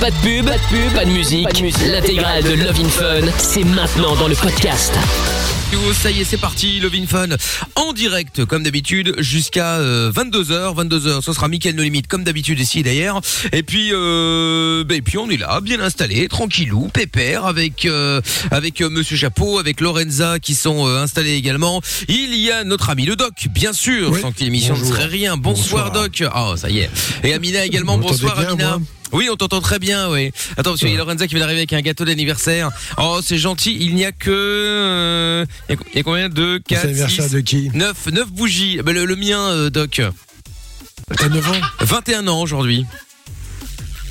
Pas de pub, pas de pub, pas de musique. L'intégrale de Love in Fun, c'est maintenant dans le podcast. Ça y est, c'est parti, Love in Fun en direct comme d'habitude jusqu'à 22h. 22h, ce sera Mickaël No Limite comme d'habitude ici d'ailleurs. Et puis euh, ben, et puis on est là, bien installé, tranquillou, pépère avec euh, avec euh, monsieur Chapeau, avec Lorenza qui sont euh, installés également. Il y a notre ami le doc, bien sûr, Oui. sans que l'émission ne serait rien. Bonsoir, Bonsoir. doc. Ah, ça y est. Et Amina également, bonsoir bien, Amina. moi? Oui, on t'entend très bien, oui. Attends, parce qu'il y a Lorenza qui vient d'arriver avec un gâteau d'anniversaire. Oh, c'est gentil. Il n'y a que... euh, Il y a- combien? De C'est 4, l'anniversaire 6, de qui? 9, 9 bougies. Le, le mien, euh, Doc. T'as 9 ans? 21 ans aujourd'hui.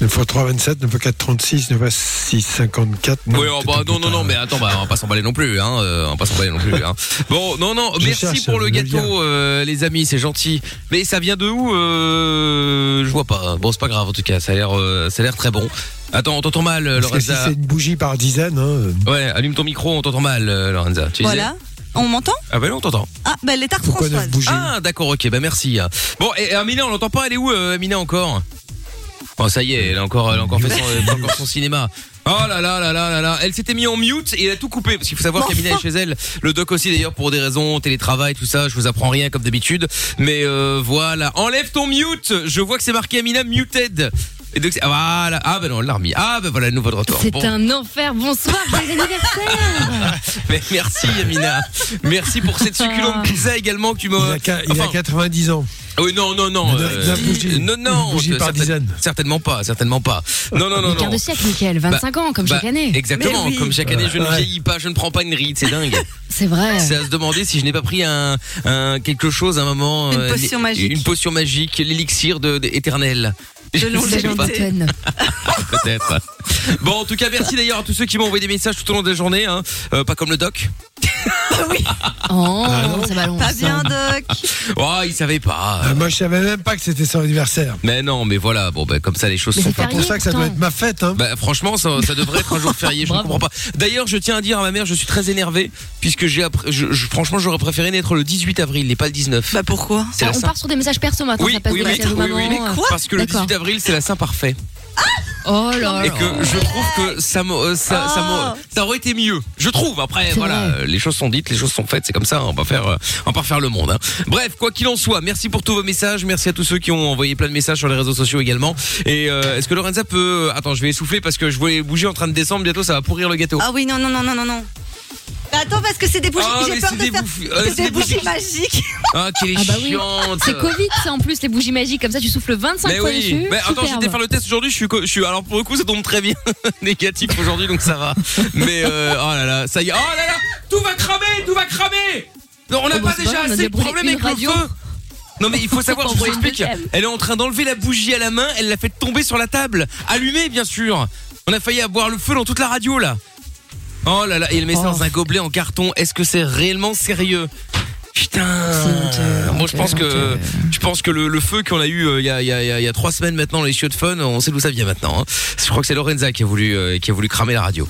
9 x 3, 27, 9 x 4, 36, 9 x 6, 54. oui, peut-être oh, bah, non, non, non, mais attends, bah, on va pas s'emballer non plus, hein. euh, on va pas s'emballer non plus, hein. Bon, non, non, Je merci cherche, pour le le gâteau, euh, les amis, c'est gentil. Mais ça vient de où euh, Je vois pas. Bon, c'est pas grave, en tout cas, ça a l'air, euh, ça a l'air très bon. Attends, on t'entend mal, euh, Parce que si Lorenza. c'est une bougie par dizaine, hein, Ouais, allume ton micro, on t'entend mal, euh, Lorenza. Tu disais Voilà. On m'entend? Ah ben là, on t'entend. Ah, bah les tartes pourquoi 9 Françoises. bougies? Ah d'accord ok bah merci Bon et, et Amina on l'entend pas elle est où euh, Amina encore? Oh ça y est elle a encore elle a encore fait son, elle a encore son cinéma Oh là là là là là là Elle s'était mis en mute et elle a tout coupé Parce qu'il faut savoir qu'Amina est chez elle Le doc aussi d'ailleurs pour des raisons télétravail tout ça Je vous apprends rien comme d'habitude Mais euh, voilà Enlève ton mute Je vois que c'est marqué Amina muted et donc, c'est- ah, voilà. Ah, ben non, elle l'a remis. Ah, ben voilà, nouveau de retour. C'est Bon. un enfer. Bonsoir, joyeux anniversaire. Mais merci, Amina. Merci pour cette succulente pizza également que tu m'as. il, a, il a Enfin, 90 ans. Oui, non, non, non. Euh, non, non. Certain-. Certainement pas, certainement pas. Non, non, non, Le quart non. de siècle, Mickaël. 25 ans, comme Bah, chaque année. Exactement, oui. comme chaque année, je ne Ouais. vieillis pas, je ne prends pas une ride, c'est dingue. C'est vrai. c'est à se demander si je n'ai pas pris un, un quelque chose à un moment. Une euh, potion magique. Une potion magique, l'élixir de, de- éternel. De longévité. peut-être. Bon, en tout cas, merci d'ailleurs à tous ceux qui m'ont envoyé des messages tout au long de la journée, hein. Euh, pas comme le doc. Oh, Ah ça balance. Pas bien, Doc. Oh, il savait pas. Ah, moi, je savais même pas que c'était son anniversaire. Mais non, mais voilà, bon, ben, comme ça, les choses Mais sont c'est pas pour ça que ça doit être ma fête. Hein. Bah franchement ça, ça devrait être un jour férié, je ne comprends pas. D'ailleurs, je tiens à dire à ma mère, je suis très énervé puisque j'ai appr- je, je- franchement j'aurais préféré naître le 18 avril et pas le 19. Bah pourquoi on part sur des messages perso maintenant. Oui, ça passe oui, oui, oui, maman. oui. Mais quoi parce que le D'accord. 18 avril c'est la Saint parfait Oh là et que je trouve que ça euh, ça, ça aurait été mieux. Je trouve après voilà, euh, les choses sont dites, les choses sont faites, c'est comme ça, on va faire euh, on va pas refaire le monde hein. Bref, quoi qu'il en soit, merci pour tous vos messages, merci à tous ceux qui ont envoyé plein de messages sur les réseaux sociaux également. Et euh, est-ce que Lorenza peut attends, je vais essouffler parce que je vois les bougies en train de descendre, bientôt ça va pourrir le gâteau. Ah oui, non, non, non, non, non, non. Bah attends, parce que c'est des bougies. Ah, J'ai peur c'est de des faire. bouffi- euh, c'est c'est des des bougies bougies- magiques. Ah, quelle est Ah bah oui. chiante. C'est Covid, c'est en plus les bougies magiques. Comme ça, tu souffles 25 Mais fois oui, dessus. mais attends, j'étais faire le test aujourd'hui, je suis, co- je suis, alors pour le coup, ça tombe très bien, négatif aujourd'hui, donc ça va. Mais euh, oh là là, ça y est, oh là là, tout va cramer, tout va cramer. Non, on n'a Oh, bah, pas déjà assez de problèmes avec le radio. feu. Non mais il faut savoir, je vous explique, elle est en train d'enlever la bougie à la main, elle l'a fait tomber sur la table, allumée bien sûr. On a failli avoir le feu dans toute la radio là. Oh là là, elle met ça Oh. dans un gobelet en carton. Est-ce que c'est réellement sérieux Putain. Moi je pense que je pense que le, le feu qu'on a eu il y, a, il y, a, il y a- il y a trois semaines maintenant les chiots de fun, on sait d'où ça vient maintenant. hein. Je crois que c'est Lorenza qui a voulu euh, qui a voulu cramer la radio.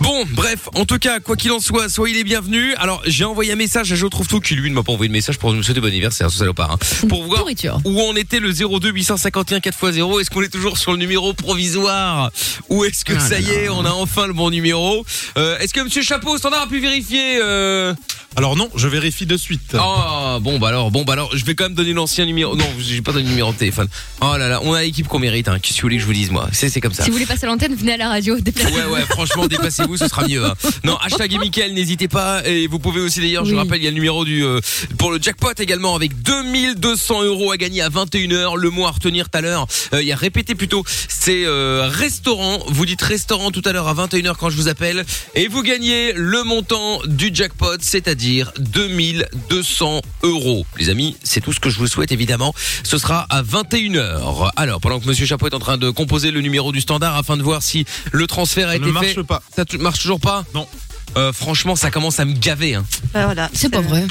Bon, bref, en tout cas, quoi qu'il en soit, soyez les bienvenus. Alors, j'ai envoyé un message à Je trouve tout qui lui ne m'a pas envoyé de message pour nous souhaiter bon anniversaire, ce salopard. hein. Pour voir Pourriture. où en était le 02 851 4x0 Est-ce qu'on est toujours sur le numéro provisoire? Ou est-ce que Ah ça là y est, là. on a enfin le bon numéro? Euh, Est-ce que Monsieur Chapeau Standard a pu vérifier euh... Alors non, je vérifie de suite. Oh bon bah alors bon bah alors je vais quand même donner l'ancien numéro. Non, j'ai pas donné le numéro de téléphone. Oh là là, on a l'équipe qu'on mérite. Hein. Qu'est-ce que vous voulez que je vous dise moi? C'est c'est comme ça. Si vous voulez passer à l'antenne, venez à la radio. Déplacez- Ouais ouais franchement déplacez-vous ce sera mieux hein. Non hashtag et Mickaël n'hésitez pas. Et vous pouvez aussi d'ailleurs je Oui. rappelle il y a le numéro du euh, pour le jackpot également avec 2200 euros à gagner à 21h le mot à retenir tout à l'heure Euh, il y a répété plutôt c'est euh, restaurant. Vous dites restaurant tout à l'heure à 21h quand je vous appelle. Et vous gagnez le montant du jackpot c'est-à-dire 2200 euros. Les amis c'est tout ce que je vous souhaite évidemment. Ce sera à 21h alors pendant que Monsieur Chapeau est en train de composer le numéro du standard afin de voir si le transfert a Ça été ne marche fait pas. ça marche toujours pas Non. Euh, franchement, ça commence à me gaver. hein. Bah voilà. C'est pas vrai.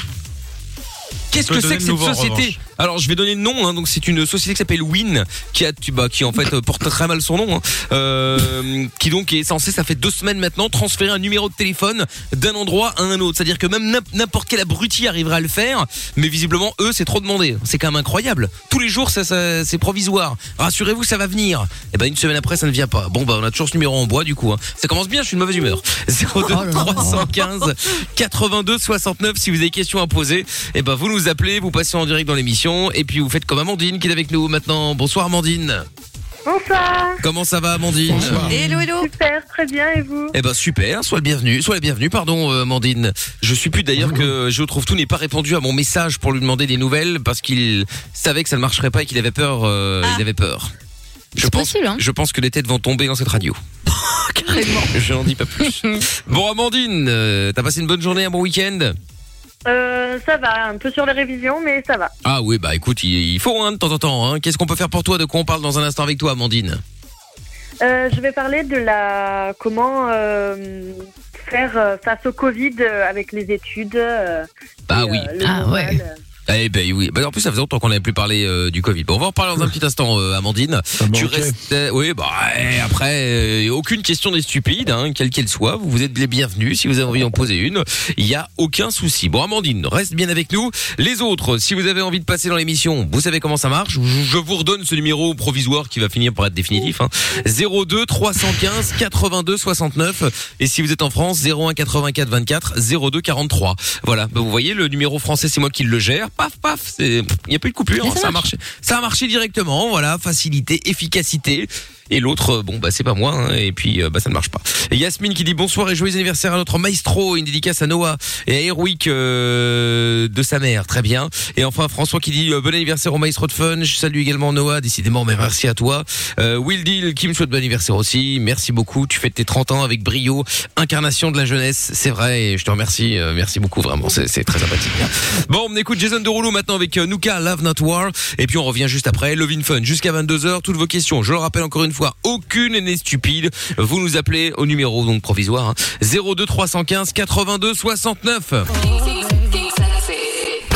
Qu'est-ce que donner c'est que cette nouveau, en société revanche. Alors je vais donner le nom. Hein, donc c'est une société qui s'appelle Win, qui a, tu- bah, qui en fait euh, porte très mal son nom, hein, euh, qui donc est censé, ça fait deux semaines maintenant, transférer un numéro de téléphone d'un endroit à un autre. C'est-à-dire que même n'im- n'importe quel abruti arriverait à le faire, mais visiblement eux c'est trop demandé. C'est quand même incroyable. Tous les jours ça, ça- c'est provisoire. Rassurez-vous ça va venir. Et ben une semaine après ça ne vient pas. Bon bah on a toujours ce numéro en bois du coup. hein. Ça commence bien. Je suis de mauvaise humeur. 02 315 82 69 si vous avez des questions à poser. Et ben vous nous appelez, vous passez en direct dans l'émission et puis vous faites comme Amandine qui est avec nous maintenant. Bonsoir Amandine. Bonsoir. Comment ça va Amandine Hello, hello. Super, très bien, et vous? Eh ben super, sois le bienvenu, sois la bienvenue, pardon euh, Amandine. Je suis plus d'ailleurs que je trouve tout n'est pas répondu à mon message pour lui demander des nouvelles parce qu'il savait que ça ne marcherait pas et qu'il avait peur, euh, il avait peur. Je C'est pense, possible, hein. je pense que les têtes vont tomber dans cette radio. Carrément. Je n'en dis pas plus. bon Amandine, euh, t'as passé une bonne journée, un bon week-end? Euh, Ça va, un peu sur les révisions, mais ça va. Ah oui, bah écoute, il, il faut hein, de temps en temps. Hein. Qu'est-ce qu'on peut faire pour toi De quoi on parle dans un instant avec toi, Amandine Euh, je vais parler de la comment euh, faire euh, face au Covid euh, avec les études. euh, Bah et, oui. euh, le Ah ouais. euh. Eh ben oui. Bah, en plus, ça faisait longtemps qu'on n'avait plus parlé euh, du Covid. Bon, on va en reparler dans un petit instant, euh, Amandine. Ça Tu manquait. restais, oui, bah après, euh, aucune question n'est stupide, hein, quelle qu'elle soit. Vous vous êtes les bienvenus. Si vous avez envie d'en poser une, il y a aucun souci. Bon, Amandine, reste bien avec nous. Les autres, si vous avez envie de passer dans l'émission, vous savez comment ça marche. Je je vous redonne ce numéro provisoire qui va finir par être définitif. Hein. 02 315 82 69. Et si vous êtes en France, 01 84 24 02 43. Voilà. Bah, vous voyez, le numéro français, c'est moi qui le gère. Paf, paf. C'est, il n'y a plus de coupure. Ça ça a marche. marché. Ça a marché directement. Voilà. Facilité, efficacité. Et l'autre, euh, bon bah c'est pas moi, hein, et puis euh, bah ça ne marche pas. Yasmine qui dit bonsoir et joyeux anniversaire à notre maestro, une dédicace à Noah et à Erwick euh, de sa mère, très bien. Et enfin François qui dit euh, bon anniversaire au maestro de fun, je salue également Noah, décidément, mais merci à toi. Euh, Will Deal qui me souhaite bon anniversaire aussi, merci beaucoup, tu fêtes tes 30 ans avec brio, incarnation de la jeunesse, c'est vrai, et je te remercie, merci beaucoup vraiment, c'est très sympathique. Bon, on écoute Jason Derulo maintenant avec Nuka Love Not War, et puis on revient juste après, Love in Fun, jusqu'à 22h, toutes vos questions, je le rappelle encore une fois, aucune n'est stupide, vous nous appelez au numéro donc provisoire, hein, 02 315 82 69.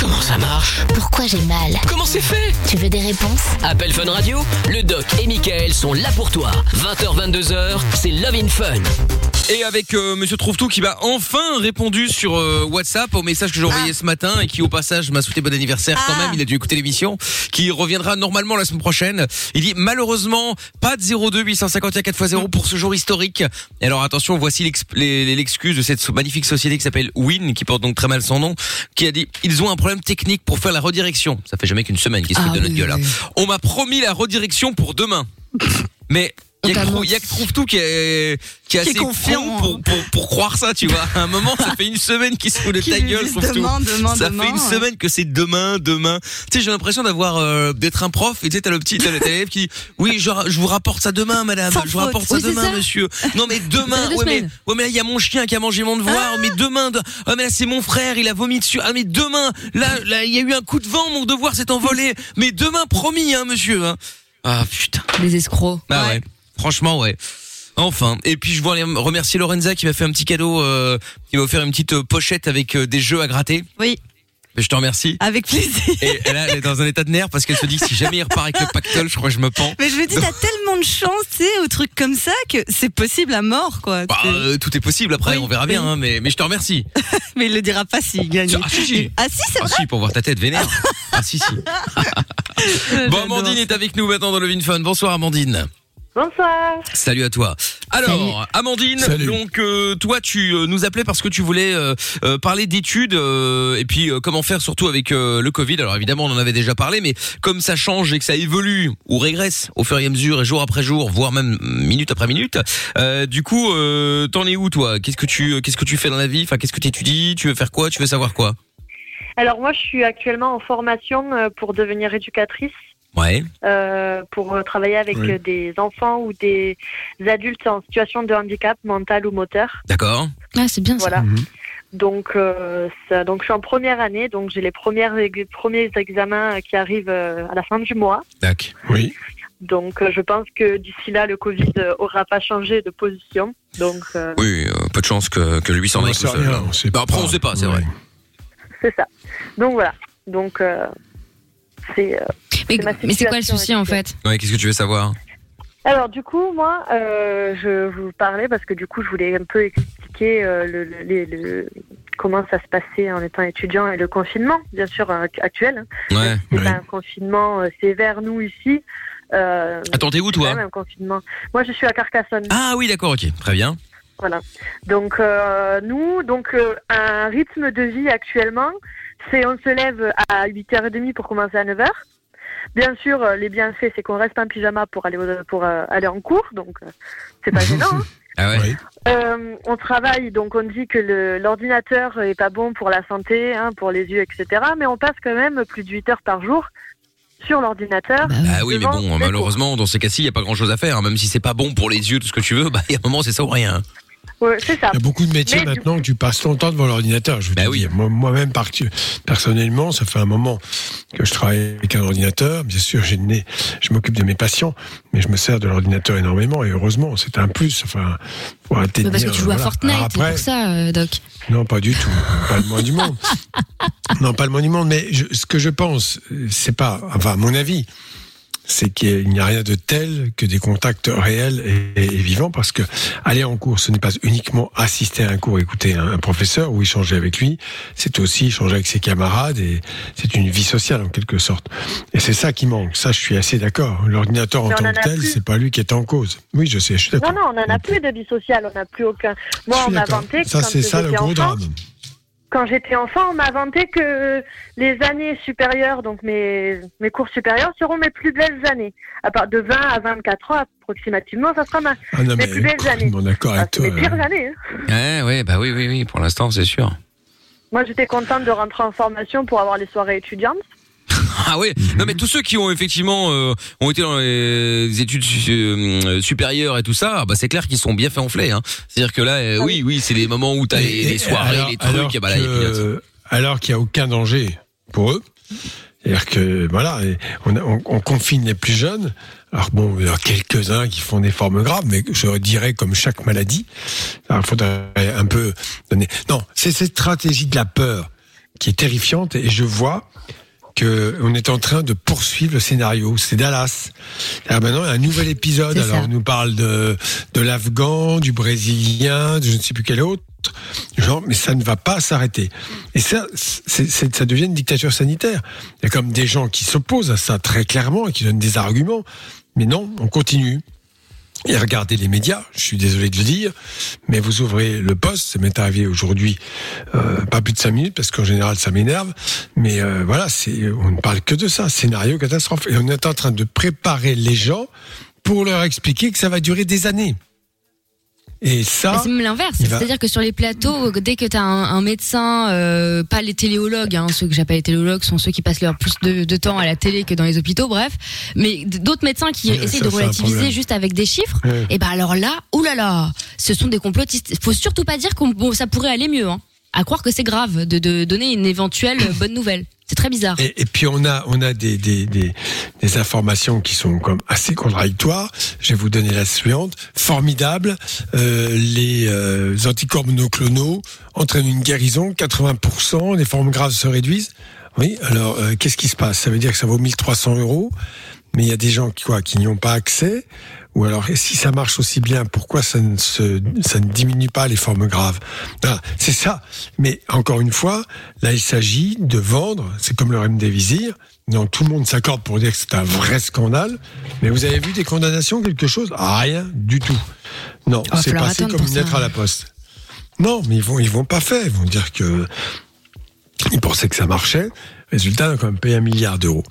Comment ça marche? Pourquoi j'ai mal? Comment c'est fait? Tu veux des réponses? Appel Fun Radio, le doc et Michael sont là pour toi. 20h, 22h, c'est Love in Fun. Et avec euh, Monsieur Trouve-Tout qui m'a enfin répondu sur euh, WhatsApp au message que j'ai envoyé ce matin et qui au passage m'a souhaité bon anniversaire quand Ah. même, il a dû écouter l'émission, qui reviendra normalement la semaine prochaine. Il dit malheureusement pas de 02 851 4x0 pour ce jour historique. Et alors attention, voici l'excuse de cette magnifique société qui s'appelle Win, qui porte donc très mal son nom, qui a dit ils ont un problème technique pour faire la redirection. Ça fait jamais qu'une semaine qu'ils se Ah foutent de notre oui, gueule. hein. oui. On m'a promis la redirection pour demain. Mais il y a que On t'a Trou- il y a que Trouve-Tout qui est, qui est Qui est assez confiant. con pour, pour, pour croire ça, tu vois. À un moment, ça fait une semaine qu'il se fout de ta gueule, demain, demain, Ça demain. fait une semaine que c'est demain, demain. Tu sais, j'ai l'impression d'avoir euh, d'être un prof et tu sais, t'as le petit, t'as l'élève qui dit, oui, je, je vous rapporte ça demain, madame. Sans je vous faute. rapporte ça Oui, demain, ça. monsieur. Non, mais demain, ouais, mais, ouais, mais là, il y a mon chien qui a mangé mon devoir. Mais demain, de- ah, mais là, c'est mon frère, il a vomi dessus. Ah, mais demain, là, là, il y a eu un coup de vent, mon devoir s'est envolé. Mais demain, promis, hein, monsieur. hein. Ah, putain. Des escrocs. Ah ouais. Franchement, ouais. Enfin. Et puis je voulais remercier Lorenza qui m'a fait un petit cadeau, euh, qui m'a offert une petite euh, pochette avec euh, des jeux à gratter. Oui, Je te remercie. avec plaisir. Et elle, elle est dans un état de nerfs parce qu'elle se dit que si jamais il repart avec le pactole, je crois que je me pends. Mais je me dis, t'as tellement de chance, tu sais, aux trucs comme ça, que c'est possible à mort, quoi. Bah, euh, tout est possible après, Oui, on verra bien. hein, mais, mais je te remercie. Mais il le dira pas s'il gagne. Ah si si. Ah si, c'est Ah si, pour voir ta tête vénère. Ah si si. Bon, Amandine est avec nous maintenant dans le Vin Fun. Bonsoir Amandine. Bonsoir. Salut à toi. Alors, Amandine, Salut. donc euh, toi tu euh, nous appelais parce que tu voulais euh, euh, parler d'études euh, et puis euh, comment faire surtout avec euh, le Covid. Alors évidemment, on en avait déjà parlé, mais comme ça change et que ça évolue ou régresse au fur et à mesure et jour après jour, voire même minute après minute, euh, du coup, euh, t'en es où toi? Qu'est-ce que tu qu'est-ce que tu fais dans la vie? Enfin, qu'est-ce que tu étudies Tu veux faire quoi? Tu veux savoir quoi? Alors moi, je suis actuellement en formation pour devenir éducatrice, Ouais. euh, pour travailler avec Oui. des enfants ou des adultes en situation de handicap mental ou moteur. D'accord. Ah, c'est bien ça. Voilà. Mhm. Donc, euh, ça, donc je suis en première année, donc j'ai les premières premiers examens qui arrivent euh, à la fin du mois. Tac. Oui. Donc, euh, je pense que d'ici là, le Covid aura pas changé de position. Donc, euh, Oui, euh, peu de chance que que lui s'en On aille Bah, après, pas. on sait pas, c'est Oui. vrai. c'est ça. Donc voilà. Donc, euh, C'est. Mais, C'est ma mais c'est quoi le souci en fait Ouais, qu'est-ce que tu veux savoir Alors du coup, moi, euh, je vous parlais parce que du coup, je voulais un peu expliquer euh, le, le- les- le- comment ça se passait en étant étudiant et le confinement, bien sûr, euh, actuel. hein. Ouais. C'est pas un confinement euh, sévère, nous, ici. Euh, Attends, t'es où c'est toi un confinement. Moi, je suis à Carcassonne. Ah oui, d'accord, ok, très bien. Voilà. Donc euh, nous, donc euh, un rythme de vie actuellement, c'est on se lève à 8h30 pour commencer à 9h. Bien sûr, euh, les bienfaits, c'est qu'on reste en pyjama pour aller au- pour euh, aller en cours, donc euh, c'est pas gênant. hein. Ah ouais. Euh, on travaille, donc on dit que l'ordinateur est pas bon pour la santé, hein, pour les yeux, etc. Mais on passe quand même plus de 8 heures par jour sur l'ordinateur. Bah. Ah oui, mais Devant bon, les malheureusement, dans ces cas-ci, il y a pas grand-chose à faire. hein. Même si c'est pas bon pour les yeux, tout ce que tu veux, bah, il y a un moment, c'est ça ou rien. Ouais, c'est ça. Il y a beaucoup de métiers Mais du maintenant où tu passes longtemps devant l'ordinateur. Je veux Bah te oui. Moi-même, personnellement, ça fait un moment que je travaille avec un ordinateur. Bien sûr, j'ai je m'occupe de mes patients, mais je me sers de l'ordinateur énormément. Et heureusement, c'est un plus. Enfin, faut arrêter de Mais parce que tu joues à. Fortnite, après, pour ça, euh, Doc. non, pas du tout. pas le moins du monde. Non, pas le moins du monde. Mais je- ce que je pense, c'est pas, enfin, à mon avis, c'est qu'il n'y a rien de tel que des contacts réels et, et vivants, parce que aller en cours, ce n'est pas uniquement assister à un cours, écouter un, un professeur ou échanger avec lui, c'est aussi échanger avec ses camarades et c'est une vie sociale en quelque sorte. Et c'est ça qui manque. Ça, je suis assez d'accord. L'ordinateur en tant en que tel, c'est pas lui qui est en cause. Oui, je sais, je suis d'accord. Non, non, on n'en a plus de vie sociale, on n'a plus aucun. Moi, on m'a vanté Ça, c'est ça le gros drame. Quand j'étais enfant, on m'a vanté que les années supérieures, donc mes, mes cours supérieurs, seront mes plus belles années. À part de 20 à 24 ans approximativement, ça sera ma, Ah non, mes mais plus belles d'accord ah, avec c'est toi. mes pires hein. années. hein. Ouais, bah oui, oui, oui, pour l'instant, c'est sûr. Moi, j'étais contente de rentrer en formation pour avoir les soirées étudiantes. Ah ouais. Non mais tous ceux qui ont effectivement euh, ont été dans les études su- euh, supérieures et tout ça, bah c'est clair qu'ils sont bien fait enfler. Hein. C'est-à-dire que là, euh, Ah oui, oui, c'est les moments où t'as les, Et- les et soirées, alors- les trucs, alors et bah là, il y a que- pilote. alors qu'il n'y a aucun danger pour eux. C'est-à-dire que voilà, on, a- on- on confine les plus jeunes. Alors bon, il y en a quelques-uns qui font des formes graves, mais je dirais comme chaque maladie. Alors, il faudrait un peu donner. Non, c'est cette stratégie de la peur qui est terrifiante, et je vois que on est en train de poursuivre le scénario. C'est Dallas. Alors maintenant, il y a un nouvel épisode. Alors ça. on nous parle de de l'Afghan, du Brésilien, de je ne sais plus quel autre. Genre, mais ça ne va pas s'arrêter. Et ça, ça devient une dictature sanitaire. Il y a comme des gens qui s'opposent à ça très clairement et qui donnent des arguments. Mais non, on continue. Et regardez les médias, je suis désolé de le dire, mais vous ouvrez le poste, ça m'est arrivé aujourd'hui, euh, pas plus de cinq minutes, parce qu'en général ça m'énerve, mais euh, voilà, c'est, on ne parle que de ça, scénario catastrophe. Et on est en train de préparer les gens pour leur expliquer que ça va durer des années. Et ça, C'est même l'inverse. va- C'est-à-dire que sur les plateaux, dès que tu as un, un médecin, euh, pas les téléologues, hein, ceux que j'appelle les téléologues sont ceux qui passent leur plus de, de temps à la télé que dans les hôpitaux, bref, mais d'autres médecins qui Ouais, essayent ça, de relativiser juste avec des chiffres, et ben alors là, oulala, ce sont des complotistes. Faut surtout pas dire qu'on bon, ça pourrait aller mieux. Hein. À croire que c'est grave de, de donner une éventuelle bonne nouvelle. C'est très bizarre. Et, et puis on a on a des, des, des, des informations qui sont comme assez contradictoires. Je vais vous donner la suivante. Formidable. Euh, les euh, anticorps monoclonaux entraînent une guérison. 80%. Les formes graves se réduisent. Oui. Alors euh, qu'est-ce qui se passe? Ça veut dire que ça vaut 1300 euros. Mais il y a des gens qui quoi qui n'y ont pas accès. Ou alors, et si ça marche aussi bien, pourquoi ça ne, se, ça ne diminue pas les formes graves? C'est ça. Mais encore une fois, là, il s'agit de vendre. C'est comme le remdesivir. Non, tout le monde s'accorde pour dire que c'est un vrai scandale. Mais vous avez vu des condamnations, quelque chose? Ah, Rien du tout. Non, va c'est passé comme une lettre à la poste. Non, mais ils vont, ils vont pas faire. Ils vont dire que ils pensaient que ça marchait. Résultat, on a quand même payé un milliard d'euros.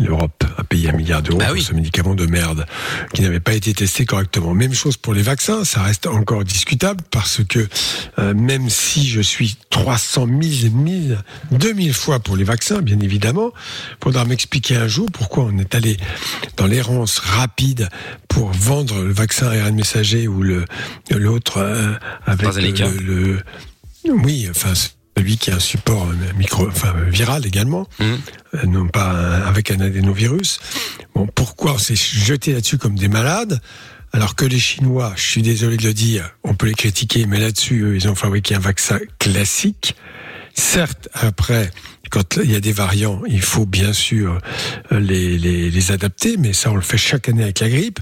L'Europe a payé un milliard d'euros Bah pour ce médicament de merde qui n'avait pas été testé correctement. Même chose pour les vaccins, ça reste encore discutable parce que euh, même si je suis 300 000, 1000, 2000 fois pour les vaccins, bien évidemment, faudra m'expliquer un jour pourquoi on est allé dans l'errance rapide pour vendre le vaccin ARN messager ou le l'autre euh, avec le- oui, enfin celui qui a un support euh, micro, enfin viral également Mhm. euh, non pas un- avec un adénovirus. Bon, pourquoi on s'est jeté là-dessus comme des malades alors que les Chinois, je suis désolé de le dire, on peut les critiquer, mais là-dessus, eux, ils ont fabriqué un vaccin classique. Certes, après, quand il y a des variants, il faut bien sûr euh, les, les, les adapter, mais ça on le fait chaque année avec la grippe.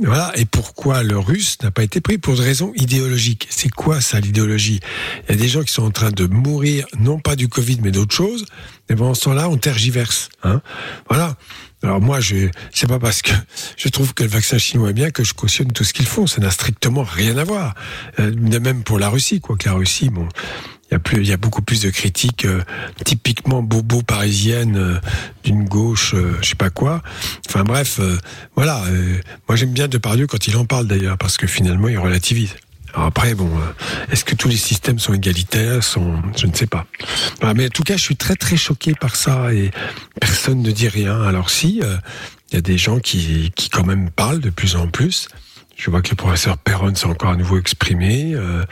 Voilà. Et pourquoi le russe n'a pas été pris Pour des raisons idéologiques. C'est quoi ça l'idéologie? Il y a des gens qui sont en train de mourir, non pas du Covid, mais d'autre chose. Et pendant ce temps-là, on tergiverse. Hein voilà. Alors moi, je c'est pas parce que je trouve que le vaccin chinois est bien que je cautionne tout ce qu'ils font. Ça n'a strictement rien à voir. Euh, de même pour la Russie, quoi que la Russie, bon, il y a plus, il y a beaucoup plus de critiques euh, typiquement bobo parisienne euh, d'une gauche, euh, je sais pas quoi. Enfin bref, euh, voilà. euh, moi j'aime bien Depardieu quand il en parle d'ailleurs parce que finalement il relativise. Alors après, bon, euh, est-ce que tous les systèmes sont égalitaires sont, Je ne sais pas. Voilà, mais en tout cas, je suis très très choqué par ça et personne ne dit rien. Alors si, il y a des gens qui, qui quand même parlent de plus en plus. Je vois que le professeur Perron s'est encore à nouveau exprimé. euh,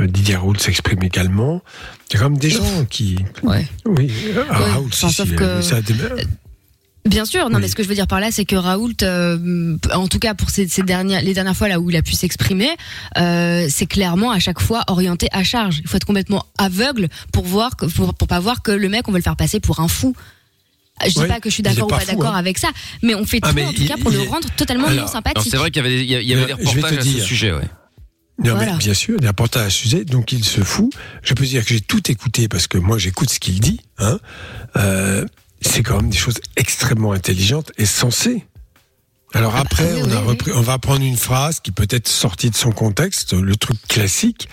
Didier Raoult s'exprime également. Il y a quand même des gens qui... Ouais. Oui, euh, Ouais, Raoult, enfin, si, sauf si, que- euh, ça a des- Bien sûr, non, Oui. mais ce que je veux dire par là, c'est que Raoult, euh, en tout cas pour ces, ces dernières, les dernières fois là où il a pu s'exprimer, euh, c'est clairement à chaque fois orienté à charge. Il faut être complètement aveugle pour voir, que, pour, pour pas voir que le mec, on veut le faire passer pour un fou. Je dis pas que je suis d'accord ou pas d'accord hein. avec ça, mais on fait Ah, tout en tout il- cas pour il le rendre totalement Alors, non sympathique. c'est vrai qu'il y avait, des- il y avait des Euh, je vais te reportages à ce sujet, ouais. Non, Voilà. mais bien sûr, des reportages à sujet, donc il se fout. Je peux dire que j'ai tout écouté parce que moi j'écoute ce qu'il dit. Hein. Euh, c'est quand même des choses extrêmement intelligentes et sensées. Alors après, oui, on, a oui, repris, on va prendre une phrase qui peut être sortie de son contexte, le truc classique,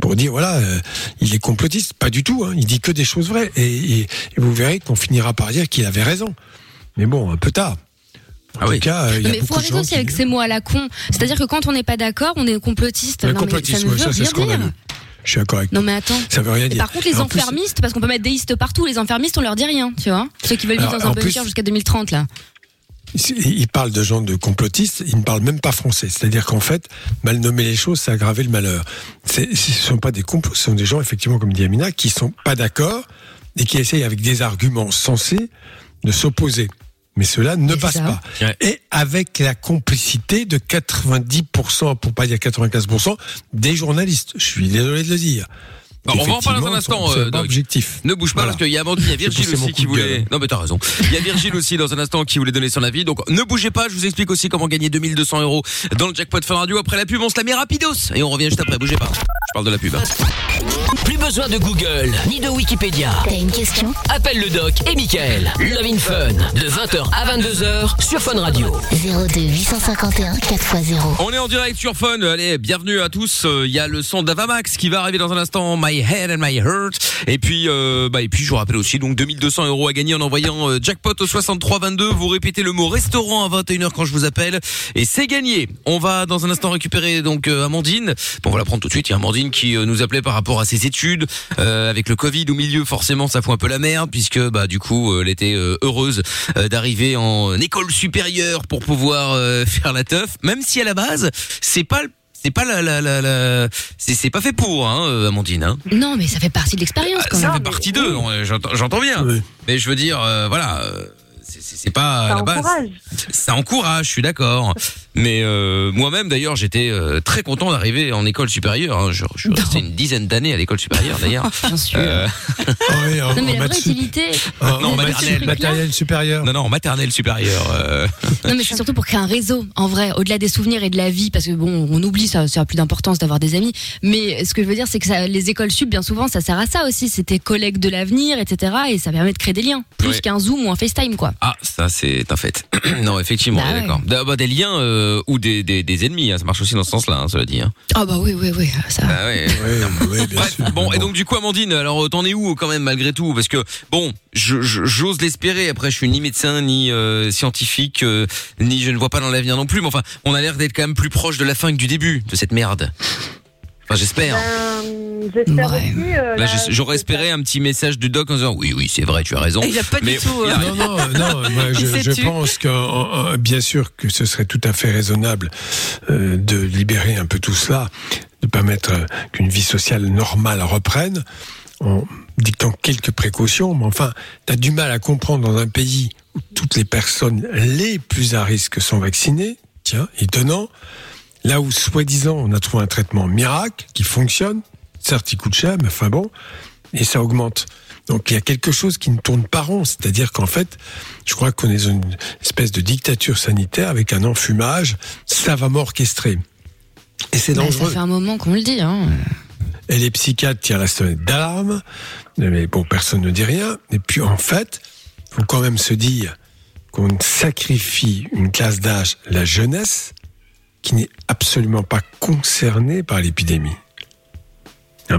pour dire voilà, euh, il est complotiste. Pas du tout. Hein. Il dit que des choses vraies et, et- et vous verrez qu'on finira par dire qu'il avait raison. Mais bon, un peu tard. En Ah tout oui. cas, euh, il y a mais faut arrêter aussi qui- avec ces mots à la con. C'est-à-dire que quand on n'est pas d'accord, on est complotiste. Un non, complotiste, mais ça ne ouais, veut ça, c'est rien scandaleux. dire. Je suis d'accord avec Non mais attends. Ça veut rien Et dire. par contre, les En plus- enfermistes, parce qu'on peut mettre déistes partout, les enfermistes, on leur dit rien, tu vois. Ceux qui veulent vivre Alors, dans un en bunker plus- jusqu'à 2030, là. Il parle de gens de complotistes, il ne parle même pas français. C'est-à-dire qu'en fait, mal nommer les choses, c'est aggraver le malheur. Ce ne sont pas des complots, ce sont des gens, effectivement, comme dit Amina, qui sont pas d'accord et qui essayent avec des arguments sensés de s'opposer. Mais cela ne passe ça. pas. Ouais. Et avec la complicité de 90%, pour pas dire 95%, des journalistes. Je suis désolé de le dire. Bon, on va en parler dans un instant, c'est euh, objectif. Ne bouge pas Voilà. parce qu'il y a Amandine, il y a Virgile aussi qui voulait. gueule. Non mais t'as raison. Il y a Virgile aussi dans un instant qui voulait donner son avis. Donc ne bougez pas, je vous explique aussi comment gagner 2200 euros dans le jackpot Fun Radio. Après la pub, on se la met rapidos et on revient juste après. Bougez pas. Je parle de la pub. hein. Plus besoin de Google ni de Wikipédia. T'as une question Appelle le doc et Michael. Love in Fun de 20h à 22h sur Fun Radio. 02 851 4x0. On est en direct sur Fun. Allez, bienvenue à tous. Euh, Il y a le son d'Avamax qui va arriver dans un instant. My Head and My Heart. Et puis, euh, bah, et puis, je vous rappelle aussi, donc 2200 euros à gagner en envoyant euh, jackpot au 6322. Vous répétez le mot restaurant à 21h quand je vous appelle. Et c'est gagné. On va dans un instant récupérer donc euh, Amandine. Bon, on va la prendre tout de suite. Il y a Amandine qui euh, nous appelait par rapport à ses études. Euh, avec le Covid au milieu, forcément, ça fout un peu la merde puisque, bah, du coup, euh, elle était euh, heureuse euh, d'arriver en école supérieure pour pouvoir euh, faire la teuf. Même si à la base, c'est pas le c'est pas la, la, la, la- c'est pas fait pour hein, Amandine. Hein. Non, mais ça fait partie de l'expérience quand Ça même. fait partie d'eux, j'entends j'entends bien. Oui. Mais je veux dire, euh, voilà, euh, c'est- pas Ça la base. encourage. Ça encourage, je suis d'accord. Mais euh, moi-même, d'ailleurs, j'étais euh, très content d'arriver en école supérieure. hein. Je, je suis resté une dizaine d'années à l'école supérieure, d'ailleurs. Bien sûr. Euh, oui, en- non, mais en la vraie utilité. En- Non, en maternelle. maternelle, matériel supérieur. non, non, en maternelle supérieure. euh, Non, mais c'est surtout pour créer un réseau, en vrai, au-delà des souvenirs et de la vie, parce que bon, on oublie ça, ça a plus d'importance d'avoir des amis. Mais ce que je veux dire, c'est que ça, les écoles sup, bien souvent, ça sert à ça aussi. Tes collègues de l'avenir, etc. Et ça permet de créer des liens, plus Ouais. qu'un Zoom ou un FaceTime, quoi. Ah, ça c'est un fait. non, effectivement, Bah on est d'accord. Bah, des liens euh, ou des, des, des ennemis, hein, ça marche aussi dans ce sens-là, hein, cela dit. Hein. Ah bah oui, oui, oui, ça. Ah ouais. Oui, oui, bien Bref, sûr. bon, et donc du coup, Amandine, alors t'en es où quand même malgré tout? Parce que bon, je- je- j'ose l'espérer. Après, je suis ni médecin ni euh, scientifique, euh, ni je ne vois pas dans l'avenir non plus. Mais enfin, on a l'air d'être quand même plus proche de la fin que du début de cette merde. Enfin, j'espère. Euh, J'espère Ouais. aussi. euh, Là, j'aurais espéré un petit message du doc en disant oui, oui, c'est vrai, tu as raison. Il a pas Mais du tout. euh, a- Non, non, non. moi, Il je, pense que, en- en- bien sûr, que ce serait tout à fait raisonnable euh, de libérer un peu tout cela, de permettre euh, qu'une vie sociale normale reprenne, en dictant quelques précautions. Mais enfin, tu as du mal à comprendre dans un pays où toutes les personnes les plus à risque sont vaccinées. Tiens, étonnant. Là où, soi-disant, on a trouvé un traitement miracle qui fonctionne, certes, il coûte cher, mais enfin bon, et ça augmente. Donc il y a quelque chose qui ne tourne pas rond, c'est-à-dire qu'en fait, je crois qu'on est dans une espèce de dictature sanitaire avec un enfumage savamment orchestré. Et c'est Bah, ça dangereux. fait un moment qu'on le dit. Hein. Et les psychiatres tirent la sonnette d'alarme, mais bon, personne ne dit rien. Et puis en fait, faut quand même se dire qu'on sacrifie une classe d'âge, la jeunesse, qui n'est absolument pas concernée par l'épidémie.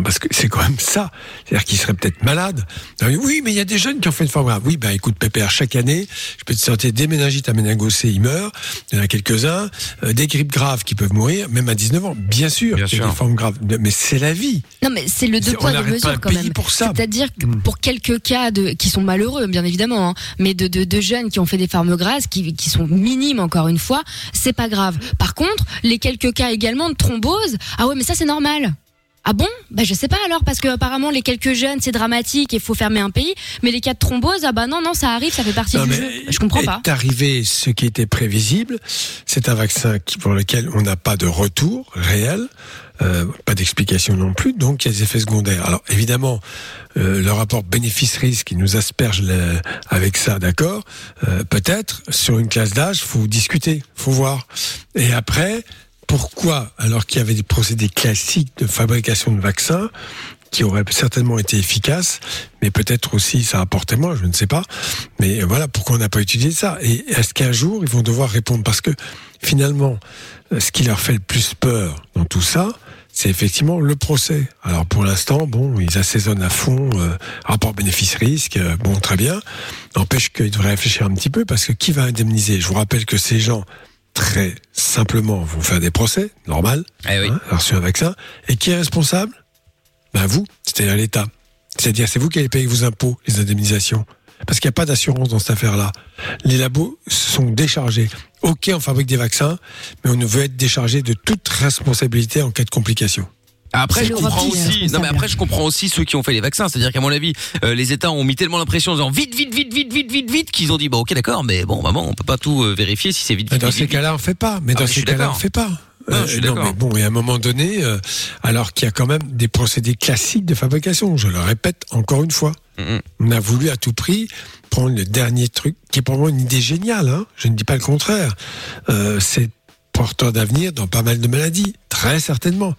Parce que c'est quand même ça. C'est-à-dire qu'ils seraient peut-être malades. Oui, Oui, mais il y a des jeunes qui ont fait une forme grave. Oui, bah écoute, Pépère, chaque année, je peux te sortir des méningites à méningocées, ils meurent. Il y en a quelques-uns. Euh, des grippes graves qui peuvent mourir, même à 19 ans. Bien sûr, Bien il y a sûr. des formes graves. Mais c'est la vie. Non, mais c'est le deux poids deux mesures quand pays même. pour ça. C'est-à-dire que Mm. pour quelques cas de qui sont malheureux, bien évidemment, hein, mais de, de, de jeunes qui ont fait des formes grasses, qui, qui sont minimes encore une fois, c'est pas grave. Par contre, les quelques cas également de thrombose, ah ouais, mais ça c'est normal. Ah bon? Bah je sais pas alors parce que apparemment les quelques jeunes c'est dramatique et faut fermer un pays, mais les cas de thrombose ah bah non non ça arrive ça fait partie Non, du mais jeu. Je comprends pas. Est arrivé ce qui était prévisible. C'est un vaccin pour lequel on n'a pas de retour réel, euh, pas d'explication non plus, donc il y a des effets secondaires. Alors évidemment, euh, le rapport bénéfice-risque qui nous asperge le- avec ça, d'accord. Euh, Peut-être sur une classe d'âge, faut discuter, faut voir. Et après, pourquoi, alors qu'il y avait des procédés classiques de fabrication de vaccins, qui auraient certainement été efficaces, mais peut-être aussi ça apportait moins, je ne sais pas. Mais voilà, pourquoi on n'a pas utilisé ça Et est-ce qu'un jour, ils vont devoir répondre? Parce que finalement, ce qui leur fait le plus peur dans tout ça, c'est effectivement le procès. Alors pour l'instant, bon, ils assaisonnent à fond, euh, rapport bénéfice-risque, euh, bon, très bien. N'empêche qu'ils devraient réfléchir un petit peu, parce que qui va indemniser? Je vous rappelle que ces gens, très simplement, vont faire des procès, normal, Eh oui. hein, reçu un vaccin. Et qui est responsable? Ben vous, c'est-à-dire l'État. C'est-à-dire c'est vous qui allez payer vos impôts, les indemnisations. Parce qu'il n'y a pas d'assurance dans cette affaire-là. Les labos sont déchargés. Ok, on fabrique des vaccins, mais on ne veut être déchargé de toute responsabilité en cas de complications. Après, je comprends aussi. Non, mais après, je comprends aussi ceux qui ont fait les vaccins. C'est-à-dire qu'à mon avis, euh, les États ont mis tellement l'impression en disant vite, vite, vite, vite, vite, vite, vite, qu'ils ont dit, bah, ok, d'accord, mais bon, maman, on peut pas tout euh, vérifier si c'est vite, Mais vite, dans vite, ces cas-là, on fait pas. Mais Ah, dans mais ces cas-là, on fait pas. Non, je suis d'accord. mais bon, et à un moment donné, euh, alors qu'il y a quand même des procédés classiques de fabrication, je le répète encore une fois. Mhm. On a voulu à tout prix prendre le dernier truc, qui est pour moi une idée géniale, hein, je ne dis pas le contraire. Euh, c'est porteur d'avenir dans pas mal de maladies, très certainement.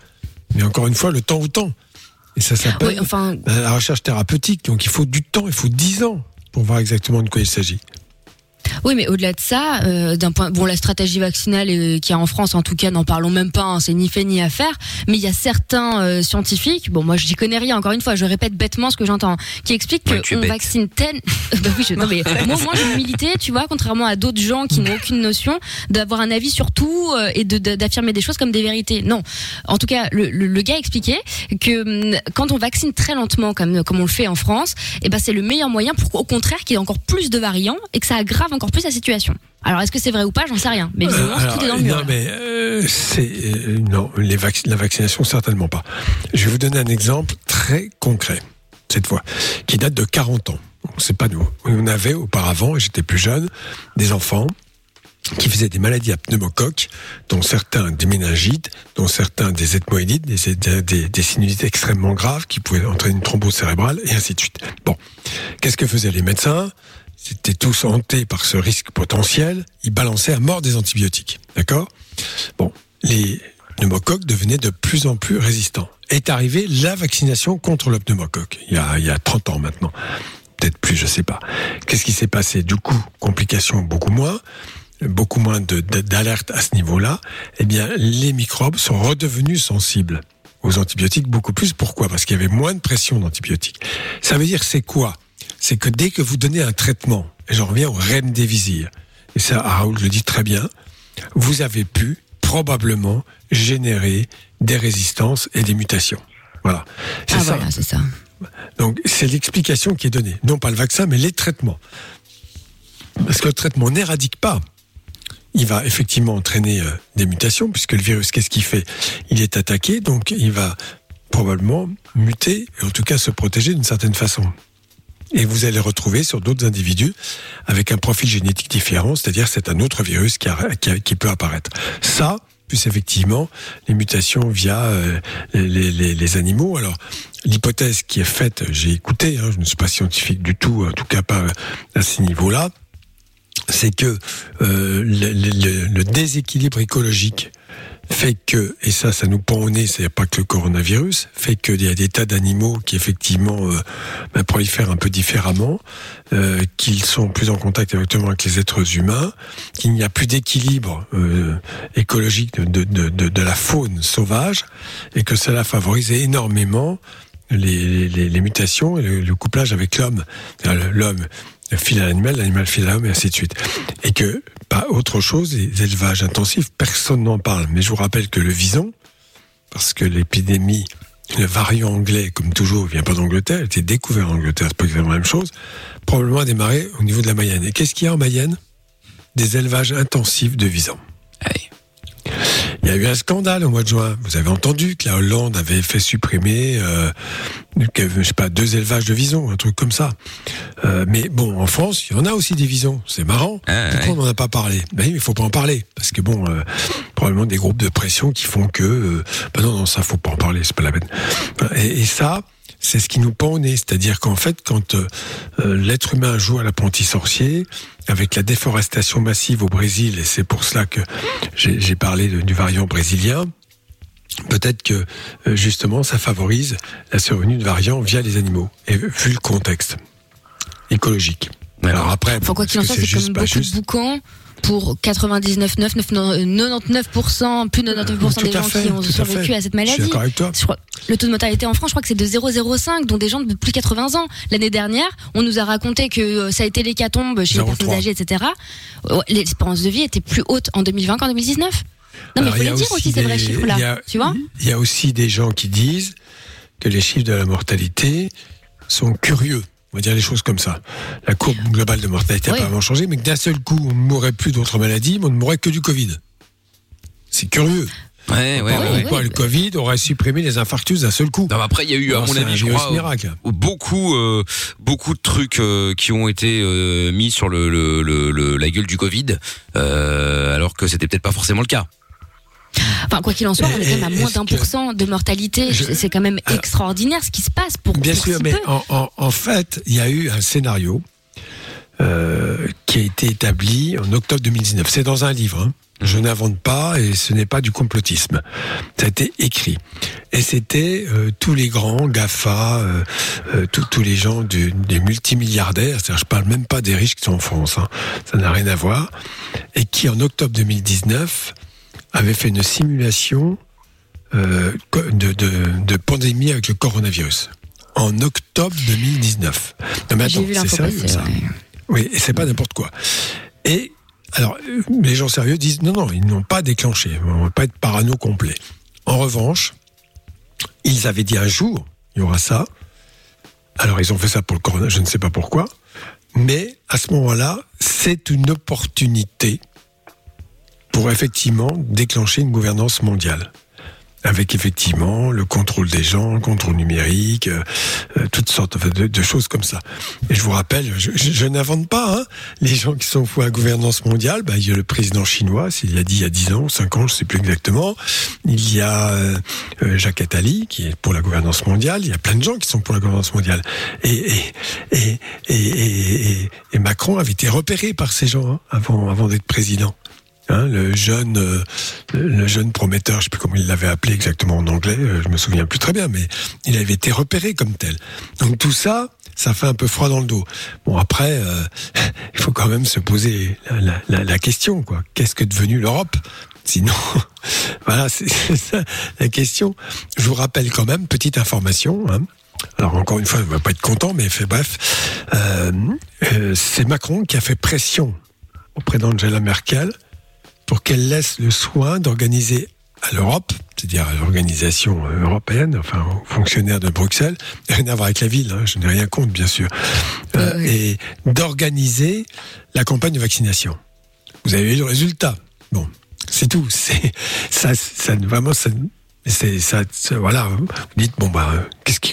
Mais encore une fois, le temps au temps. Et ça s'appelle Oui, enfin la recherche thérapeutique. Donc il faut du temps, il faut 10 ans pour voir exactement de quoi il s'agit. Oui, mais au-delà de ça, euh, d'un point, bon, la stratégie vaccinale euh, qu'il y a en France, en tout cas, n'en parlons même pas. hein, c'est ni fait ni à faire. Mais il y a certains euh, scientifiques, bon, moi, je n'y connais rien. Encore une fois, je répète bêtement ce que j'entends, qui expliquent Ouais, qu'on vaccine tel. bah oui, je, non mais moi, moi, j'ai milité, tu vois, contrairement à d'autres gens qui n'ont aucune notion d'avoir un avis sur tout euh, et de- de- d'affirmer des choses comme des vérités. Non, en tout cas, le, le, le gars expliquait que hum, quand on vaccine très lentement, comme comme on le fait en France, et ben c'est le meilleur moyen pour au contraire qu'il y ait encore plus de variants et que ça aggrave encore plus la situation. Alors est-ce que c'est vrai ou pas J'en sais rien. Mais visiblement, Euh, alors, tout est dans le mur. Non, là. mais euh, c'est euh, non, les vac- la vaccination certainement pas. Je vais vous donner un exemple très concret cette fois, qui date de 40 ans. C'est pas nous. On avait auparavant, et j'étais plus jeune, des enfants qui faisaient des maladies à pneumocoque, dont certains des méningites, dont certains des ethmoïdites, des, des, des, des sinusites extrêmement graves qui pouvaient entraîner une thrombose cérébrale, et ainsi de suite. Bon, qu'est-ce que faisaient les médecins? C'était tous hantés par ce risque potentiel, ils balançaient à mort des antibiotiques. D'accord? Bon, les pneumocoques devenaient de plus en plus résistants. Est arrivée la vaccination contre le pneumocoque, il y a, il y a 30 ans maintenant. Peut-être plus, je sais pas. Qu'est-ce qui s'est passé? Du coup, complications beaucoup moins, beaucoup moins d'alerte à ce niveau-là. Eh bien, les microbes sont redevenus sensibles aux antibiotiques beaucoup plus. Pourquoi? Parce qu'il y avait moins de pression d'antibiotiques. Ça veut dire c'est quoi? C'est que dès que vous donnez un traitement, et j'en reviens au remdesivir, et ça, Raoul le dit très bien, vous avez pu probablement générer des résistances et des mutations. Voilà. C'est Ah ça. voilà, c'est ça. Donc c'est l'explication qui est donnée. Non pas le vaccin, mais les traitements. Parce que le traitement n'éradique pas. Il va effectivement entraîner euh, des mutations, puisque le virus, qu'est-ce qu'il fait? Il est attaqué, donc il va probablement muter, et en tout cas se protéger d'une certaine façon. Et vous allez retrouver sur d'autres individus avec un profil génétique différent, c'est-à-dire c'est un autre virus qui, peut apparaître. Ça, plus effectivement les mutations via euh, les, animaux. Alors, l'hypothèse qui est faite, j'ai écouté, hein, je ne suis pas scientifique du tout, en tout cas pas à ces niveaux-là, c'est que euh, le déséquilibre écologique fait que, et ça, ça nous pend au nez, c'est pas que le coronavirus, fait qu'il y a des tas d'animaux qui effectivement euh, ben, prolifèrent un peu différemment, euh, qu'ils sont plus en contact directement avec les êtres humains, qu'il n'y a plus d'équilibre euh, écologique de, de, de, de la faune sauvage, et que cela favorise énormément les, les, les mutations et le, le couplage avec l'homme. L'homme file à l'animal, l'animal file à l'homme, et ainsi de suite. Et que, pas autre chose, les élevages intensifs, personne n'en parle. Mais je vous rappelle que le vison, parce que l'épidémie, le variant anglais, comme toujours, vient pas d'Angleterre, a été découvert en Angleterre, c'est pas exactement la même chose, probablement a démarré au niveau de la Mayenne. Et qu'est-ce qu'il y a en Mayenne? Des élevages intensifs de visons. Il y a eu un scandale au mois de juin. Vous avez entendu que la Hollande avait fait supprimer, euh, je sais pas, deux élevages de visons, un truc comme ça. Euh, mais bon, en France, il y en a aussi des visons. C'est marrant. Ah, Pourquoi ouais. on n'en a pas parlé? Ben, il faut pas en parler parce que bon, euh, probablement des groupes de pression qui font que, ben non, non, ça faut pas en parler, c'est pas la peine. Et, et ça, c'est ce qui nous pend au nez. C'est-à-dire qu'en fait, quand euh, euh, l'être humain joue à l'apprenti sorcier, avec la déforestation massive au Brésil, et c'est pour cela que j'ai parlé de- du variant brésilien, peut-être que euh, justement ça favorise la survenue de variants via les animaux, et vu le contexte écologique. Alors après, Enfin, quoi qu'il en soit, que c'est comme beaucoup juste de boucans. Pour 99,9, 99%, plus de 99% Tout des gens fait, qui ont à survécu à cette Je suis maladie. avec toi. Le taux de mortalité en France, je crois que c'est de 0,05, dont des gens de plus de 80 ans. L'année dernière, on nous a raconté que euh, ça a été l'hécatombe chez les 0,3. personnes âgées, etc. L'espérance de vie était plus haute en 2020 qu'en 2019. Non, mais il faut les dire aussi, ces vrais chiffres-là. Tu vois Il y a aussi des gens qui disent que les chiffres de la mortalité sont curieux. On va dire les choses comme ça. La courbe globale de mortalité n'a Oui. pas vraiment changé, mais que d'un seul coup, on ne mourrait plus d'autres maladies, mais on ne mourrait que du Covid. C'est curieux. Ouais, ouais, ouais. le Covid aurait supprimé les infarctus d'un seul coup Non, après, il y a eu, à Alors, mon avis, un je crois, miracle. euh, beaucoup, euh, beaucoup de trucs euh, qui ont été euh, mis sur le, le, le- le- la gueule du Covid, euh, alors que c'était peut-être pas forcément le cas. Enfin, quoi qu'il en soit, on est quand même à moins d'un pour cent de mortalité. Je- C'est quand même extraordinaire ce qui se passe pour, Bien pour sûr, si mais en, en- en fait, il y a eu un scénario euh, qui a été établi en octobre 2019. C'est dans un livre. hein. Je n'invente pas et ce n'est pas du complotisme. Ça a été écrit. Et c'était euh, tous les grands GAFA, euh, tous- tous les gens du- des multimilliardaires, c'est-à-dire je parle même pas des riches qui sont en France, hein. ça n'a rien à voir, et qui en octobre 2019 avaient fait une simulation euh, de, de, de pandémie avec le coronavirus en octobre 2019. Non mais attends, c'est sérieux passer, ça. ouais. Oui, et c'est pas n'importe quoi. Et alors, les gens sérieux disent non, non, ils n'ont pas déclenché. On ne va pas être parano complet. En revanche, ils avaient dit un jour, il y aura ça. Alors, ils ont fait ça pour le corona, je ne sais pas pourquoi. Mais à ce moment-là, c'est une opportunité pour effectivement déclencher une gouvernance mondiale. Avec effectivement le contrôle des gens, le contrôle numérique, euh, euh, toutes sortes de, choses comme ça. Et je vous rappelle, je, n'invente pas, hein, les gens qui sont fous à la gouvernance mondiale, bah, il y a le président chinois, s'il a dit il y a 10 ans, 5 ans, je sais plus exactement. Il y a euh, Jacques Attali, qui est pour la gouvernance mondiale. Il y a plein de gens qui sont pour la gouvernance mondiale. Et, Macron avait été repéré par ces gens hein, avant d'être président. Hein, le jeune, euh, le jeune prometteur, je sais plus comment il l'avait appelé exactement en anglais, euh, je me souviens plus très bien, mais il avait été repéré comme tel. Donc tout ça, ça fait un peu froid dans le dos. Bon après, euh, il faut quand même se poser la, question, quoi. Qu'est-ce que est devenu l'Europe? Sinon, voilà, c'est ça la question. Je vous rappelle quand même, petite information. Hein, alors encore une fois, on va pas être content, mais fait bref, c'est Macron qui a fait pression auprès d'Angela Merkel pour qu'elle laisse le soin d'organiser à l'Europe, c'est-à-dire à l'organisation européenne, enfin aux fonctionnaires de Bruxelles, rien à voir avec la ville, hein, je n'ai rien contre bien sûr, euh, et d'organiser la campagne de vaccination. Vous avez vu le résultat. Bon, c'est tout. C'est ça, ça vraiment ça. C'est ça, ça- voilà. Vous dites bon bah euh,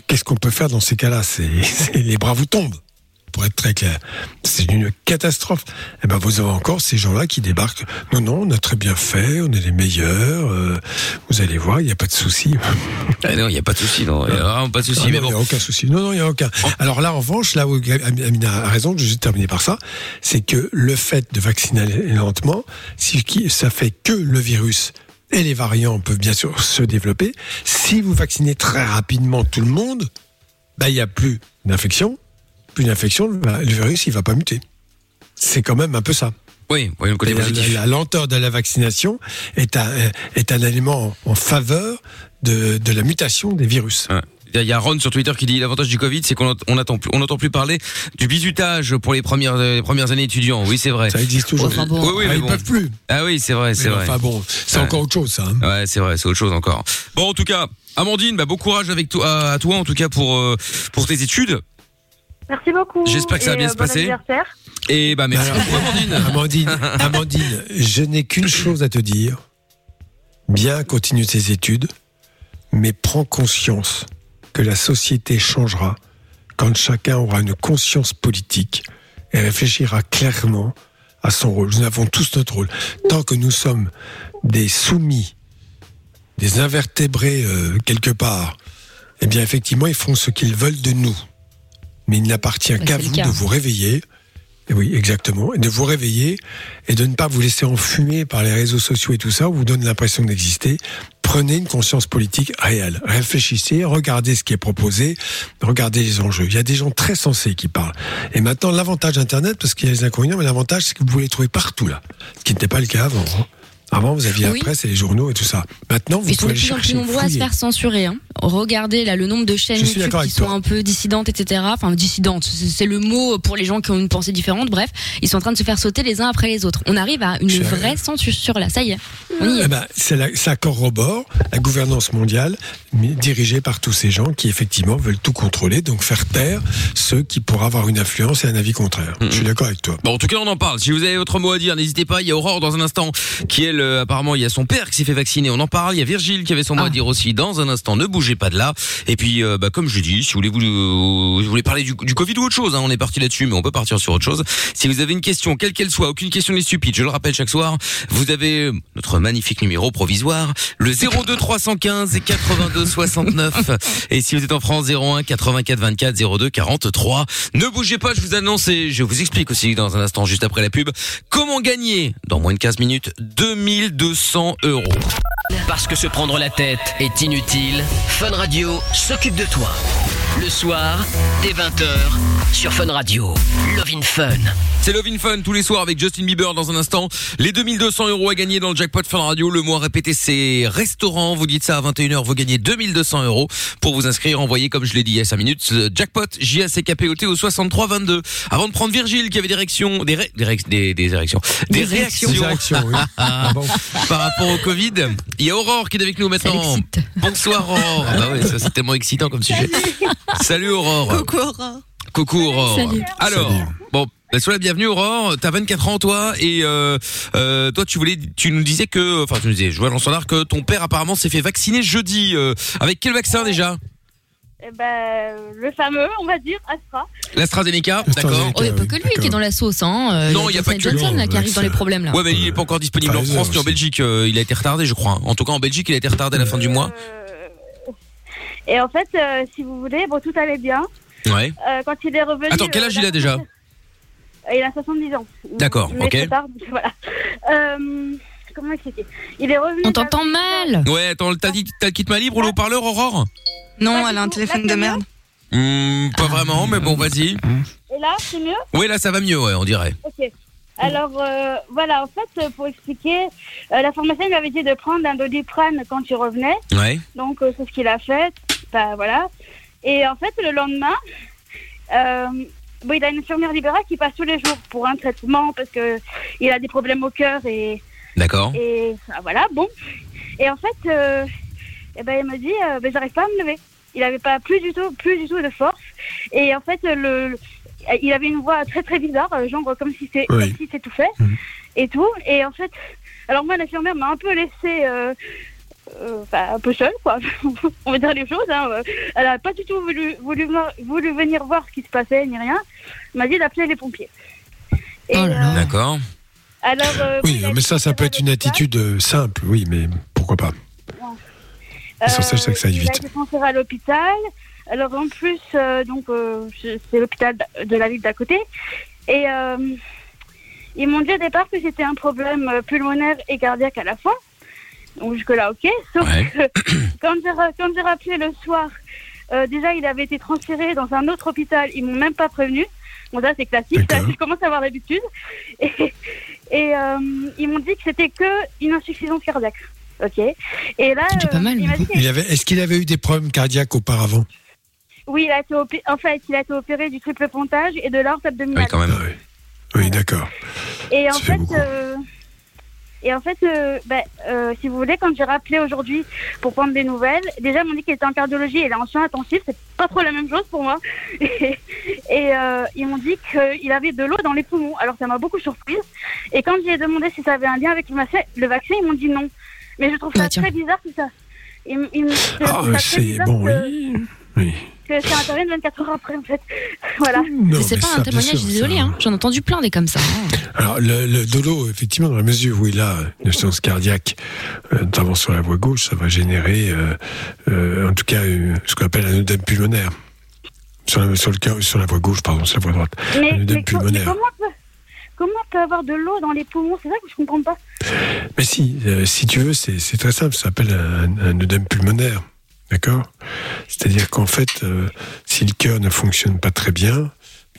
qu'est-ce qu'on peut faire dans ces cas-là? C'est- les bras vous tombent. Pour être très clair. C'est une catastrophe. Et ben vous avez encore ces gens-là qui débarquent. Non, non, on a très bien fait, on est les meilleurs. euh, vous allez voir, il n'y a pas de souci. Ah non, il y a pas de souci, non, il y a pas de souci. Ah il n'y a aucun souci. Non, non, il n'y a aucun. Alors là, en revanche, là où Amina a raison, je vais terminer par ça, c'est que le fait de vacciner lentement, si ça fait que le virus et les variants peuvent bien sûr se développer. Si vous vaccinez très rapidement tout le monde, bah, il n'y a plus d'infection. Plus d'infection, le le virus, il va pas muter. C'est quand même un peu ça. oui, voyons le côté la, positif. la- la lenteur de la vaccination est un, est un élément en, en faveur de, de la mutation des virus. Ouais. Il y a Ron sur Twitter qui dit l'avantage du Covid, c'est qu'on on attend plus, on n'entend plus parler du bisutage pour les premières, les premières années étudiants. Oui, c'est vrai. Ça existe toujours. Enfin bon. Oui, oui, Ah, mais ils bon. peuvent plus. Ah oui, c'est vrai, c'est vrai. Enfin bon, c'est Ouais. encore autre chose, ça. hein. Ouais, c'est vrai, c'est autre chose encore. Bon, en tout cas, Amandine, bah, bon courage avec toi, à toi en tout cas pour euh, pour tes études. Merci beaucoup. J'espère que ça va bien euh, se bon passer. Et bah merci beaucoup, Amandine. Amandine, Amandine, je n'ai qu'une chose à te dire. Bien continue tes études, mais prends conscience que la société changera quand chacun aura une conscience politique et réfléchira clairement à son rôle. Nous avons tous notre rôle. Tant que nous sommes des soumis, des invertébrés euh, quelque part, eh bien effectivement, ils feront ce qu'ils veulent de nous. Mais il n'appartient Bah, qu'à vous de vous réveiller. Et oui, exactement. Et de vous réveiller et de ne pas vous laisser enfumer par les réseaux sociaux et tout ça, où vous donne l'impression d'exister. Prenez une conscience politique réelle. Réfléchissez, regardez ce qui est proposé, regardez les enjeux. Il y a des gens très sensés qui parlent. Et maintenant, l'avantage d'Internet, parce qu'il y a les inconvénients, mais l'avantage, c'est que vous pouvez les trouver partout, là. Ce qui n'était pas le cas avant. hein. Avant, vous aviez Oui. la presse et les journaux et tout ça. Maintenant, vous Ils sont pouvez de aller plus en plus nombreux à se faire censurer. Hein. Regardez là le nombre de chaînes YouTube qui sont toi. un peu dissidentes, etc. Enfin dissidentes, c'est le mot pour les gens qui ont une pensée différente. Bref, ils sont en train de se faire sauter les uns après les autres. On arrive à une vraie censure là. Ça y est, on y est. Eh ben, la- ça corrobore la gouvernance mondiale dirigée par tous ces gens qui effectivement veulent tout contrôler, donc faire taire ceux qui pourraient avoir une influence et un avis contraire. Je suis d'accord avec toi. Bon, en tout cas, on en parle. Si vous avez autre mot à dire, n'hésitez pas. Il y a Aurore dans un instant, qui euh, apparemment, il y a son père qui s'est fait vacciner. On en parle. Il y a Virgile qui avait son mot à dire aussi dans un instant. Ne bougez pas de là. Et puis, euh, bah, comme je dis, si vous voulez, vous, euh, vous voulez parler du, du Covid ou autre chose, hein, on est parti là-dessus, mais on peut partir sur autre chose. Si vous avez une question, quelle qu'elle soit, aucune question n'est stupide. Je le rappelle chaque soir. Vous avez notre magnifique numéro provisoire, le 02 315 et 82 69. Et si vous êtes en France, 01 84 24 02 43. Ne bougez pas, je vous annonce et je vous explique aussi dans un instant, juste après la pub, comment gagner, dans moins de 15 minutes, 2200 euros. Parce que se prendre la tête est inutile, Fun Radio s'occupe de toi. Le soir, dès 20h, sur Fun Radio. Love in Fun. C'est Love in Fun tous les soirs avec Justin Bieber dans un instant. Les 2200 euros à gagner dans le jackpot Fun Radio. Le mois répété, c'est restaurant. Vous dites ça à 21h, vous gagnez 2200 euros. Pour vous inscrire, envoyez, comme je l'ai dit il y a 5 minutes, ce jackpot J-A-C-K-P-O-T au 63 22. Avant de prendre Virgile qui avait des réactions, des, ré- des, ré- des, des réactions, des, Des réactions, Des réactions, oui. Ah bon. par rapport au Covid. Il y a Aurore qui est avec nous maintenant. Bonsoir Aurore. Ah bah ouais, ça c'est tellement excitant comme sujet. Salut Aurore. Coucou Aurore. Coucou Aurore. Salut. Alors, Salut. bon, bah, sois la bienvenue Aurore. T'as 24 ans toi et euh, euh, toi tu voulais, tu nous disais que, enfin tu nous disais, je vois dans son art que ton père apparemment s'est fait vacciner jeudi. euh, avec quel vaccin déjà? Eh ben, le fameux, on va dire, Astra. L'AstraZeneca, d'accord. Oh, il n'y a pas que lui qui est dans la sauce. Hein. Non, il y a pas que lui. Johnson là, qui arrive dans les problèmes là. Ouais, mais il est pas encore disponible en France ni en. Belgique. il a été retardé, je crois. En tout cas, en Belgique, il a été retardé à la fin du mois. Et en fait, euh, si vous voulez, bon, tout allait bien. Ouais. Euh, quand il est revenu. Attends, quel âge il a déjà Euh, Il a 70 ans. D'accord, Mais ok. trop tard, voilà. Euh, comment expliquer? Il est revenu. On t'entend mal. Ouais, attends, t'as dit, t'as le kit ma libre ou le haut-parleur, Aurore? Non, elle a un téléphone de merde. Hmm, Pas Ah. vraiment, mais bon, vas-y. Et là, c'est mieux? Ouais, là, ça va mieux, ouais, on dirait. Ok. Alors, euh, voilà, en fait, euh, pour expliquer, euh, la pharmacienne lui avait dit de prendre un doliprane quand il revenait. Ouais. Donc, euh, c'est ce qu'il a fait. Bah, voilà. Et en fait, le lendemain, euh, bon, il a une infirmière libérale qui passe tous les jours pour un traitement parce que il a des problèmes au cœur et, D'accord. et ah, voilà, bon. Et en fait, euh, eh ben, il me dit, euh, ben, j'arrive pas à me lever. Il avait pas plus du tout, plus du tout de force. Et en fait, le, le- il avait une voix très très bizarre, euh, genre comme si c'est Oui. comme si s'étouffait Mhm. et tout. Et en fait, alors moi, l'infirmière m'a un peu laissé, euh, un peu seule, quoi. On va dire les choses. Hein. Euh, Elle n'a pas du tout voulu, voulu, venir voir ce qui se passait ni rien. Elle m'a dit d'appeler les pompiers. Et, Oh là là. euh, D'accord. alors, euh, Oui, a mais ça, ça peut être une attitude euh, simple, oui, mais pourquoi pas L'essentiel, c'est que ça aille il vite. a été transféré à l'hôpital. Alors en plus, euh, donc euh, c'est l'hôpital de la ville d'à côté. Et euh, ils m'ont dit au départ que c'était un problème euh, pulmonaire et cardiaque à la fois. Donc jusque-là, ok. Sauf Ouais. que quand j'ai ra- quand j'ai rappelé le soir, euh, déjà il avait été transféré dans un autre hôpital. Ils m'ont même pas prévenu. Bon ça c'est classique, ça, je commence à avoir l'habitude. Et, et euh, ils m'ont dit que c'était que une insuffisance cardiaque. Ok. Et là, C'est déjà pas mal, il m'a dit Il avait, Est-ce qu'il avait eu des problèmes cardiaques auparavant? Oui, il a été opé- en fait, il a été opéré du triple pontage et de l'aorte abdominale. Oui, quand même. Ah oui. Oui, d'accord. et en fait euh, et en fait, euh, ben, euh, si vous voulez, quand j'ai rappelé aujourd'hui pour prendre des nouvelles, déjà ils m'ont dit qu'il était en cardiologie et est en soins intensifs, c'est pas trop la même chose pour moi. Et, et, euh, ils m'ont dit qu'il avait de l'eau dans les poumons. Alors ça m'a beaucoup surprise. Et quand j'ai demandé si ça avait un lien avec le vaccin, le vaccin, ils m'ont dit non. Mais je trouve ça Bah, tiens. très bizarre tout ça. Ils Ah, très c'est bon, que, oui. oui. Que ça intervienne 24 heures après en fait. voilà. C'est pas ça, un témoignage sûr, isolé, hein. J'en ai entendu plein des comme ça. hein. Alors, le, le dolo, effectivement, dans la mesure où il a une insuffisance cardiaque, euh, notamment sur la voie gauche, ça va générer, euh, euh, en tout cas, euh, ce qu'on appelle un œdème pulmonaire. Sur la, sur, le, cœur- sur la voie gauche, pardon, sur la voie droite. Mais, Un œdème mais co- mais pulmonaire. comment, on peut, comment on peut avoir de l'eau dans les poumons? C'est ça que je comprends pas. Mais si, euh, si tu veux, c'est c'est très simple, ça s'appelle un, un œdème pulmonaire. D'accord? C'est-à-dire qu'en fait, euh, si le cœur ne fonctionne pas très bien,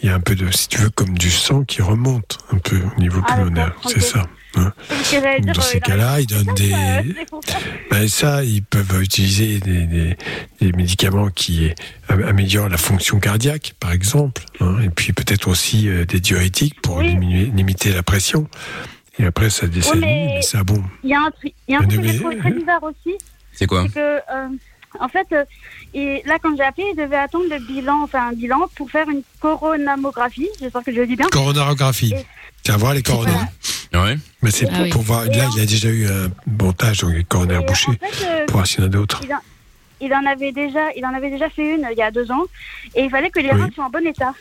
il y a un peu de, si tu veux, comme du sang qui remonte un peu au niveau Ah, pulmonaire. C'est ça. hein? Dans euh, ces cas-là, ils donnent des, Euh. Ben ça, ils peuvent utiliser des, des- des médicaments qui am- améliorent la fonction cardiaque, par exemple, hein, et puis peut-être aussi euh, des diurétiques pour Oui. diminuer, limiter la pression. Et après, ça mais- mais ça bon. Il y a un truc, il y a un truc que Mais- j'ai trouvé très bizarre aussi, C'est quoi? C'est que, euh, en fait, euh, et là, quand j'ai appelé, il devait attendre le bilan, enfin un bilan pour faire une coronamographie. J'espère que je le dis bien. Coronarographie. Et- Tiens, voir les coronars. Voilà. Ouais. Mais c'est Ah pour, oui. pour voir. Et Là, en- il a déjà eu un montage, donc les Et, coronaires en bouchés, fait, euh, pour voir s'il y en a d'autres. il, en, il en avait déjà, il en avait déjà fait une il y a deux ans, et il fallait que les Oui. reins soient en bon état.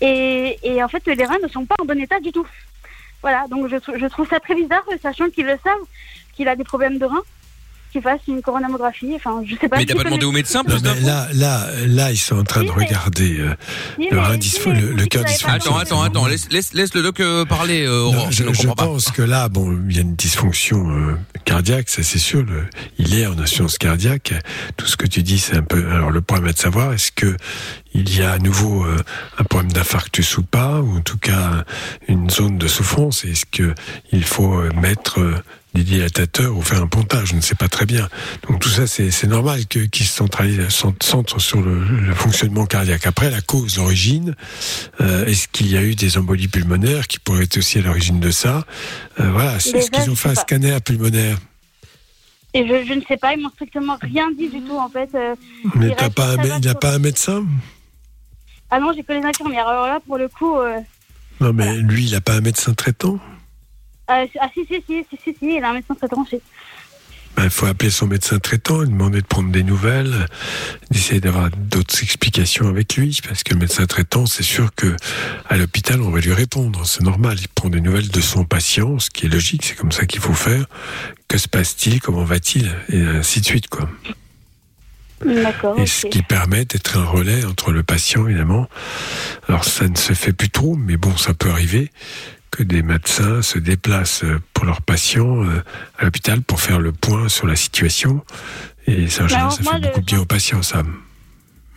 Et, et en fait, les reins ne sont pas en bon état du tout. Voilà, donc je trouve ça très bizarre, sachant qu'ils le savent, qu'il a des problèmes de reins, qu'il fasse une coronamographie. Enfin, je sais pas. Mais t'as pas demandé au médecin plus d'infos là, là, là, ils sont en train de Oui, regarder euh, le mais le- cœur Attends, attends, attends. Laisse, laisse, laisse le doc euh, parler, euh. Non, je je, ne je comprends pas. pense que là, bon, il y a une dysfonction euh, cardiaque, ça c'est sûr. Le, il est en insuffisance cardiaque. Tout ce que tu dis, c'est un peu. Alors le problème est de savoir est-ce que il y a à nouveau euh, un problème d'infarctus ou pas, ou en tout cas une zone de souffrance. Est-ce que il faut mettre euh, des dilatateurs ou faire un pontage Je ne sais pas très bien. Donc tout ça, c'est normal qu'ils se centralisent, cent- centrent sur le, le fonctionnement cardiaque. Après, la cause, l'origine, euh, est-ce qu'il y a eu des embolies pulmonaires qui pourraient être aussi à l'origine de ça Euh, Voilà, est-ce qu'ils ont fait un pas. scanner pulmonaire Et je, je ne sais pas, ils m'ont strictement rien dit du tout en fait. euh. Mais Il n'y a pas un médecin Ah non, j'ai que les infirmières. Alors là, pour le coup, euh, Non, mais lui, il n'a pas un médecin traitant ah si, si, si, si, si, si, il a un médecin traitant chez. Ben, Il faut appeler son médecin traitant, lui demander de prendre des nouvelles, d'essayer d'avoir d'autres explications avec lui, parce que le médecin traitant, c'est sûr que à l'hôpital, on va lui répondre. C'est normal, il prend des nouvelles de son patient, ce qui est logique, c'est comme ça qu'il faut faire. Que se passe-t-il Comment va-t-il Et ainsi de suite, quoi. D'accord. Et ce qui permet d'être un relais entre le patient, évidemment. Alors ça ne se fait plus trop, mais bon, ça peut arriver que des médecins se déplacent pour leurs patients euh, à l'hôpital pour faire le point sur la situation. Et ça, général, alors, ça fait je- beaucoup bien aux patients, ça.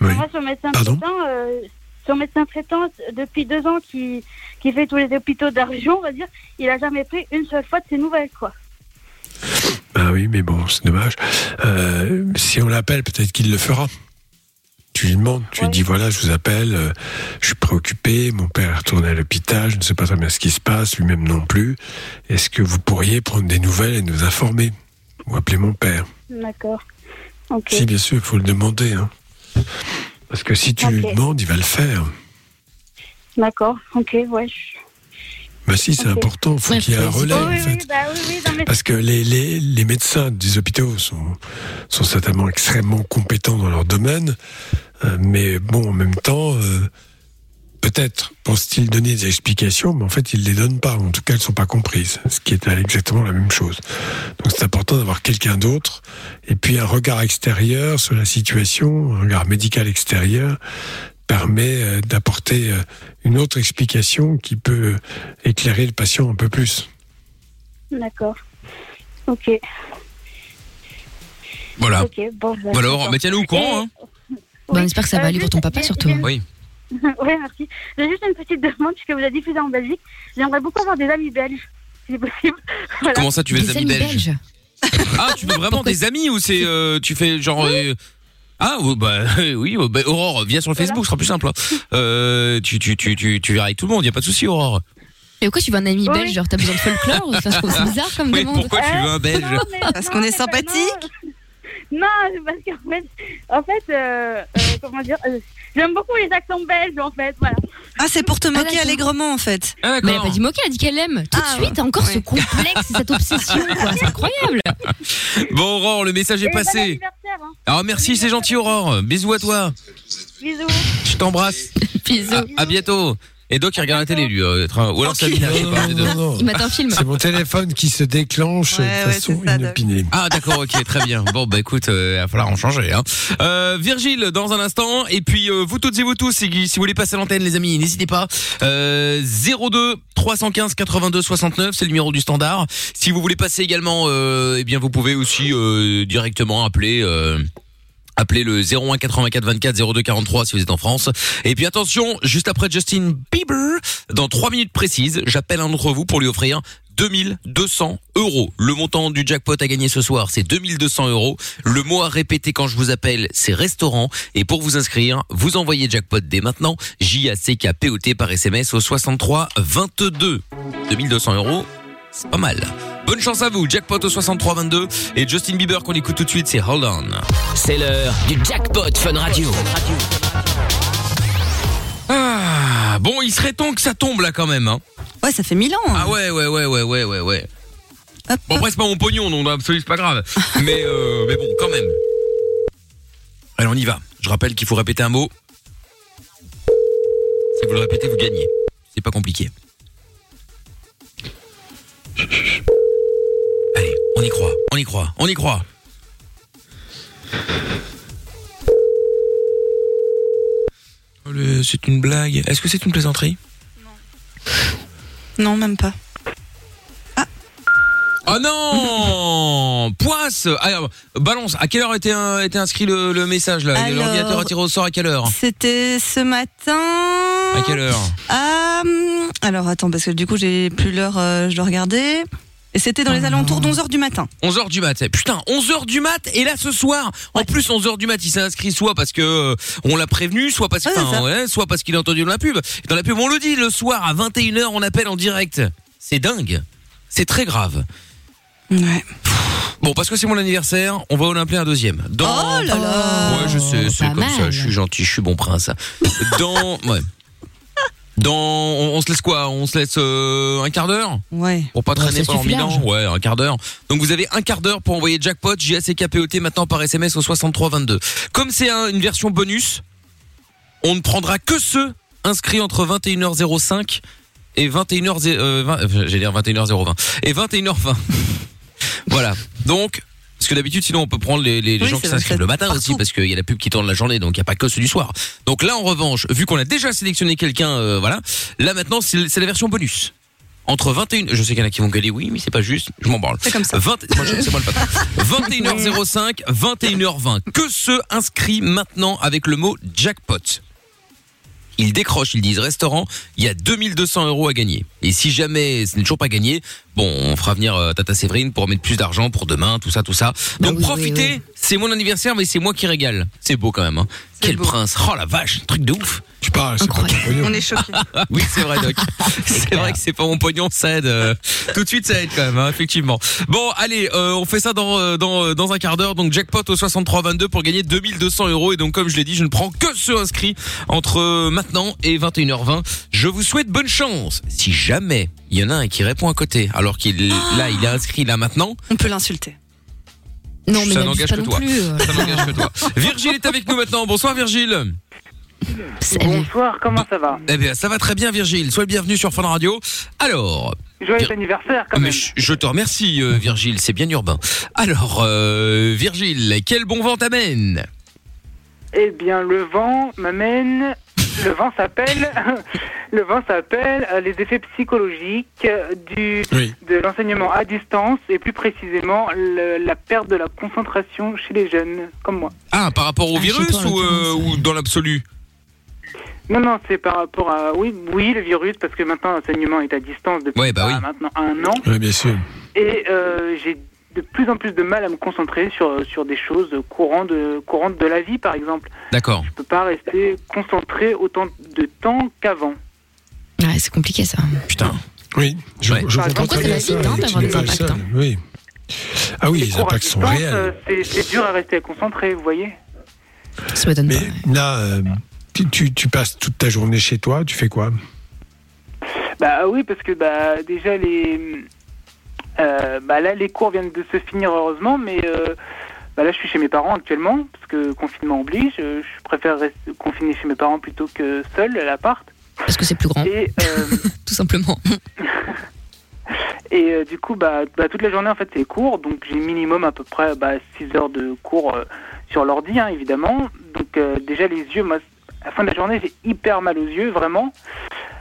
Oui. Moi, son médecin Pardon? traitant, euh, médecin traitant, depuis deux ans, qui, qui fait tous les hôpitaux de la région, on va dire, il a jamais pris une seule fois de ses nouvelles, quoi. Ah oui, mais bon, c'est dommage. Euh, si on l'appelle, peut-être qu'il le fera. Tu lui demandes, tu lui dis voilà, je vous appelle, euh, je suis préoccupé, mon père est retourné à l'hôpital, je ne sais pas très bien ce qui se passe, lui-même non plus. Est-ce que vous pourriez prendre des nouvelles et nous informer Ou appeler mon père? D'accord. Ok. Si, bien sûr, il faut le demander. hein. Parce que si tu lui demandes, il va le faire. D'accord. Ok, ouais. Bah si, c'est important. Faut Ouais, qu'il y ait un faut relais, oui, en oui, fait. oui, bah oui, oui, non, mais Parce que les, les, les médecins des hôpitaux sont, sont certainement extrêmement compétents dans leur domaine, mais bon, en même temps, euh, peut-être pensent-ils donner des explications, mais en fait, ils ne les donnent pas. En tout cas, elles ne sont pas comprises, ce qui est exactement la même chose. Donc, c'est important d'avoir quelqu'un d'autre, et puis un regard extérieur sur la situation, un regard médical extérieur, permet euh, d'apporter euh, une autre explication qui peut euh, éclairer le patient un peu plus. d'accord. Ok, Voilà. ok, bon. bah, Voilà, d'accord. mais tiens-nous au courant. Hein. Bon, on oui, espère que ça va euh, aller pour ton papa, surtout. j'ai- Oui. Oui, merci. J'ai juste une petite demande, puisque vous avez diffusé en Belgique. J'aimerais beaucoup avoir des amis belges, si c'est possible. Voilà. Comment ça, tu veux des, Des amis belges Ah, tu veux vraiment Pourquoi des amis ou c'est euh, tu fais genre euh, ah ouais, bah oui bah, Aurore viens sur le Facebook ce sera plus simple. hein. Euh, tu tu tu tu tu verras avec tout le monde y a pas de souci Aurore. Et pourquoi tu veux un ami Oui. belge Genre, t'as besoin de folklore Enfin, Je trouve ça bizarre comme Oui demande. pourquoi tu veux un Belge Parce qu'on est sympathique Non, parce qu'en fait, en fait, euh, euh, comment dire, euh, j'aime beaucoup les accents belges, en fait, voilà. Ah, c'est pour te moquer d'accord. allègrement en fait. Ah, Mais elle a pas dit moquer, elle a dit qu'elle aime. Tout Ah, de suite, t'as encore ouais. ce complexe, cette obsession, quoi. C'est incroyable. Bon Aurore le message est Et bon passé. anniversaire, hein. Alors merci c'est gentil Aurore bisous à toi Bisous. je t'embrasse Bisous. à, à bientôt. Et Doc il regarde la télé lui euh, ou alors Sabina je sais pas, un des deux. non, non. Il mate un film. C'est mon téléphone qui se déclenche Ouais, de ouais, façon c'est ça, Doc. Ah inopinée. d'accord, ok, très bien. Bon bah écoute, euh, il va falloir en changer. Hein. Euh, Virgile dans un instant, et puis euh, vous toutes et vous tous, si, si vous voulez passer à l'antenne les amis, n'hésitez pas. Euh, 02 315 82 69, c'est le numéro du standard. Si vous voulez passer également, euh, eh bien vous pouvez aussi euh, directement appeler. Euh, Appelez le 01 84 24 02 43 si vous êtes en France. Et puis attention, juste après Justin Bieber, dans trois minutes précises, j'appelle un d'entre vous pour lui offrir 2200 euros. Le montant du jackpot à gagner ce soir, c'est 2200 euros. Le mot à répéter quand je vous appelle, c'est restaurant. Et pour vous inscrire, vous envoyez jackpot dès maintenant, J-A-C-K-P-O-T par SMS au 63 22. 2200 euros, c'est pas mal. Bonne chance à vous, jackpot au 63 22. Et Justin Bieber qu'on écoute tout de suite, c'est Hold On. C'est l'heure du jackpot Fun Radio. Ah, bon, il serait temps que ça tombe là quand même. Hein. Ouais, ça fait mille ans. hein. Ah ouais, ouais, ouais, ouais, ouais, ouais, ouais. Hop, Bon, hop. après, c'est pas mon pognon, donc absolument, c'est pas grave. Mais, euh, mais bon, quand même. Allez, on y va. Je rappelle qu'il faut répéter un mot. Si vous le répétez, vous gagnez. C'est pas compliqué. Allez, on y croit, on y croit, on y croit. Oh, le- C'est une blague. Est-ce que c'est une plaisanterie? Non, même pas. Oh non. Poisse. Alors, balance, à quelle heure était, inscrit le, le message là? Alors- L'ordinateur a tiré au sort à quelle heure? C'était ce matin. À quelle heure? Ah, alors attends, parce que du coup, j'ai plus l'heure, euh, je dois regarder. Et c'était dans les alentours d'11h du matin. 11h du mat. Putain, 11h du mat et là ce soir, en plus 11h du mat, il s'est inscrit soit parce que euh, on l'a prévenu, soit parce que Ouais, c'est enfin, ça. ouais, soit parce qu'il a entendu dans la pub. Dans la pub, on le dit le soir à 21h, on appelle en direct. C'est dingue. C'est très grave. Ouais. Bon, parce que c'est mon anniversaire, on va en appeler un deuxième. Dans Oh là là Ouais, je sais, c'est pas comme ça, mal. je suis gentil, je suis bon prince. Dans ouais. Dans on, on se laisse quoi? On se laisse euh, un quart d'heure? Ouais. pour pas traîner pendant mille ans? Ouais, un quart d'heure. Donc vous avez un quart d'heure pour envoyer jackpot JACKPOT maintenant par SMS au 6322. Comme c'est un- une version bonus, on ne prendra que ceux inscrits entre 21h05 et 21h euh, 20, euh, j'allais dire 21h020 et 21h20. voilà. Donc parce que d'habitude, sinon, on peut prendre les, les, les Oui, gens qui s'inscrivent le matin partout. aussi, parce qu'il y a la pub qui tourne la journée, donc il n'y a pas que ceux du soir. Donc là, en revanche, vu qu'on a déjà sélectionné quelqu'un, euh, voilà, là maintenant, c'est la version bonus. Entre 21, je sais qu'il y en a qui vont gueuler, oui, mais c'est pas juste, je m'en branle. C'est comme ça. 20, moi, je- moi le patron. 21h05, 21h20. Que ceux inscrits maintenant avec le mot jackpot. Ils décrochent, ils disent restaurant, il y a 2200 euros à gagner. Et si jamais ce n'est toujours pas gagné, bon, on fera venir euh, Tata Séverine pour mettre plus d'argent pour demain, tout ça, tout ça. Bah Donc oui, profitez, oui, oui. c'est mon anniversaire, mais c'est moi qui régale. C'est beau quand même. Hein. Quel beau. prince. Oh la vache, truc de ouf. Tu parles, c'est pas ton pognon. On est choqués. Oui, c'est vrai, Doc. c'est vrai que c'est pas mon pognon, ça aide. euh, tout de suite, ça aide quand même, hein, effectivement. Bon, allez, euh, on fait ça dans dans dans un quart d'heure. Donc jackpot au 63-22 pour gagner 2200 euros. Et donc, comme je l'ai dit, je ne prends que ceux inscrits entre maintenant et 21h20. Je vous souhaite bonne chance. Si jamais il y en a un qui répond à côté, alors qu'il là, il est inscrit là maintenant. On peut l'insulter. Non, mais ça n'abuse n'engage que toi. plus. euh. Ça n'engage que toi. Virgile est avec nous maintenant. Bonsoir Virgile. Bonsoir, comment ça va Eh bien, ça va très bien Virgile. Sois le bienvenu sur Fun Radio. Alors, Joyeux Vir- anniversaire quand mais même. je, je te remercie euh, Virgile, c'est bien urbain. Alors, euh, Virgile, quel bon vent t'amène? Eh bien, le vent m'amène. Le vent s'appelle. le vent s'appelle euh, les effets psychologiques euh, du Oui. de l'enseignement à distance et plus précisément le- la perte de la concentration chez les jeunes comme moi. Ah, par rapport au Ah, virus toi, ou, euh, l'occurrence, ou dans l'absolu? Non, non, c'est par rapport à oui, oui, le virus parce que maintenant l'enseignement est à distance depuis Ouais, bah bah, oui. maintenant un an Oui, bien sûr. et euh, j'ai de plus en plus de mal à me concentrer sur sur des choses courantes de courantes de la vie par exemple. D'accord. Je peux pas rester concentré autant de temps qu'avant. Ouais, c'est compliqué ça. Putain. Oui, je, Ouais. je comprends très bien ça. hein, d'avoir des impacts, hein. Oui. Ah oui, les impacts sont réels. euh, c'est- dur à rester concentré, vous voyez. Ça m'étonne Mais pas. là, euh, tu, tu, tu passes toute ta journée chez toi, tu fais quoi? Bah oui, parce que bah déjà les euh, bah là les cours viennent de se finir heureusement, mais euh, bah là je suis chez mes parents actuellement parce que confinement oblige. Je, je préfère rester confiné chez mes parents plutôt que seul à l'appart. Parce que c'est plus grand, Et euh, tout simplement. et euh, du coup bah, bah toute la journée en fait c'est cours, donc j'ai minimum à peu près bah, 6 heures de cours euh, sur l'ordi hein, évidemment. Donc euh, déjà les yeux, moi la fin de la journée j'ai hyper mal aux yeux vraiment.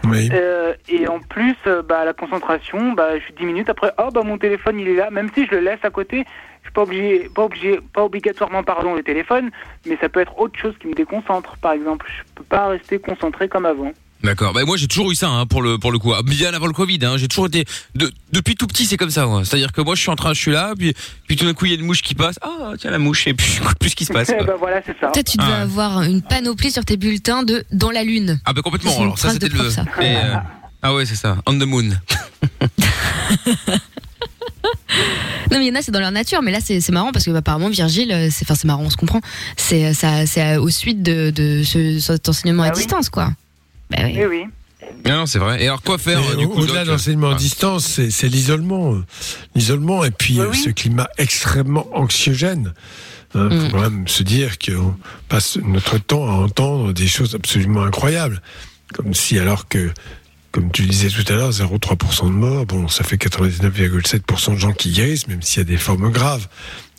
Oui. Euh, et en plus, euh, bah, la concentration, bah, je suis 10 minutes après, oh, bah, mon téléphone il est là, même si je le laisse à côté, je suis pas obligé, pas obligé, pas obligatoirement, pardon, le téléphone, mais ça peut être autre chose qui me déconcentre, par exemple. Je peux pas rester concentré comme avant. D'accord. Bah moi j'ai toujours eu ça hein, pour le pour le coup. Ah, Bien avant le Covid, hein, j'ai toujours été de, depuis tout petit, c'est comme ça. moi. C'est-à-dire que moi je suis en train, je suis là, puis puis tout d'un coup il y a une mouche qui passe. Ah tiens la mouche et puis je sais plus ce qui se passe. Bah voilà, c'est ça. Peut-être tu devais Ah avoir une panoplie sur tes bulletins de dans la lune. Ah bah complètement. Alors ça c'était le. prof, ça. et, euh, ah ouais c'est ça. On the moon. Non mais il y en a c'est dans leur nature, mais là c'est c'est marrant parce que bah, apparemment Virgile, euh, c'est enfin c'est marrant, on se comprend. C'est ça c'est au suite de, de ce, cet enseignement à Ah oui. distance quoi. Bah oui. Eh oui. Non, non c'est vrai. Et alors quoi faire Mais euh, du Au-delà de l'enseignement à Ah. distance, c'est l'isolement. euh, L'isolement et puis Oui, euh, oui. ce climat extrêmement anxiogène. Il Mm. faut quand même se dire qu'on passe notre temps à entendre des choses absolument incroyables. Comme si, alors que, comme tu disais tout à l'heure, 0,3% de morts, bon, ça fait 99,7% de gens qui guérissent, même s'il y a des formes graves.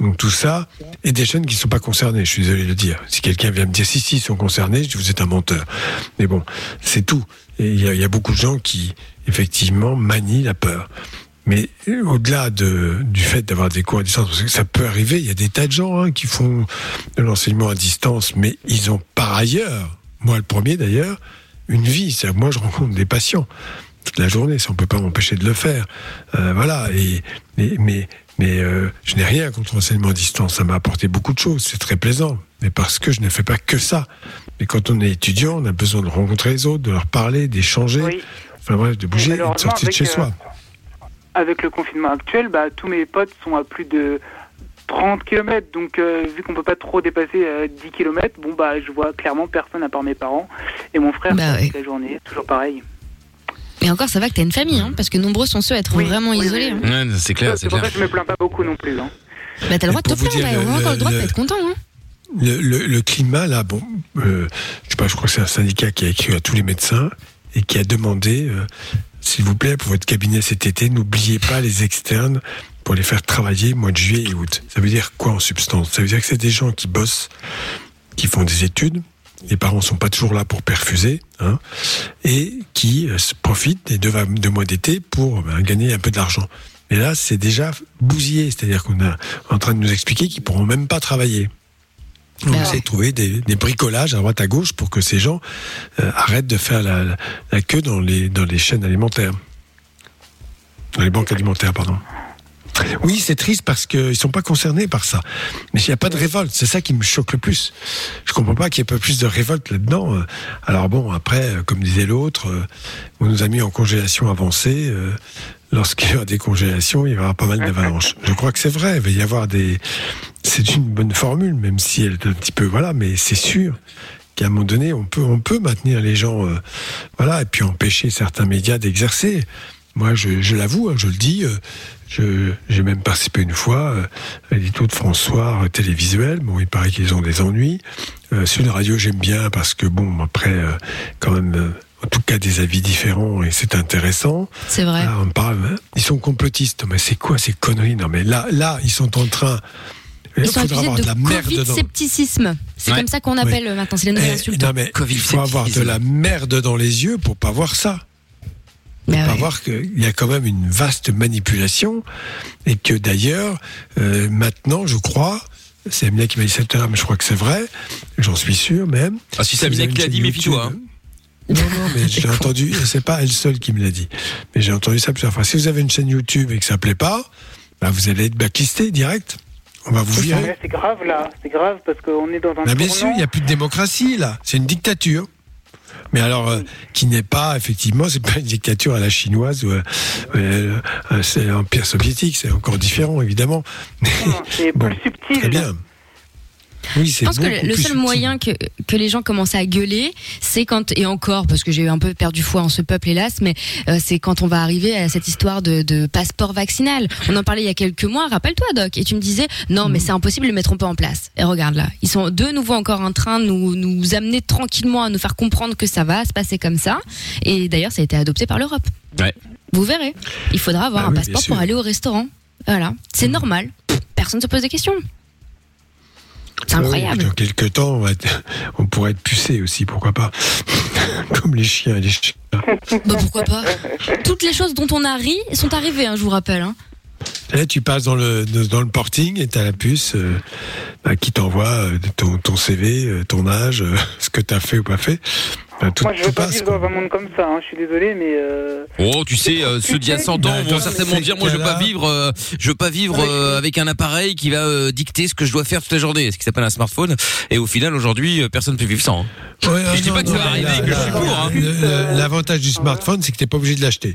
Donc tout ça, et des jeunes qui ne sont pas concernés, je suis désolé de le dire. Si quelqu'un vient me dire si, si, ils sont concernés, je dis vous êtes un menteur. Mais bon, c'est tout. Il y, a- beaucoup de gens qui, effectivement, manient la peur. Mais au-delà de, du fait d'avoir des cours à distance, parce que ça peut arriver, il y a des tas de gens hein, qui font de l'enseignement à distance, mais ils ont par ailleurs, moi le premier d'ailleurs, une vie. C'est-à-dire, Moi, je rencontre des patients toute la journée, ça on peut pas m'empêcher de le faire. Euh, voilà. Et, et- mais mais euh, je n'ai rien contre l'enseignement à distance. Ça m'a apporté beaucoup de choses. C'est très plaisant. Mais parce que je ne fais pas que ça. Mais quand on est étudiant, on a besoin de rencontrer les autres, de leur parler, d'échanger. Oui. Enfin bref, de bouger et de sortir de chez euh, soi. Avec le confinement actuel, bah, tous mes potes sont à plus de 30 km, donc euh, vu qu'on peut pas trop dépasser euh, 10 km, bon bah je vois clairement personne à part mes parents et mon frère Bah toute la journée, toujours pareil. Et encore ça va que t'as une famille hein, parce que nombreux sont ceux à être Oui, vraiment oui, isolés. oui, hein. Ouais, c'est clair, Euh, c'est pour ça que je me plains pas beaucoup non plus. Hein. Bah t'as le droit de te plaindre, dire, on a le- encore le droit de le- pas être content. Hein. Le, le- le climat, là, bon, euh, je sais pas, je crois que c'est un syndicat qui a écrit à tous les médecins et qui a demandé, euh, s'il vous plaît, pour votre cabinet cet été, n'oubliez pas les externes pour les faire travailler mois de juillet et août. Ça veut dire quoi en substance? Ça veut dire que c'est des gens qui bossent, qui font des études, les parents sont pas toujours là pour perfuser, hein, et qui euh, profitent des deux, mois d'été pour ben, gagner un peu d'argent. Mais là, c'est déjà bousillé, c'est-à-dire qu'on est en train de nous expliquer qu'ils pourront même pas travailler. On Bah essaie de trouver des, des bricolages à droite à gauche pour que ces gens euh, arrêtent de faire la, la- la queue dans les, dans les chaînes alimentaires. Dans les banques alimentaires, pardon. Oui, c'est triste parce qu'ils ne sont pas concernés par ça. Mais il n'y a pas de révolte, c'est ça qui me choque le plus. Je comprends pas qu'il n'y ait pas plus de révolte là-dedans. Euh, Alors bon, après, euh, comme disait l'autre, euh, on nous a mis en congélation avancée. Lorsqu'il y aura des congélations, il y aura pas mal d'avalanches. Je crois que c'est vrai, il va y avoir des... C'est une bonne formule, même si elle est un petit peu... Voilà, mais c'est sûr qu'à un moment donné, on peut, on peut maintenir les gens... voilà, et puis empêcher certains médias d'exercer. Moi, je, je l'avoue, hein, je le dis. J'ai même participé une fois euh, à l'édito de François euh, télévisuel. Bon, il paraît qu'ils ont des ennuis. Euh, sur la radio, j'aime bien parce que, bon, après, euh, quand même, euh, en tout cas, des avis différents et c'est intéressant. C'est vrai. Là, on parle, hein, ils sont complotistes. Mais c'est quoi ces conneries? Non, mais là, là, ils sont en train. Ils sont accusés avoir de la de merde dedans. Covid-scepticisme. C'est Ouais. comme ça qu'on appelle euh, maintenant, c'est la nouvelle Eh, non, mais il faut avoir de la merde dans les yeux pour pas voir ça. Mais Pour pas ouais. voir qu'il y a quand même une vaste manipulation et que d'ailleurs, euh, maintenant, je crois, c'est Amina qui m'a dit ça tout à l'heure, mais je crois que c'est vrai, j'en suis sûr même. Ah, si c'est Amina qui l'a dit, chaîne méfie-toi, YouTube, Non, non, mais j'ai entendu, c'est pas elle seule qui me l'a dit, mais j'ai entendu ça plusieurs fois. Si vous avez une chaîne YouTube et que ça plaît pas, bah, vous allez être blacklisté direct. On va vous virer. C'est grave là, c'est grave parce qu'on est dans un Bah, bien sûr, il n'y a plus de démocratie là. C'est une dictature. Mais alors, euh, qui n'est pas, effectivement, c'est pas une dictature à la chinoise ou euh, euh, euh, c'est l'Empire soviétique, c'est encore différent, évidemment. C'est Bon, plus subtil. Très bien. Oui, Je pense que le, seul moyen que, que les gens commencent à gueuler, c'est quand, et encore, parce que j'ai un peu perdu foi en ce peuple, hélas, mais euh, c'est quand on va arriver à cette histoire de, de passeport vaccinal. On en parlait il y a quelques mois, rappelle-toi, Doc, et tu me disais, non, Mm. mais c'est impossible, ils le mettront pas en place. Et regarde là, ils sont de nouveau encore en train de nous, nous amener tranquillement à nous faire comprendre que ça va se passer comme ça. Et d'ailleurs, ça a été adopté par l'Europe. Ouais. Vous verrez. Il faudra avoir Ah un oui, passeport pour aller au restaurant. Voilà. C'est normal. Personne ne se pose des questions. C'est oui, incroyable. dans quelques temps, on, va être- on pourrait être pucé aussi, pourquoi pas. Comme les chiens et les chiens. Bah pourquoi pas Toutes les choses dont on a ri sont arrivées, hein, je vous rappelle. Hein. Là, tu passes dans le, dans le porting et tu as la puce euh, bah, qui t'envoie euh, ton, ton CV, euh, ton âge, euh, ce que tu as fait ou pas fait. Tout, Moi, je tout veux pas passe. vivre quoi. dans un monde comme ça. hein. Je suis désolé, mais euh, Oh, tu sais, euh, ceux d'il y a 100 ans Bah, vont certainement dire, moi, je veux pas vivre, euh, je veux pas vivre Ouais. euh, avec un appareil qui va euh, dicter ce que je dois faire toute la journée, ce qui s'appelle un smartphone. Et au final, aujourd'hui, euh, personne ne peut vivre sans. hein. Ouais, ah Je dis non, pas que non, ça va là, arriver et que là, je suis pour, hein. L'avantage du smartphone, c'est que t'es pas obligé de l'acheter.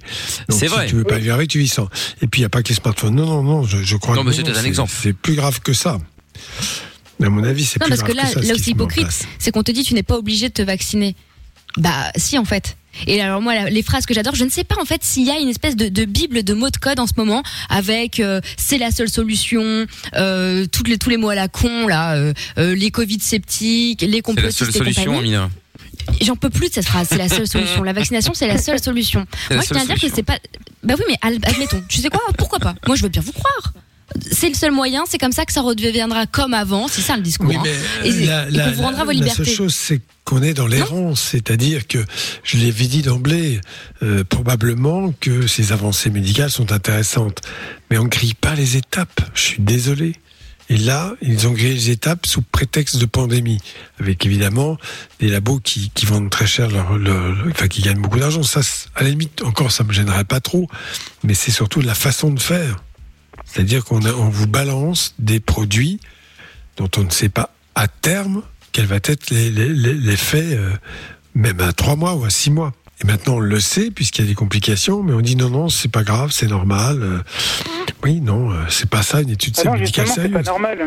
C'est si vrai. tu veux pas vivre avec, tu vis sans. Et puis, il n'y a pas que les smartphones. Non, non, non, je, je crois Non, que mais c'était un c'est- exemple. C'est plus grave que ça. À mon avis, c'est Non, plus parce que grave là, ça. ce là qui aussi hypocrite, c'est qu'on te dit tu n'es pas obligé de te vacciner. Bah si en fait. Et alors moi, la- les phrases que j'adore, je ne sais pas en fait s'il y a une espèce de, de bible de mots de code en ce moment avec euh, c'est la seule solution, euh, toutes les, tous les mots à la con là, euh, les Covid sceptiques, les C'est la complotistes seule solution. Amina. J'en peux plus de cette phrase, c'est la seule solution. La vaccination, c'est la seule solution. Moi, je tiens à dire que c'est pas. Bah oui, mais ad- admettons. Tu sais quoi Pourquoi pas? Moi, je veux bien vous croire. C'est le seul moyen. C'est comme ça que ça redeviendra comme avant. C'est ça le discours. Oui, hein. Et- la, et la- vous rendra vos la libertés. seule chose, c'est qu'on est dans l'errance. C'est-à-dire que, je l'ai dit d'emblée, euh, probablement que ces avancées médicales sont intéressantes. Mais on ne grille pas les étapes. Je suis désolé. Et là, ils ont grillé les étapes sous prétexte de pandémie, avec évidemment des labos qui, qui vendent très cher leur, leur- leur- enfin qui gagnent beaucoup d'argent. Ça, à la limite, encore, ça me gênerait pas trop, mais c'est surtout la façon de faire. C'est-à-dire qu'on on vous balance des produits dont on ne sait pas à terme quel va être l'effet, euh, même à trois mois ou à six mois. Et maintenant, on le sait puisqu'il y a des complications, mais on dit non, non, c'est pas grave, c'est normal. euh. oui, non, euh, c'est pas ça une étude ah médicale justement, c'est pas sérieuse. normal.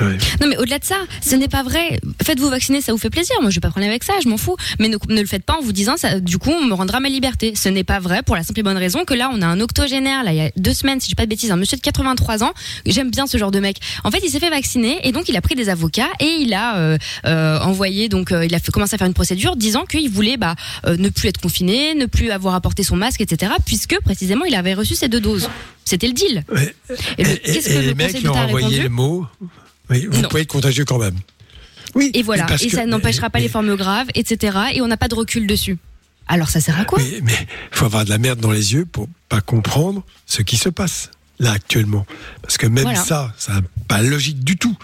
Ouais. Non mais au-delà de ça, ce n'est pas vrai. Faites-vous vacciner, ça vous fait plaisir. Moi, je vais pas prendre avec ça, je m'en fous. Mais ne, ne le faites pas en vous disant, ça, du coup, on me rendra ma liberté. Ce n'est pas vrai pour la simple et bonne raison que là, on a un octogénaire. Là, il y a deux semaines, si je dis pas de bêtises, un monsieur de 83 ans. J'aime bien ce genre de mec. En fait, il s'est fait vacciner et donc il a pris des avocats et il a euh, euh, envoyé, donc euh, il a fait, commencé à faire une procédure disant qu'il voulait bah, euh, ne plus être confiné, ne plus avoir à porter son masque, etc. Puisque précisément, il avait reçu ces deux doses. C'était le deal. Ouais. Et, le- Et, qu'est-ce et que les le mecs Conseil qui ont envoyé le mot, oui, vous Non. pouvez être contagieux quand même. Oui, Et voilà, et que- ça n'empêchera pas mais- les formes graves, etc. Et on n'a pas de recul dessus. Alors ça sert à quoi? Mais mais il faut avoir de la merde dans les yeux pour pas comprendre ce qui se passe là actuellement. Parce que même Voilà. ça, ça n'a pas logique du tout.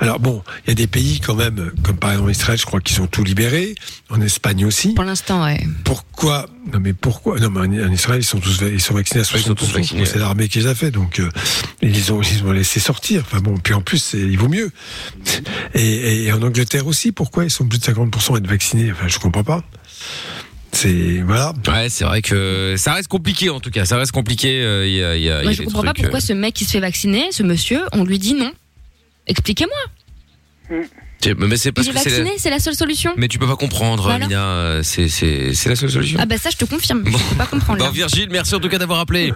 Alors bon, il y a des pays quand même, comme par exemple Israël, je crois qu'ils sont tout libérés. En Espagne aussi. Pour l'instant, ouais. Pourquoi? Non mais pourquoi? Non mais en Israël, ils sont tous ils sont vaccinés à 60%. Ils sont tous vaccinés, C'est l'armée qui les a fait, donc euh, ils ont ils ont laissé sortir. Enfin bon, puis en plus, il vaut mieux. Et, et en Angleterre aussi, pourquoi ils sont plus de 50% à être vaccinés? Enfin, je comprends pas. C'est voilà. Ouais, c'est vrai que ça reste compliqué en tout cas. Ça reste compliqué. euh, Il y a, il y a- il y Moi, a je des comprends pas pourquoi euh, ce mec qui se fait vacciner, ce monsieur, on lui dit non. Expliquez-moi. Mais c'est parce que c'est la- vacciné, c'est la seule solution. Mais tu peux pas comprendre, Bah alors Amina. euh, C'est c'est c'est la seule solution. Ah bah ça, je te confirme. Je peux pas comprendre. Bon. Virgile, merci en tout cas d'avoir appelé.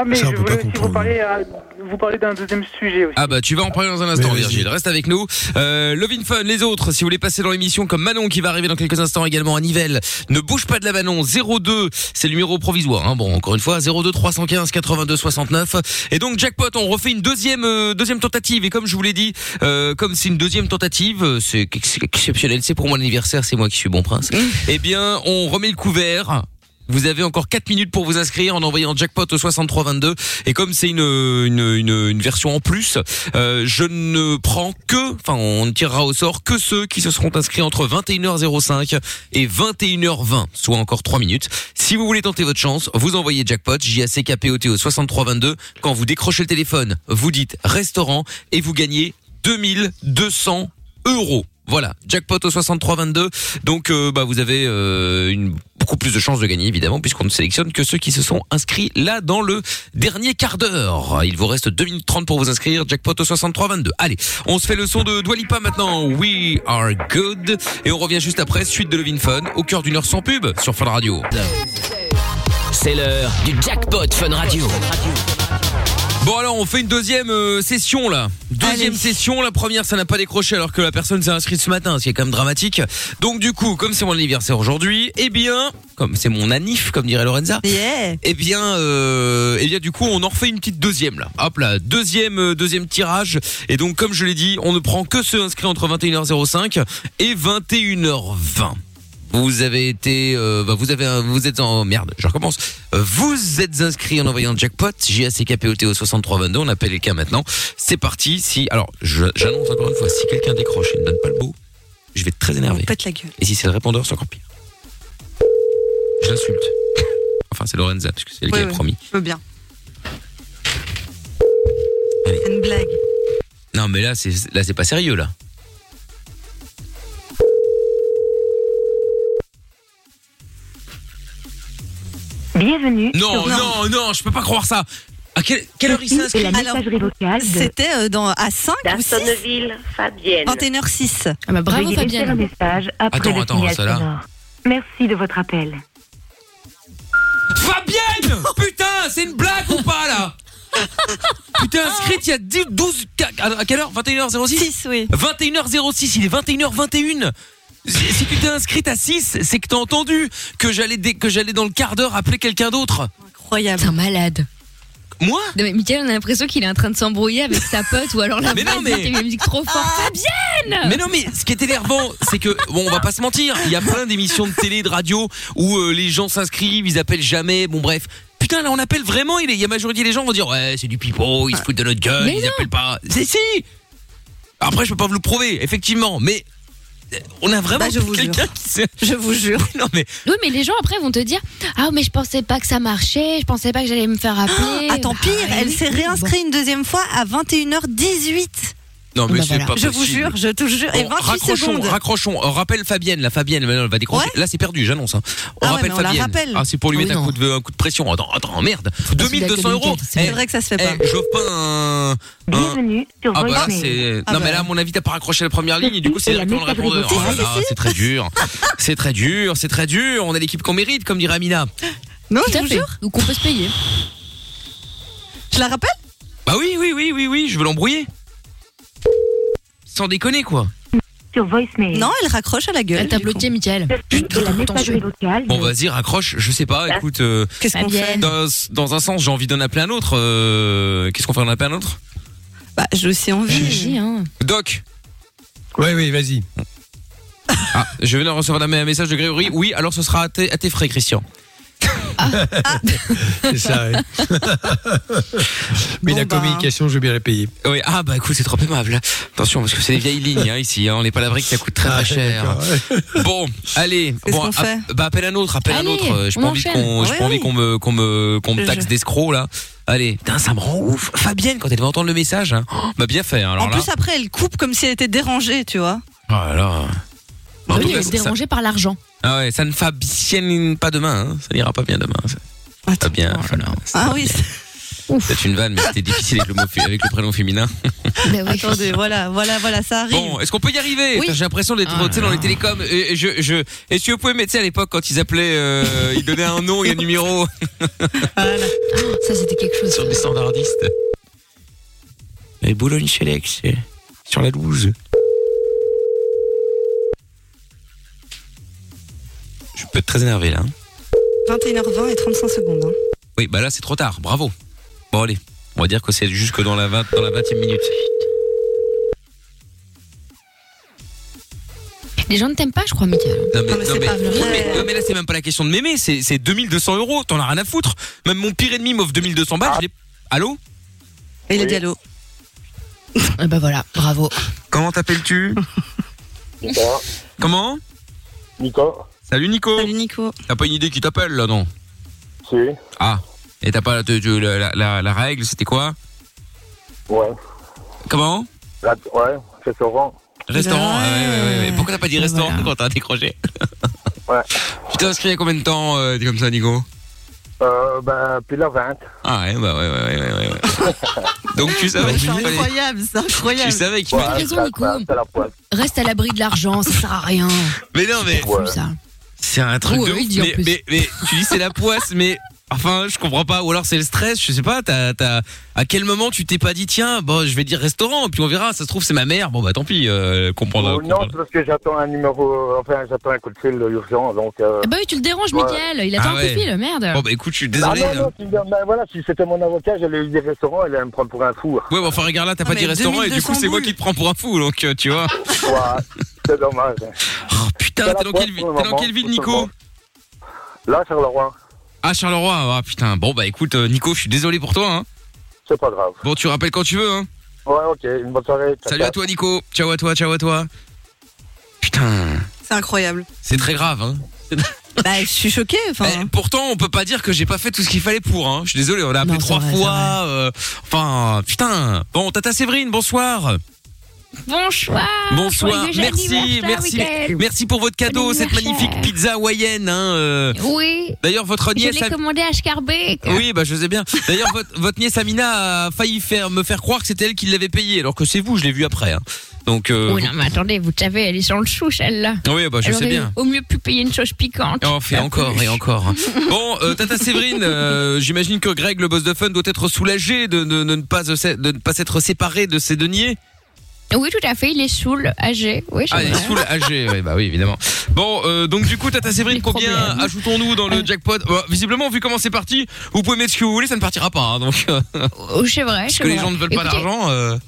Ah, mais Ça, je voulais aussi vous parler, euh, vous parler d'un deuxième sujet aussi. Ah bah tu vas en parler dans un instant. Virgile, reste avec nous. Euh, Love in Fun, les autres, si vous voulez passer dans l'émission comme Manon qui va arriver dans quelques instants également à Nivelles, ne bouge pas de la Manon, 02, c'est le numéro provisoire, hein. bon encore une fois, 02 315 82 69. Et donc jackpot, on refait une deuxième euh, deuxième tentative et comme je vous l'ai dit, euh, comme c'est une deuxième tentative, euh, c'est ex- exceptionnel, c'est pour mon anniversaire, c'est moi qui suis bon prince. Eh bien on remet le couvert. Vous avez encore 4 minutes pour vous inscrire en envoyant jackpot au 6322 et comme c'est une, une, une, une version en plus, euh, je ne prends que, enfin on ne tirera au sort que ceux qui se seront inscrits entre 21h05 et 21h20, soit encore 3 minutes. Si vous voulez tenter votre chance, vous envoyez jackpot, J-A-C-K-P-O-T au 6322. Quand vous décrochez le téléphone, vous dites restaurant et vous gagnez 2200 euros. Voilà, jackpot au 6322. Donc euh, bah vous avez euh, beaucoup plus de chances de gagner évidemment puisqu'on ne sélectionne que ceux qui se sont inscrits là dans le dernier quart d'heure. Il vous reste 2 minutes 30 pour vous inscrire, jackpot au 6322. Allez, on se fait le son de Dwalipa maintenant. We are good et on revient juste après suite de Levin Fun au cœur d'une heure sans pub sur Fun Radio. C'est l'heure du jackpot Fun Radio. Bon alors on fait une deuxième euh, session là. Deuxième Allez. session, la première ça n'a pas décroché alors que la personne s'est inscrite ce matin, ce qui est quand même dramatique. Donc du coup, comme c'est mon anniversaire aujourd'hui, eh bien, comme c'est mon anif comme dirait Lorenza, Yeah. eh bien, euh, eh bien du coup on en refait une petite deuxième là. Hop là, deuxième euh, deuxième tirage. Et donc comme je l'ai dit, on ne prend que ceux inscrits entre 21h05 et 21h20. Vous avez été, euh, bah, vous avez, un- vous êtes en merde. Je recommence. Euh, Vous êtes inscrit en envoyant jackpot J A C K P O T au 6322. On appelle les cas maintenant. C'est parti. Si, alors, je- j'annonce encore une fois, si quelqu'un décroche et ne donne pas le beau, je vais être très énervé. Pète la gueule. Et si c'est le répondeur, c'est encore pire. Je l'insulte. Enfin, c'est Lorenza parce que c'est elle qui Oui, avait oui. promis. Je veux bien. Allez. C'est une blague. Non, mais là, c'est là, c'est pas sérieux là. Bienvenue. Non, sur- non, non, je peux pas croire ça. À quelle, quelle heure il s'est inscrit la Alors, messagerie vocale de... C'était euh, dans, à 5 ou 6 D'Assonneville, Fabienne. 21h06. Ah bah bravo Veuillez laisser Fabienne. message après Attends, le attends, signal ça là. sonore. Merci de votre appel. Fabienne Putain, c'est une blague ou pas là Putain, inscrite il y a 10, 12, à quelle heure? 21h06 6, oui. 21h06, il est 21h21 si si tu t'es inscrite à 6, c'est que t'as entendu que j'allais que j'allais dans le quart d'heure appeler quelqu'un d'autre. Incroyable. C'est un malade. Moi? Non, mais Mickaël, on a l'impression qu'il est en train de s'embrouiller avec sa pote ou alors la Mais non, mais- qui met la musique trop fort. Fabienne Mais non, mais ce qui est énervant, c'est que bon, on va pas se mentir. Il y a plein d'émissions de télé, de radio où euh, les gens s'inscrivent, ils appellent jamais. Bon, bref. Putain, là, on appelle vraiment. Il y a majorité des gens vont dire ouais, c'est du pipeau, ils se foutent de notre gueule, Mais ils non. appellent pas. C'est si. Après, je peux pas vous le prouver, effectivement, mais on a vraiment Bah, je vous quelqu'un jure. qui s'est. Je vous jure. Non mais Oui, mais les gens après vont te dire Ah, mais je pensais pas que ça marchait, je pensais pas que j'allais me faire appeler. Attends, Bah, pire, oui, elle s'est bon. réinscrite une deuxième fois à 21h18. Non mais Bah, c'est voilà. pas Je possible. vous jure, je te jure. Et Bon, 28 raccrochons, secondes. raccrochons. Euh, rappelle Fabienne, la Fabienne, maintenant, elle va décrocher. Ouais. Là, c'est perdu, j'annonce. hein. On Ah ouais, rappelle mais on la Fabienne. rappelle. Ah, c'est pour lui Ah mettre oui, un, coup de, un coup de pression. Attends, attends, merde. pas celui 2200 euros. communiquer, C'est Eh, vrai que ça se fait eh, pas. j'offre pas un. Bienvenue sur Ah bah là c'est Ah non bah mais là à mon avis t'as pas raccroché la première ligne et du coup c'est directement le répondeur. Oh c'est très dur. C'est très dur, c'est très dur. On a l'équipe qu'on mérite comme dirait Amina. Non, je vous jure. Donc on peut se payer. Je la rappelle? Bah oui oui oui oui oui, je veux l'embrouiller. Sans déconner quoi. Sur voicemail. Non, elle raccroche à la gueule. Elle t'a bloqué, la messagerie vocale Bon vas-y raccroche. Je sais pas. Écoute. euh, Qu'est-ce qu'on fait dans, dans un sens, j'ai envie d'en appeler un autre. euh, Qu'est-ce qu'on fait en appeler un autre? Bah, j'ai aussi envie. Hein. Doc. Oui, oui, vas-y. Ah, je viens de recevoir un message de Grégory. Oui, alors ce sera à tes, à tes frais, Christian. C'est ça, ouais. Mais Bon, la bah. communication, je vais bien la payer. Oui, ah bah écoute, c'est trop aimable. Attention, parce que c'est des vieilles lignes hein, ici. Hein, on n'est pas à l'abri que ça coûte très très Ah, cher. d'accord. Bon, allez. Qu'est-ce Bon, qu'on fait bah appelle un autre, appelle un Allez, autre. Euh, J'ai on pas envie enchaîne. qu'on, j'ai Ouais, pas envie oui. qu'on me, qu'on me, qu'on me Je- taxe d'escroc là. Allez, putain, ça me rend ouf. Fabienne, quand elle va entendre le message, hein, oh, bah bien fait. hein, Alors En là, plus, après, elle coupe comme si elle était dérangée, tu vois. oh là là. En Oui, tout cas, est ça- dérangée par l'argent. ah ouais, ça ne Fabienne pas demain. Hein. Ça n'ira pas bien demain. ça. Pas bien. Oh là là. Ah va oui. bien. c'est- une vanne, mais c'était difficile avec le, mot avec le prénom féminin. Attendez, voilà, voilà, voilà, ça arrive. Bon, est-ce qu'on peut y arriver Oui. J'ai l'impression d'être Ah tu sais, dans les télécoms. Et, et je, je, est-ce que vous pouvez mettre ça à l'époque quand ils appelaient, euh, ils donnaient un nom et un numéro Ça, c'était quelque chose. sur des standardistes. Et Boulogne-Chélex, c'est sur la 12. Je peux être très énervé là. hein. 21h20 et 35 secondes. hein. Oui, bah là c'est trop tard. Bravo. Bon allez, on va dire que c'est jusque dans la 20, dans la 20e minute. Les gens ne t'aiment pas, je crois, Mickaël. Non mais, Non, mais c'est pas vrai. oui, mais- non, mais là c'est même pas la question de m'aimer, c'est c'est 2200 euros, t'en as rien à foutre. Même mon pire ennemi m'offre 2200 balles, je l'ai... Allô? Et il a dit allô. Eh ben voilà, bravo. Comment t'appelles-tu? Nicolas. Comment? Nico. Salut Nico Salut Nico. T'as pas une idée qui t'appelle là non Si. Ah, et t'as pas tu- tu- la, la, la règle, c'était quoi Ouais. Comment La- ouais, restaurant. Restaurant, ah ouais, ouais, ouais, ouais. Pourquoi t'as pas dit restaurant Voilà. quand t'as décroché Ouais. Tu t'es inscrit il y a combien de temps euh, t'es comme ça Nico Euh, ben, puis la 20. Ah ouais, bah ouais, ouais, ouais, ouais, ouais, ouais. Donc tu savais qu'il C'est fallait... incroyable, c'est incroyable. Tu savais qu'il Ouais, fallait... raison, Nico. Reste à l'abri de l'argent, ça sert à rien. Mais non mais... C'est un truc Ouais, de ouf. Mais, mais, mais tu dis c'est la poisse, mais enfin je comprends pas. Ou alors c'est le stress, je sais pas. T'as, t'as, à quel moment tu t'es pas dit tiens, bon je vais dire restaurant, puis on verra. Ça se trouve c'est ma mère. Bon bah tant pis, euh, comprendre. Oh, non, c'est parce que j'attends un numéro, enfin, j'attends un coup de fil urgent, donc. Euh... Ah bah oui, tu le déranges, Ouais. Mickaël. Il attend Ah un coup de ouais. fil, merde. Bon bah écoute, je suis Ah désolé. non, hein. non, tu me dis, ben, voilà, si c'était mon avocat, j'allais lui dire restaurant, il allait me prendre pour un fou. Ouais, bon, enfin regarde là, t'as Non, pas mais dit restaurant et du coup 2200 c'est moi qui te prends pour un fou, donc euh, tu vois. Ouais, c'est dommage. Oh putain, la t'es dans quelle dans quelle ville, Nico. Là, Charleroi, Ah Charleroi. Ah putain. Bon bah écoute, euh, Nico, je suis désolé pour toi. Hein. c'est pas grave. Bon, tu rappelles quand tu veux. Hein. Ouais, ok, une bonne soirée. ciao, Salut à toi, Nico. Ciao à toi, ciao à toi. Putain, C'est incroyable. c'est très grave. Hein. Bah, je suis choquée. Enfin, Eh, pourtant, on peut pas dire que j'ai pas fait tout ce qu'il fallait pour. Hein. Je suis désolé, on a appelé Non, c'est trois vrai, c'est fois. euh, enfin, putain. Bon, Tata Séverine, bonsoir. Bonsoir. Bonsoir. Merci, merci, merci pour votre cadeau, cette magnifique pizza hawaïenne. Hein, euh. Oui. D'ailleurs, votre Je nièce. l'ai a- commandé à Scarbeck. Oui, bah je sais bien. D'ailleurs, votre, votre nièce Amina a failli faire me faire croire que c'était elle qui l'avait payé, alors que c'est vous. Je l'ai vu après. Hein. Donc. Euh, Oui, non, mais attendez, vous savez, elle est sur le chou, celle-là. Oui, bah je elle sais bien. au mieux pu payer une sauce piquante. Oh, fait encore plus. et encore. Bon, euh, Tata Séverine, j'imagine que Greg, le boss de Fun, doit être soulagé de, de- de ne pas se- de ne pas s'être séparé de ses deniers. Oui, tout à fait, il est saoul, âgé. Oui, Ah, il est vrai. soulagé. Oui, bah oui, évidemment. Bon, euh, donc du coup, Tata Séverine, combien ajoutons-nous dans le jackpot Bah, Visiblement, vu comment c'est parti, vous pouvez mettre ce que vous voulez, ça ne partira pas. hein, donc, euh, Oh, c'est vrai. puisque c'est les gens ne veulent pas d'argent. euh,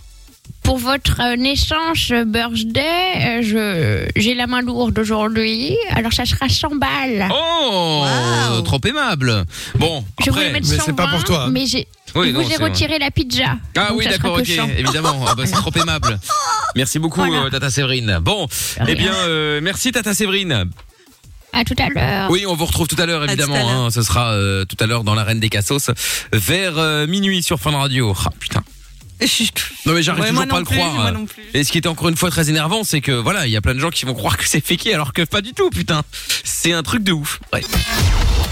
Pour votre naissance, birthday, je j'ai la main lourde aujourd'hui, alors ça sera 100 balles. Oh, Wow. trop aimable. Bon, je voulais mettre mais 120, c'est pas pour toi, mais j'ai Oui, et vous, non, j'ai c'est retiré la pizza. Ah Donc oui, ça sera d'accord, que ok, 100. évidemment. Ah bah, c'est trop aimable. Merci beaucoup, Voilà. euh, Tata Séverine. Bon, eh bien, euh, merci Tata Séverine. À tout à l'heure. Oui, on vous retrouve tout à l'heure, évidemment. hein. ce sera euh, tout à l'heure dans l'arène des Cassos, vers euh, minuit sur Fun Radio. Ah putain. Non mais j'arrive Ouais, toujours pas à non le plus, croire. moi non plus. Et ce qui est encore une fois très énervant, c'est que voilà, il y a plein de gens qui vont croire que c'est féqué alors que pas du tout, putain. C'est un truc de ouf. Ouais.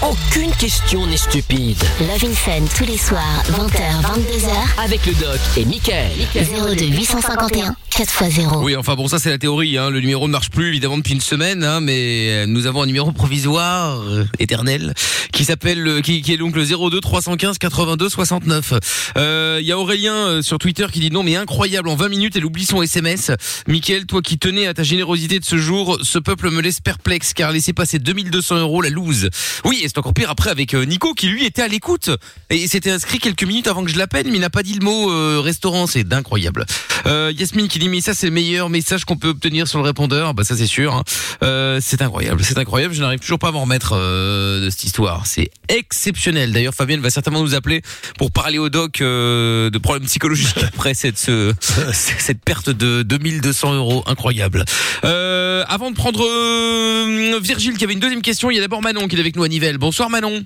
Aucune question n'est stupide. Love in Fun tous les soirs, 20h, 22h, Avec le doc et Michael. 02 851 4x0. Oui, enfin bon, ça c'est la théorie. Hein. Le numéro ne marche plus évidemment depuis une semaine, hein, mais euh, nous avons un numéro provisoire euh, éternel qui s'appelle, euh, qui, qui est donc le 02 315 82 69. Euh, Il y a Aurélien euh, sur Twitter qui dit non mais incroyable en 20 minutes elle oublie son SMS. Mickaël, toi qui tenais à ta générosité de ce jour, ce peuple me laisse perplexe car laisser passer 2200 euros la loose. Oui, et c'est encore pire après avec euh, Nico qui lui était à l'écoute et s'était inscrit quelques minutes avant que je l'appelle, mais il n'a pas dit le mot euh, restaurant, c'est incroyable. Euh, Yasmine qui dit mais ça c'est le meilleur message qu'on peut obtenir sur le répondeur, bah ça c'est sûr. hein. Euh, c'est incroyable, c'est incroyable. Je n'arrive toujours pas à m'en remettre de cette histoire. C'est exceptionnel. D'ailleurs, Fabienne va certainement nous appeler pour parler au doc de problèmes psychologiques après cette ce- cette perte de 2200 euros incroyable. Avant de prendre euh, Virgile qui avait une deuxième question, il y a d'abord Manon qui est avec nous à Nivelles. Bonsoir Manon.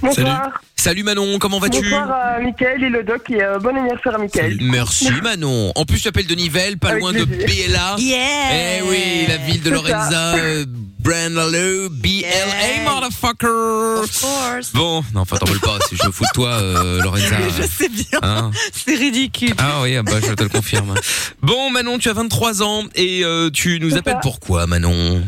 Bonsoir. Salut Manon, comment vas-tu? Bonsoir à Mickaël et le doc et euh, bon anniversaire à Mickaël. Merci Manon. En plus, tu appelles de Nivelles, pas Avec loin de plaisir. BLA. Yeah. Eh oui, la ville de C'est Lorenza. ça. euh, Brandaloo, BLA, motherfucker. Bon, non, enfin, t'en veux pas, si je me fous de toi, euh, Lorenza. Je sais bien. Hein? C'est ridicule. Ah oui, ah bah, je te le confirme. Bon, Manon, tu as 23 ans et euh, tu nous appelles ça. pourquoi, Manon?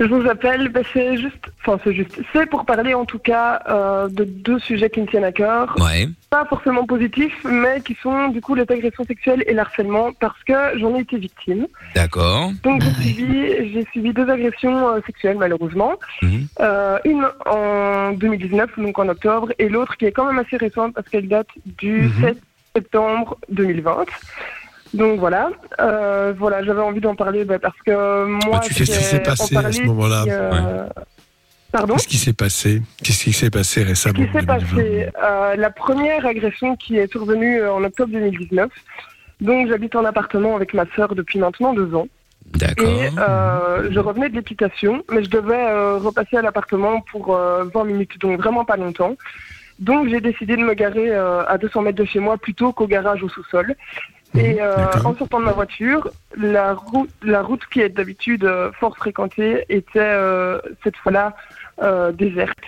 Je vous appelle, ben, c'est juste, enfin c'est juste, c'est pour parler en tout cas euh, de deux sujets qui me tiennent à cœur. Ouais. Pas forcément positifs, mais qui sont du coup les agressions sexuelles et l'harcèlement parce que j'en ai été victime. D'accord. Donc j'ai subi, j'ai subi deux agressions euh, sexuelles malheureusement. Mhm. Euh, une en 2019, donc en octobre, et l'autre qui est quand même assez récente parce qu'elle date du Mhm. 7 septembre 2020. Donc voilà, euh, voilà, j'avais envie d'en parler bah, parce que moi, tu sais ce qui s'est passé à ce moment-là euh, Pardon? Qu'est-ce qui s'est passé? Qu'est-ce qui s'est passé récemment Ce qui s'est passé, euh, la première agression qui est survenue en octobre 2019. Donc j'habite en appartement avec ma sœur depuis maintenant deux ans. D'accord. Et je revenais de l'équitation, mais je devais repasser à l'appartement pour euh, 20 minutes, donc vraiment pas longtemps. Donc j'ai décidé de me garer à 200 mètres de chez moi plutôt qu'au garage au sous-sol. Et euh, en sortant de ma voiture, la route, la route qui est d'habitude euh, fort fréquentée était euh, cette fois-là euh, déserte.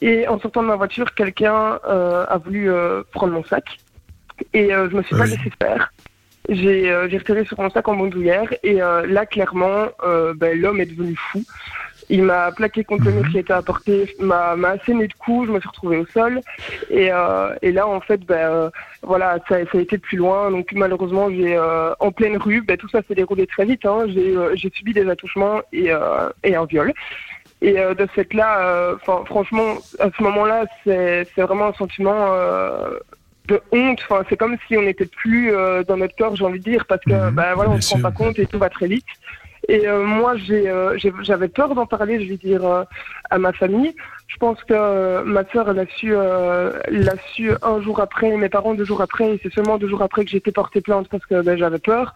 Et en sortant de ma voiture, quelqu'un euh, a voulu euh, prendre mon sac. Et euh, je me suis pas laissé faire. J'ai euh, retiré sur mon sac en bandoulière. Et euh, là, clairement, euh, ben, l'homme est devenu fou. Il m'a plaqué contre le mur qui était apporté, m'a m'a asséné de coups, je me suis retrouvée au sol. Et, euh, et là, en fait, ben, euh, voilà, ça, ça a été plus loin. Donc malheureusement, j'ai euh, en pleine rue, ben, tout ça s'est déroulé très vite. Hein. J'ai euh, j'ai subi des attouchements et, euh, et un viol. Et euh, de ce fait-là, euh, 'fin, franchement, à ce moment-là, c'est c'est vraiment un sentiment euh, de honte. Enfin, c'est comme si on n'était plus euh, dans notre corps, j'ai envie de dire, parce que bah, voilà, on se rend pas compte et tout va très vite. Et euh, moi, euh, j'avais peur d'en parler, je vais dire, euh, à ma famille. Je pense que ma sœur, elle a su, l'a su un jour après, mes parents deux jours après, et c'est seulement deux jours après que j'ai été portée plainte parce que ben, j'avais peur.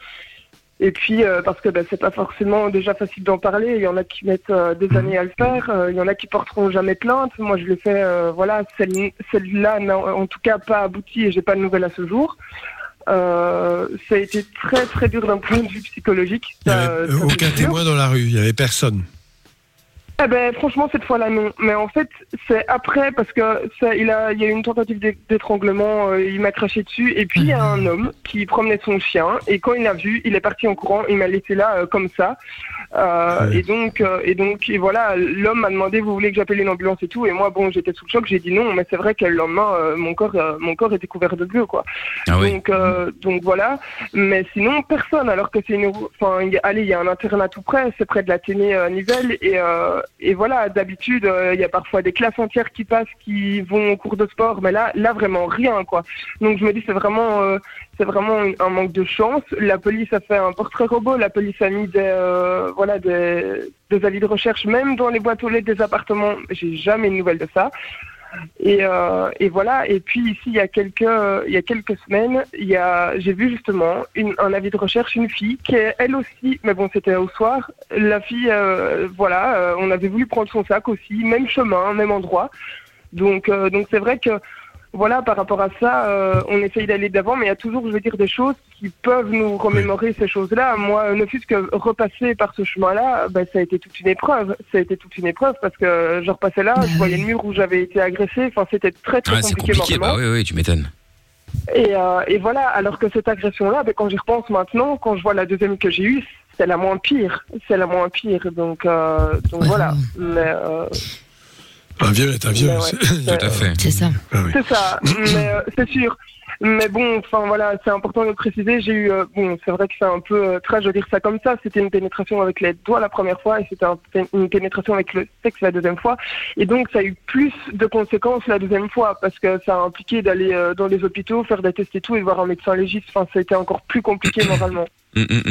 Et puis parce que ben, c'est pas forcément déjà facile d'en parler. Il y en a qui mettent des années à le faire. Il y en a qui porteront jamais plainte. Moi, je l'ai fait. voilà, celle- celle-là n'a en tout cas pas abouti et j'ai pas de nouvelles à ce jour. Euh, ça a été très très dur d'un point de vue psychologique. Il n'y Ça- avait ça, c'est aucun témoin dans la rue, il n'y avait personne. Eh ben, franchement, cette fois-là, non. Mais en fait, c'est après, parce que ça, il, a, il y a eu une tentative d'é- d'étranglement, euh, il m'a craché dessus, et puis il y a un homme qui promenait son chien, et quand il l'a vu, il est parti en courant, il m'a laissé là, euh, comme ça. Euh, Et donc, euh, et donc, et voilà, l'homme m'a demandé, vous voulez que j'appelle une ambulance et tout, et moi, bon, j'étais sous le choc, j'ai dit non, mais c'est vrai que le lendemain, euh, mon corps, mon corps était couvert de bleu, quoi. donc, euh, donc voilà. Mais sinon, personne. Alors que c'est une, enfin, allez, il y a un internat tout près, c'est près de la Téné euh, Nivelles, et, et voilà. D'habitude, il y a parfois des classes entières qui passent, qui vont au cours de sport, mais là, là vraiment rien, quoi. Donc je me dis, c'est vraiment, euh, c'est vraiment un- manque de chance. La police a fait un portrait robot. La police a mis des, euh, voilà, des, des avis de recherche, même dans les boîtes aux lettres des appartements. J'ai jamais de nouvelles de ça. Et, euh, et voilà. Et puis ici, il y a quelques, il y a quelques semaines, il y a, j'ai vu justement une, un avis de recherche, une fille qui est elle aussi, mais bon, c'était au soir. La fille, euh, voilà, on avait voulu prendre son sac aussi, même chemin, même endroit. Donc, donc c'est vrai que voilà, par rapport à ça, euh, on essaye d'aller d'avant, mais il y a toujours, je veux dire, des choses qui peuvent nous remémorer ces choses-là. Moi, ne fût-ce que repasser par ce chemin-là, ben, ça a été toute une épreuve. Ça a été toute une épreuve parce que je repassais là, je voyais le mur où j'avais été agressée. Enfin, c'était très très Ouais, c'est compliqué, compliqué, bah oui, oui, tu m'étonnes. Et, euh, et voilà, alors que cette agression-là, ben, quand j'y repense maintenant, quand je vois la deuxième que j'ai eue, c'est la moins pire. C'est la moins pire. Donc, euh, donc voilà. Mais, Un viol est un viol. Mais ouais, Tout à fait. C'est ça. C'est ça, mais euh, c'est sûr. Mais bon, enfin voilà, c'est important de le préciser. J'ai eu, euh, bon, c'est vrai que c'est un peu euh, trash de dire ça comme ça. C'était une pénétration avec les doigts la première fois et c'était un- une pénétration avec le sexe la deuxième fois. Et donc ça a eu plus de conséquences la deuxième fois parce que ça a impliqué d'aller euh, dans les hôpitaux, faire des tests et tout et voir un médecin légiste. Enfin, ça a été encore plus compliqué moralement. Hum, hum,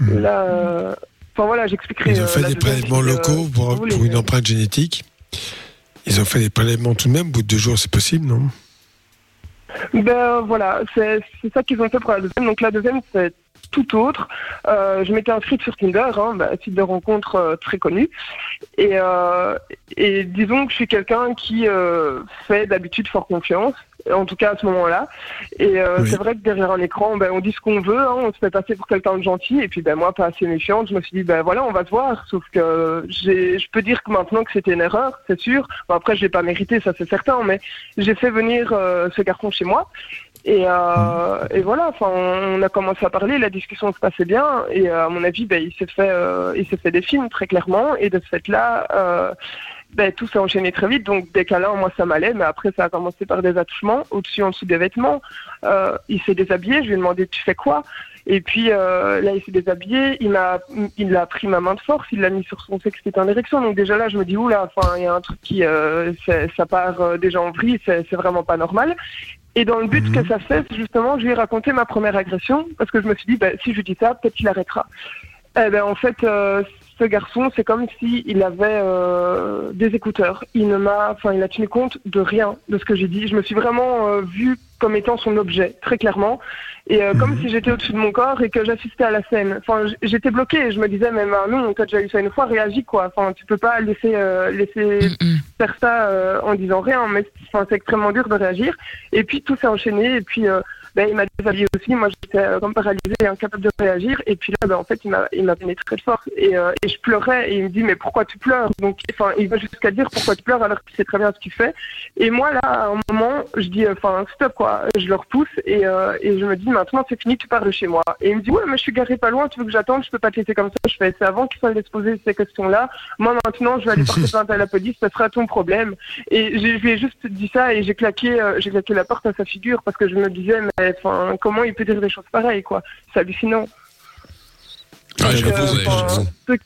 hum. Là, euh, enfin voilà, j'expliquerai. Ils ont euh, fait des prélèvements euh, locaux pour une empreinte génétique. Ils ont fait des prélèvements tout de même, au bout de deux jours, c'est possible, non? Ben voilà, c'est ça qu'ils ont fait pour la deuxième. Donc la deuxième, c'est tout autre. Euh, je m'étais inscrite sur Tinder, hein, bah, site de rencontre euh, très connu. Et, euh, et disons que je suis quelqu'un qui fait d'habitude fort confiance, en tout cas à ce moment-là. Et euh, c'est vrai que derrière un écran, ben, on dit ce qu'on veut, hein, on se fait passer pour quelqu'un de gentil. Et puis ben, moi, pas assez méfiante, je me suis dit, ben voilà, on va se voir. Sauf que j'ai- je peux dire que maintenant que c'était une erreur, c'est sûr. Bon, après, je l'ai pas mérité, ça c'est certain, mais j'ai fait venir euh, ce garçon chez moi. Et, euh, et voilà, enfin, on a commencé à parler, la discussion se passait bien, et euh, à mon avis, ben, il s'est fait, euh, il s'est fait des films très clairement, et de ce fait-là, euh, ben, tout s'est enchaîné très vite. Donc des câlins, moi ça m'allait, mais après ça a commencé par des attouchements au-dessus, en dessous des vêtements. Euh, il s'est déshabillé, je lui ai demandé tu fais quoi? Et puis euh, là il s'est déshabillé, il m'a, il a pris ma main de force, il l'a mis sur son sexe qui était en érection. Donc déjà là je me dis oula, enfin il y a un truc qui, euh, ça part déjà en vrille, c'est c'est vraiment pas normal. Et dans le but que ça fait, c'est justement, je lui ai raconté ma première agression, parce que je me suis dit, ben, si je dis ça, peut-être qu'il arrêtera. Eh ben, en fait, euh, ce garçon, c'est comme s'il avait euh, des écouteurs. Il ne m'a, enfin, il a tenu compte de rien de ce que j'ai dit. Je me suis vraiment euh, vue comme étant son objet, très clairement, et euh, comme si j'étais au-dessus de mon corps et que j'assistais à la scène. Enfin, j'étais bloquée. Je me disais, mais ben, non, t'as déjà eu ça une fois, réagis quoi. Enfin, tu peux pas laisser laisser faire ça en disant rien. Mais enfin, c'est extrêmement dur de réagir. Et puis tout s'est enchaîné. Et puis ben, il m'a déshabillé aussi. Moi, j'étais euh, comme paralysée et incapable de réagir. Et puis là, ben, en fait, il m'a, il m'a pénétré de force. Et, euh, et je pleurais. Et il me dit, mais pourquoi tu pleures? Donc, enfin, il va jusqu'à dire pourquoi tu pleures alors qu'il sait très bien ce qu'il fait. Et moi, là, à un moment, je dis, euh, enfin, stop, quoi. Je le repousse. Et, euh, et je me dis, maintenant, c'est fini, tu pars de chez moi. Et il me dit, ouais, mais je suis garé pas loin. Tu veux que j'attende? Je peux pas te laisser comme ça. Je fais, c'est avant qu'il soit se poser ces questions-là. Moi, maintenant, je vais aller porter plainte à la police. Ça sera ton problème. Et je lui ai juste dit ça et j'ai claqué, euh, j'ai claqué la porte à sa figure parce que je me disais, enfin, comment il peut dire des choses pareilles, quoi? C'est hallucinant. Donc, euh, ceux-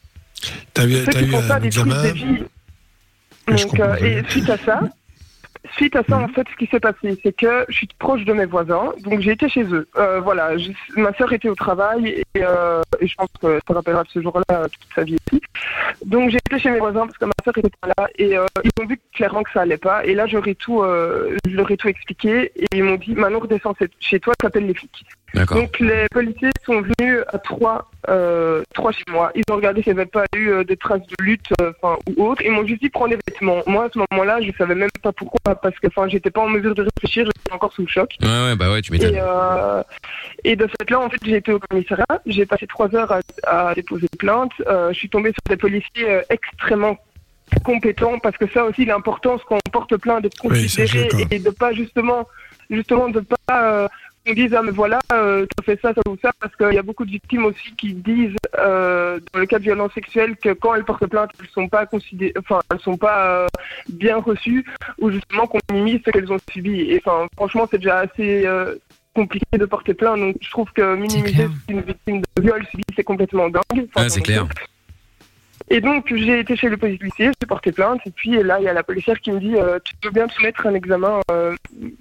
ceux qui font des de vie. Donc, et suite à ça, suite à ça, en fait, ce qui s'est passé, c'est que je suis proche de mes voisins, donc j'ai été chez eux. Euh, voilà, ma sœur était au travail et, euh, et je pense que ça rappellera ce jour-là euh, toute sa vie aussi. Donc j'ai été chez mes voisins parce que ma sœur était pas là et euh, ils ont vu clairement que ça allait pas. Et là, j'aurais tout, euh, je leur ai tout expliqué et ils m'ont dit maintenant redescends chez toi, t'appelles les flics. Donc les policiers sont venus à trois, euh, trois chez moi. Ils ont regardé s'il n'y avait pas eu euh, des traces de lutte, euh, ou autre. Ils m'ont juste dit prends des vêtements. Moi à ce moment-là, je savais même pas pourquoi parce que enfin j'étais pas en mesure de réfléchir, j'étais encore sous le choc. Ouais, ouais, bah ouais, tu m'étonnes. Et, euh, et de fait là, en fait, j'ai été au commissariat. J'ai passé trois heures à, à déposer plainte. Euh, je suis tombée sur des policiers euh, extrêmement compétents parce que ça aussi l'importance quand on porte plainte d'être Oui, considéré d'accord. et de pas justement justement de pas euh, qu'on dise ah mais voilà euh, t'as fait ça ça ou ça parce qu'il y a beaucoup de victimes aussi qui disent euh, dans le cas de violences sexuelles que quand elles portent plainte elles sont pas considérées enfin elles sont pas euh, bien reçues ou justement qu'on minimise ce qu'elles ont subi. Et enfin franchement c'est déjà assez euh, compliqué de porter plainte. Donc je trouve que minimiser une victime de viol subi c'est complètement dingue. Enfin, Ouais, c'est clair. Et donc, j'ai été chez le policier, j'ai porté plainte, et puis là, il y a la policière qui me dit euh, Tu veux bien te soumettre à un examen euh,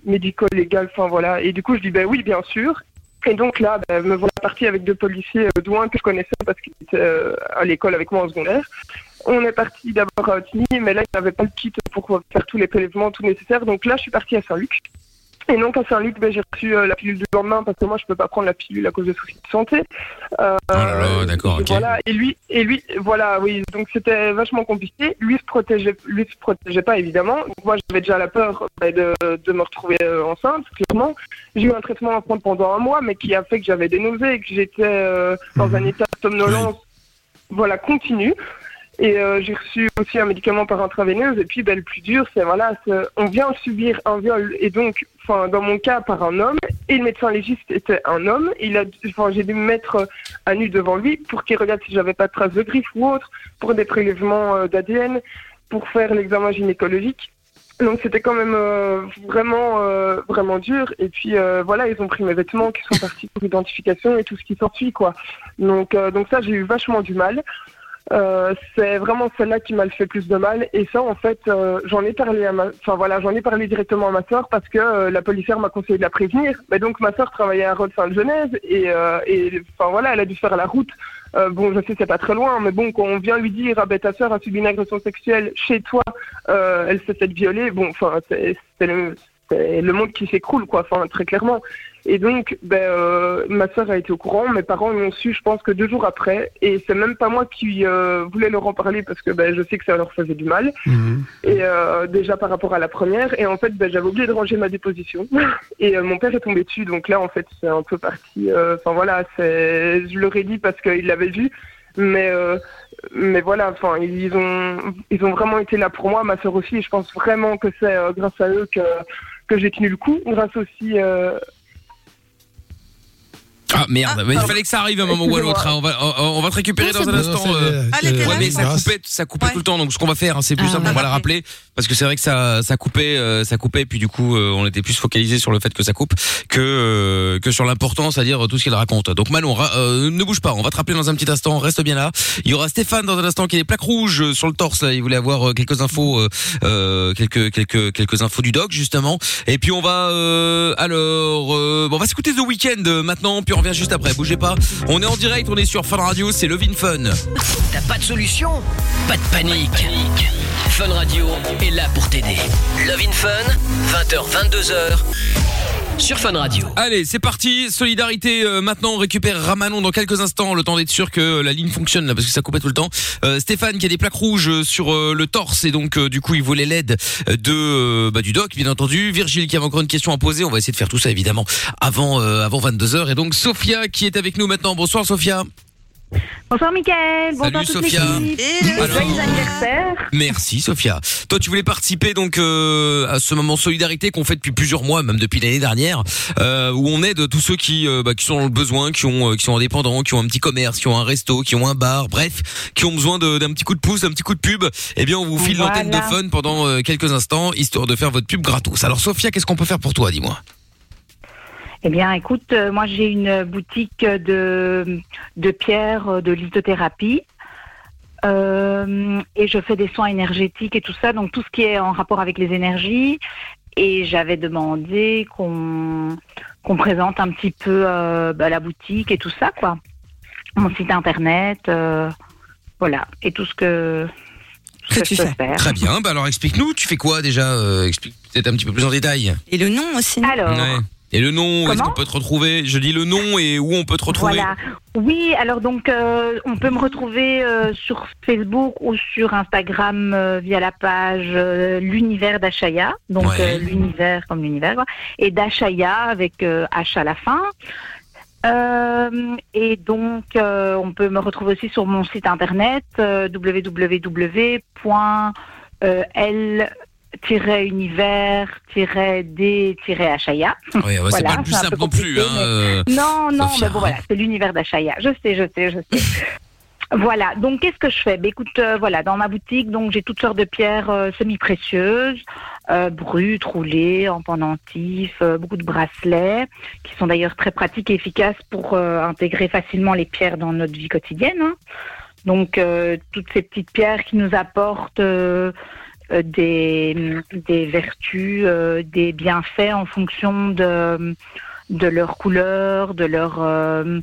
médico-légal Enfin, voilà. Et du coup, je dis Ben oui, bien sûr. Et donc là, ben, me voilà partie avec deux policiers euh, que je connaissais parce qu'ils étaient euh, à l'école avec moi en secondaire. On est parti d'abord à Otigny, mais là, il n'y avait pas le kit pour faire tous les prélèvements, tout nécessaire. Donc là, je suis partie à Saint-Luc. Et donc à Saint-Luc, ben, j'ai reçu euh, la pilule du lendemain parce que moi, je peux pas prendre la pilule à cause de soucis de santé. Euh, Oh là là, d'accord, ok. Voilà. Et lui, et lui, voilà, oui. Donc c'était vachement compliqué. Lui se protégeait, lui se protégeait pas évidemment. Donc moi, j'avais déjà la peur ben, de, de me retrouver euh, enceinte, clairement. J'ai eu un traitement à prendre pendant un mois, mais qui a fait que j'avais des nausées, et que j'étais dans un état de somnolence, voilà, continu. Et euh, j'ai reçu aussi un médicament par intraveineuse. Et puis, ben, le plus dur, c'est voilà, on vient subir un viol. Et donc, dans mon cas, par un homme. Et le médecin légiste était un homme. Il a, j'ai dû me mettre à nu devant lui pour qu'il regarde si j'avais pas de traces de griffes ou autre, pour des prélèvements euh, d'ADN, pour faire l'examen gynécologique. Donc c'était quand même euh, vraiment euh, vraiment dur et puis euh, voilà ils ont pris mes vêtements qui sont partis pour identification et tout ce qui s'ensuit quoi donc euh, donc ça j'ai eu vachement du mal euh, c'est vraiment celle-là qui m'a le fait plus de mal. Et ça en fait euh, j'en ai parlé à ma enfin voilà j'en ai parlé directement à ma soeur parce que euh, la policière m'a conseillé de la prévenir. Mais donc ma soeur travaillait à Rhodes Sainte-Genèse et euh, et enfin voilà elle a dû faire la route. Euh, bon, je sais, c'est pas très loin, mais bon, quand on vient lui dire, ah ben ta sœur a subi une agression sexuelle chez toi, elle s'est fait violer, bon, enfin, c'est le- le monde qui s'écroule, quoi, enfin, très clairement. Et donc, ben, euh, ma sœur a été au courant, mes parents l'ont su, je pense que deux jours après, et c'est même pas moi qui euh, voulais leur en parler parce que ben, je sais que ça leur faisait du mal. Et euh, déjà par rapport à la première, et en fait, ben, j'avais oublié de ranger ma déposition, et mon père est tombé dessus, donc là, en fait, c'est un peu parti. Enfin voilà, je leur ai dit parce qu'il l'avait vu, mais euh, mais voilà, enfin, ils ont ils ont vraiment été là pour moi, ma sœur aussi, et je pense vraiment que c'est euh, grâce à eux que que j'ai tenu le coup, grâce aussi. euh, Ah merde, mais il fallait que ça arrive à un moment ou à l'autre. hein. On va, on, on va te récupérer dans un instant. euh, ouais, mais ça coupait, ça coupait tout le temps. Donc ce qu'on va faire, hein, c'est plus Ah, simple, on va la rappeler parce que c'est vrai que ça, ça coupait, euh, ça coupait. Puis du coup, euh, on était plus focalisé sur le fait que ça coupe que euh, que sur l'important, c'est-à-dire tout ce qu'il raconte. Donc Manon, ne bouge pas. On va te rappeler dans un petit instant. Reste bien là. Il y aura Stéphane dans un instant qui a des plaques rouges sur le torse. Là. Il voulait avoir quelques infos, quelques quelques quelques infos du doc justement. Et puis on va alors, bon, on va s'écouter The Weeknd maintenant. Puis on revient juste après. Bougez pas. On est en direct. On est sur Fun Radio. C'est Levin Fun. T'as pas de solution? Pas de panique. Fun Radio là pour t'aider. Love in Fun, 20h, 22h, sur Fun Radio. Allez, c'est parti. Solidarité. euh, maintenant, on récupère Ramanon dans quelques instants. Le temps d'être sûr que la ligne fonctionne là, parce que ça coupait tout le temps. Euh, Stéphane qui a des plaques rouges euh, sur euh, le torse et donc euh, du coup il voulait l'aide de euh, bah, du doc, bien entendu. Virgile qui avait encore une question à poser. On va essayer de faire tout ça évidemment avant euh, avant 22 h Et donc Sophia qui est avec nous maintenant. Bonsoir Sophia. Bonsoir Mickaël, bonsoir Salut, Sophia. l'équipe. Alors- Joyeux anniversaire. Merci Sophia. Toi tu voulais participer donc euh, à ce moment solidarité qu'on fait depuis plusieurs mois, même depuis l'année dernière, euh, où on aide tous ceux qui euh, bah, qui sont dans le besoin, qui ont euh, qui sont indépendants, qui ont un petit commerce, qui ont un resto, qui ont un bar, bref, qui ont besoin de- d'un petit coup de pouce, d'un petit coup de pub. Eh bien on vous file Voilà. l'antenne de fun pendant euh, quelques instants histoire de faire votre pub gratos. Alors Sophia, qu'est-ce qu'on peut faire pour toi, dis-moi? Eh bien, écoute, euh, moi j'ai une boutique de, de pierre, euh, de lithothérapie. Euh, et je fais des soins énergétiques et tout ça, donc tout ce qui est en rapport avec les énergies. Et j'avais demandé qu'on qu'on présente un petit peu euh, bah, la boutique et tout ça, quoi. Mon site internet, euh, voilà, et tout ce que, ce que je peux faire. Très bien. Bah alors explique-nous, tu fais quoi déjà? Euh, Explique peut-être un petit peu plus en détail. Et le nom aussi. Alors, Ouais. Et le nom, est-ce qu'on peut te retrouver? Je dis le nom et où on peut te retrouver. Voilà. Oui, alors donc euh, on peut me retrouver euh, sur Facebook ou sur Instagram euh, via la page l'univers d'Achaya, donc Ouais. l'univers comme l'univers, quoi. et d'Achaya avec H à la fin. Euh, et donc euh, on peut me retrouver aussi sur mon site internet euh, www.l-univers-d-achaya. Ouais, ouais, c'est Voilà, pas le plus c'est un simple peu non plus. Hein, mais- euh, non, non, mais bon, hein. voilà, c'est l'univers d'Achaya. Je sais, je sais, je sais. Voilà, donc qu'est-ce que je fais? Ben, Écoute, euh, voilà, dans ma boutique, donc j'ai toutes sortes de pierres euh, semi-précieuses, euh, brutes, roulées, en pendentif, beaucoup de bracelets, qui sont d'ailleurs très pratiques et efficaces pour intégrer facilement les pierres dans notre vie quotidienne. hein. Donc, toutes ces petites pierres qui nous apportent des, des vertus, euh, des bienfaits en fonction de, de leur couleur, de leur, euh,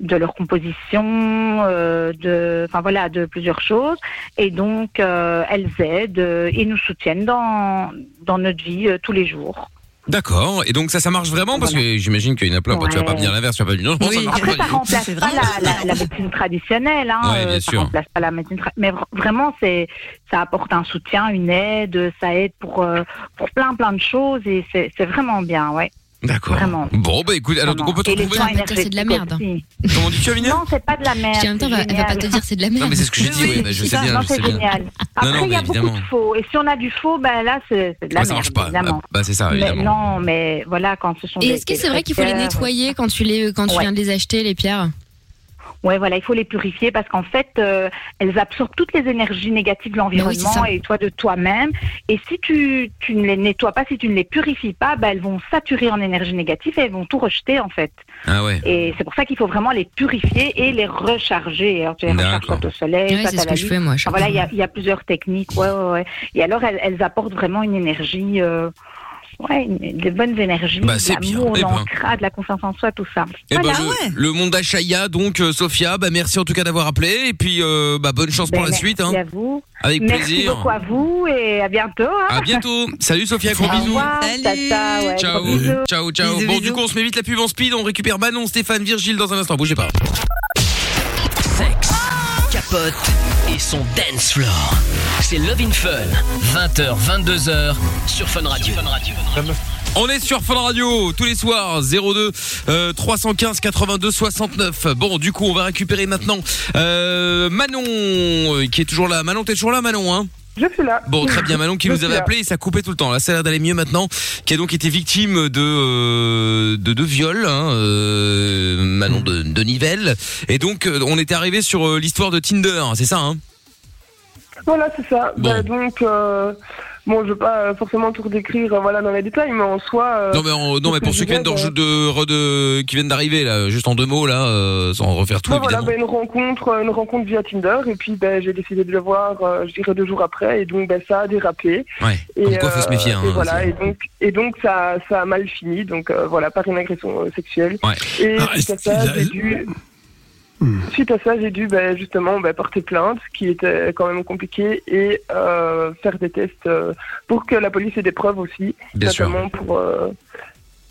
de leur composition, euh, de, enfin voilà, de plusieurs choses. Et donc, euh, elles aident euh, et nous soutiennent dans, dans notre vie euh, tous les jours. D'accord. Et donc ça, ça marche vraiment parce que j'imagine qu'il y en a plein. bah, tu vas pas me dire l'inverse. Tu vas pas me dire non, ça marche Après, pas ça remplace pas la, la- la médecine traditionnelle. Hein, Ouais, bien euh, ça sûr. remplace pas la médecine tra- Mais vr- vraiment, c'est, ça apporte un soutien, une aide, ça aide pour, euh, pour plein, plein de choses et c'est, c'est vraiment bien, ouais. D'accord. Vraiment. Bon, bah écoute, alors donc on peut te Et les retrouver. c'est de la merde. Comment dis-tu, Amina Non, c'est pas de la merde. En même temps, elle va- pas te dire c'est de la merde. Non, mais c'est ce que j'ai dit. Oui, bah, je sais bien, Non, c'est génial. Après, non, il y a beaucoup de faux. Et si on a du faux, ben là, c'est, de la Ouais, ça merde. marche pas. Évidemment. Bah, c'est ça, mais évidemment. non, mais voilà, quand ce sont Et des- est-ce que c'est vrai qu'il faut les nettoyer quand tu les quand tu Ouais. viens de les acheter les pierres? Ouais, voilà, il faut les purifier parce qu'en fait, euh, elles absorbent toutes les énergies négatives de oui, l'environnement et toi de toi-même. Et si tu, tu ne les nettoies pas, si tu ne les purifies pas, bah, elles vont saturer en énergie négative et elles vont tout rejeter en fait. Ah ouais. Et c'est pour ça qu'il faut vraiment les purifier et les recharger. Alors, tu les recharges au soleil, Ouais, c'est ce que je fais moi. voilà, il y y a plusieurs techniques. Ouais, ouais, ouais. Et alors, elles, elles apportent vraiment une énergie. euh, ouais, de bonnes énergies, Bah, de c'est bien. l'amour, Eh ben. l'ancrage, de la confiance en soi, tout ça. Eh ben, le, le monde d'Achaya, donc euh, Sophia, bah merci en tout cas d'avoir appelé et puis euh, bah bonne chance pour Ben, la merci suite. Hein. à vous. Avec Merci plaisir. beaucoup à vous et à bientôt. hein. À bientôt. Salut Sophia, gros bisous. revoir, tata, ouais, Ciao, gros bisous. ciao, ciao. Bisous, bon, bisous. du coup, on se met vite la pub en speed. On récupère Manon, Stéphane, Virgile dans un instant. Bougez pas. Sexe, capote et son dance floor. C'est Love in Fun, 20h, 22h sur Fun Radio. On est sur Fun Radio tous les soirs 02 euh, 315 82 69. Bon, du coup, on va récupérer maintenant euh, Manon euh, qui est toujours là. Manon, t'es toujours là, Manon, hein? Je suis là. Bon, très bien, Manon qui Je nous avait appelé et ça coupait tout le temps. Là, ça a l'air d'aller mieux maintenant. Qui a donc été victime de euh, de, de viol, hein, euh, Manon de, de Nivelles. Et donc, euh, on était arrivé sur euh, l'histoire de Tinder, c'est ça, hein? Voilà, c'est ça. Bah, donc, euh, bon, je veux pas euh, forcément tout redécrire euh, voilà, dans les détails, mais en soi. euh, Non mais en- non mais pour ceux qui viennent de, de, qui viennent d'arriver là, juste en deux mots là, euh, sans refaire tout voilà, bah, une rencontre, une rencontre via Tinder, et puis bah, j'ai décidé de le voir, euh, je dirais deux jours après, et donc bah, ça a dérapé. Ouais. Et, Comme quoi, faut se méfier. Hein, et voilà, et donc, et donc ça, ça a mal fini, donc voilà, par une agression sexuelle. Ouais. Et Ah, ça, j'ai dû. Hmm. Suite à ça, j'ai dû bah, justement bah, porter plainte, ce qui était quand même compliqué, et euh, faire des tests euh, pour que la police ait des preuves aussi, Bien sûr. notamment pour, euh,